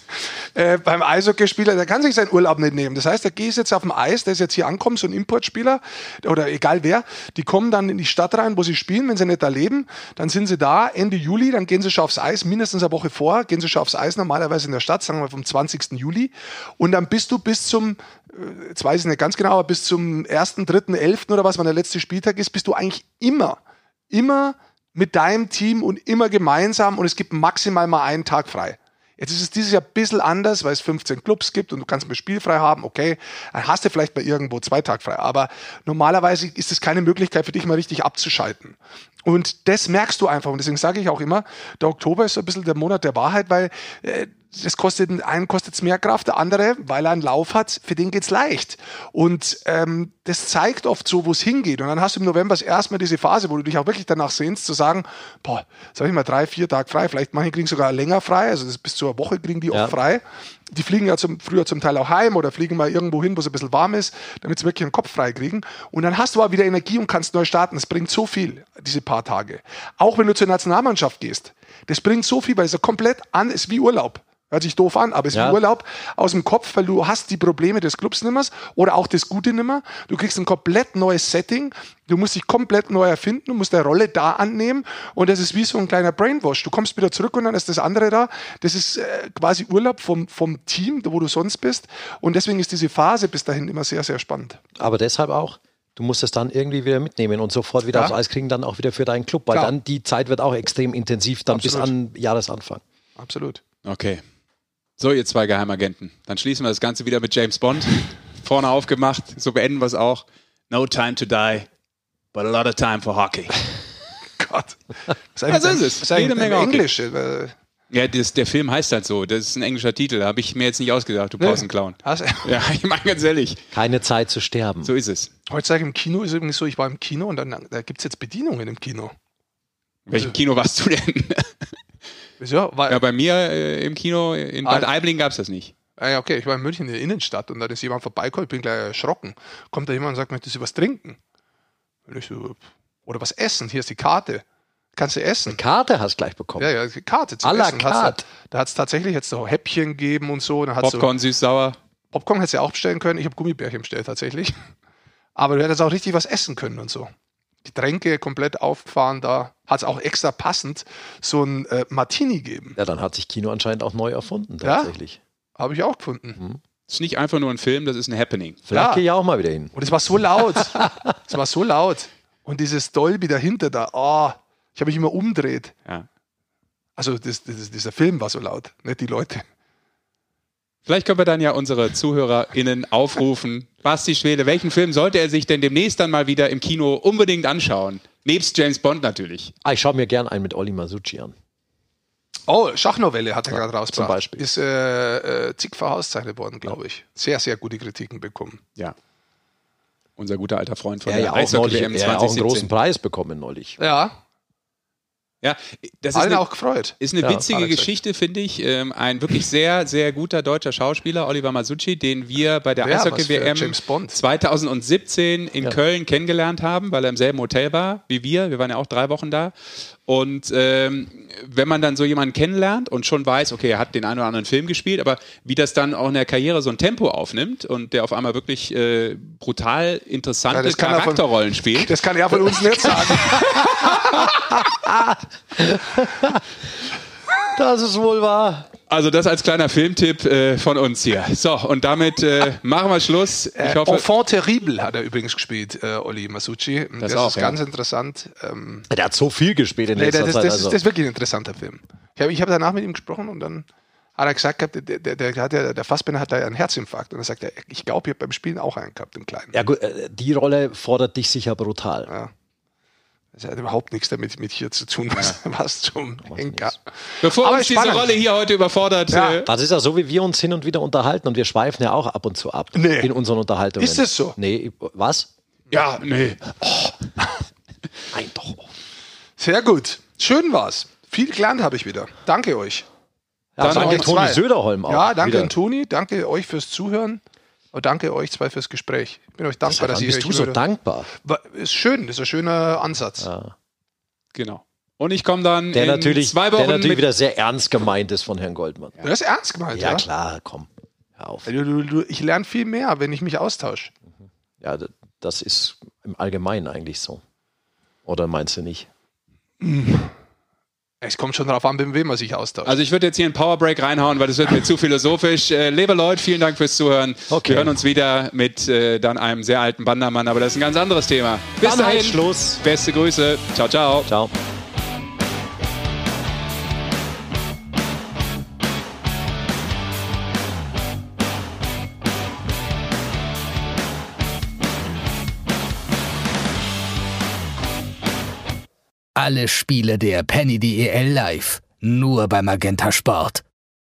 äh, beim Eishockeyspieler, der kann sich seinen Urlaub nicht nehmen. Das heißt, der geht jetzt auf dem Eis, der ist jetzt hier ankommen, so ein Importspieler oder egal wer, die kommen dann in die Stadt rein, wo sie spielen, wenn sie nicht da leben, dann sind sie da Ende Juli, dann gehen sie schon aufs Eis, mindestens eine Woche vor, gehen sie schon aufs Eis normalerweise in der Stadt, sagen wir vom 20. Juli und dann bist du bis zum äh, jetzt weiß ich nicht ganz genau, aber bis zum 1., 3., 11. oder was, wann der letzte Spieltag ist, bist du eigentlich immer, immer mit deinem Team und immer gemeinsam und es gibt maximal mal einen Tag frei. Jetzt ist es dieses Jahr ein bisschen anders, weil es 15 Clubs gibt und du kannst mal spielfrei haben, okay, dann hast du vielleicht mal irgendwo zwei Tage frei. Aber normalerweise ist es keine Möglichkeit für dich mal richtig abzuschalten. Und das merkst du einfach. Und deswegen sage ich auch immer, der Oktober ist so ein bisschen der Monat der Wahrheit, weil äh, das kostet, einen kostet es mehr Kraft, der andere, weil er einen Lauf hat, für den geht's leicht. Und ähm, das zeigt oft so, wo es hingeht. Und dann hast du im November erstmal diese Phase, wo du dich auch wirklich danach sehnst, zu sagen, boah, sag ich mal, drei, vier Tage frei. Vielleicht manche kriegen sogar länger frei, also das bis zu einer Woche kriegen die ja. oft frei. Die fliegen ja zum, früher zum Teil auch heim oder fliegen mal irgendwo hin, wo es ein bisschen warm ist, damit sie wirklich einen Kopf frei kriegen. Und dann hast du aber wieder Energie und kannst neu starten. Das bringt so viel, diese paar Tage. Auch wenn du zur Nationalmannschaft gehst. Das bringt so viel, weil es komplett an ist wie Urlaub. Hört sich doof an, aber es ist ja. Urlaub aus dem Kopf, weil du hast die Probleme des Clubs nimmers oder auch das Gute nimmer. Du kriegst ein komplett neues Setting. Du musst dich komplett neu erfinden. Du musst deine Rolle da annehmen. Und das ist wie so ein kleiner Brainwash. Du kommst wieder zurück und dann ist das andere da. Das ist äh, quasi Urlaub vom, vom Team, wo du sonst bist. Und deswegen ist diese Phase bis dahin immer sehr, sehr spannend. Aber deshalb auch, du musst es dann irgendwie wieder mitnehmen und sofort wieder ja. aufs Eis kriegen, dann auch wieder für deinen Club, weil Klar. dann die Zeit wird auch extrem intensiv, dann Absolut. bis an Jahresanfang. Absolut. Okay. So, ihr zwei Geheimagenten. Dann schließen wir das Ganze wieder mit James Bond. Vorne aufgemacht. So beenden wir es auch. No time to die, but a lot of time for hockey. *laughs* Gott. Was ja, so ist es. Jede Menge Englisch. Ja, das, der Film heißt halt so. Das ist ein englischer Titel. Habe ich mir jetzt nicht ausgedacht, du nee. Pausenclown. Hast ja, *laughs* ich meine ganz ehrlich. Keine Zeit zu sterben. So ist es. Heutzutage im Kino ist es übrigens so, ich war im Kino und dann da gibt es jetzt Bedienungen im Kino. In welchem Kino warst du denn? *laughs* Wieso? Weil, ja, bei mir äh, im Kino in Bad ah, Aibling gab es das nicht. Ah, ja, okay, ich war in München in der Innenstadt und da ist jemand vorbeigekommen, ich bin gleich erschrocken. Kommt da jemand und sagt, möchtest du was trinken? Und ich so, oder was essen? Hier ist die Karte. Kannst du essen? Eine Karte hast du gleich bekommen. Ja, ja, die Karte zum Essen. Karte. Da hat es tatsächlich jetzt so Häppchen gegeben und so. Popcorn, so, süß-sauer. Popcorn hättest du ja auch bestellen können. Ich habe Gummibärchen bestellt tatsächlich. *laughs* Aber du hättest auch richtig was essen können und so. Getränke komplett aufgefahren. Da hat es auch extra passend so ein äh, Martini gegeben. Ja, dann hat sich Kino anscheinend auch neu erfunden, tatsächlich. Ja, habe ich auch gefunden. Mhm. Das ist nicht einfach nur ein Film, das ist ein Happening. Vielleicht ja. gehe ich auch mal wieder hin. Und es war so laut. es war so laut. Und dieses Dolby dahinter da, oh, ich habe mich immer umdreht. Ja. Also das, das, dieser Film war so laut, nicht die Leute. Vielleicht können wir dann ja unsere ZuhörerInnen aufrufen. Basti Schwede, welchen Film sollte er sich denn demnächst dann mal wieder im Kino unbedingt anschauen? Nebst James Bond natürlich. Ah, ich schaue mir gern einen mit Oli Masucci an. Oh, Schachnovelle hat er gerade rausgebracht. zum Beispiel. Ist äh, äh, zigfach ausgezeichnet worden, glaube ich. Sehr, sehr gute Kritiken bekommen. Ja. Unser guter alter Freund von Er der ja auch, neulich, Eishockey-WM er ja auch einen großen 2017. Preis bekommen neulich. Ja, Ja, das ist allen eine, auch gefreut. ist eine Ja, witzige. Geschichte, finde ich. Ähm, ein wirklich sehr, sehr guter deutscher Schauspieler, Oliver Masucci, den wir bei der Ja, Eishockey-WM James Bond. 2017 in Köln kennengelernt haben, weil er im selben Hotel war wie wir. Wir waren ja auch drei Wochen da. Und ähm, wenn man dann so jemanden kennenlernt und schon weiß, okay, er hat den einen oder anderen Film gespielt, aber wie das dann auch in der Karriere so ein Tempo aufnimmt und der auf einmal wirklich äh, brutal interessante Ja, das kann er von- Charakterrollen spielt. Das kann er von uns nicht sagen. *laughs* *laughs* Das ist wohl wahr. Also das als kleiner Filmtipp äh, von uns hier. So, und damit äh, machen wir Schluss. Ich Äh, hoffe, Enfant terrible hat er übrigens gespielt, äh, Olli Masucci. Das, auch, ist ja. ganz interessant. Ähm, Der hat so viel gespielt in nee, letzter das, Zeit. das, also. ist, das ist wirklich ein interessanter Film. Ich habe ich hab danach mit ihm gesprochen und dann hat er gesagt, gehabt, der, der, der, hat ja, der Fassbender hat da ja einen Herzinfarkt. Und er sagt, er, ich glaube, ich habe beim Spielen auch einen gehabt, im Kleinen. ja, gut, äh, die Rolle fordert dich sicher brutal. Das hat überhaupt nichts damit mit hier zu tun, was, was zum Henker. bevor Aber uns diese spannend. Rolle hier heute überfordert, Ja. äh, Das ist ja so, wie wir uns hin und wieder unterhalten und wir schweifen ja auch ab und zu ab Nee. in unseren Unterhaltungen. Ist das so? Nee, was? ja, nee. *laughs* Nein, doch. Sehr gut. Schön war's. Viel gelernt habe ich wieder. Danke euch. Ja, Dann danke Toni. Söderholm auch. Ja, danke wieder. an Toni. Danke euch fürs Zuhören. Und danke euch zwei fürs Gespräch. Ich bin euch dankbar, Seit dass wann ihr bist euch du so über- dankbar? Ist schön, das ist ein schöner Ansatz. Genau. Und ich komme dann Der in natürlich, zwei der Wochen natürlich mit, wieder sehr ernst gemeint ist von Herrn Goldmann. Ja, Das ist ernst gemeint, ja? klar, komm. Hör auf. Du, du, du, ich lerne viel mehr, wenn ich mich austausche. Ja, d- das ist im Allgemeinen eigentlich so. Oder meinst du nicht? Es kommt schon darauf an, mit wem man sich austauscht. Also ich würde jetzt hier einen Powerbreak reinhauen, weil das wird mir zu philosophisch. Äh, liebe Leute, vielen Dank fürs Zuhören. Okay. Wir hören uns wieder mit äh, dann einem sehr alten Bandermann, aber das ist ein ganz anderes Thema. Bis Dann dahin, halt Schluss. beste Grüße. Ciao, ciao. Ciao. Alle Spiele der Penny DEL live. Nur bei Magenta Sport.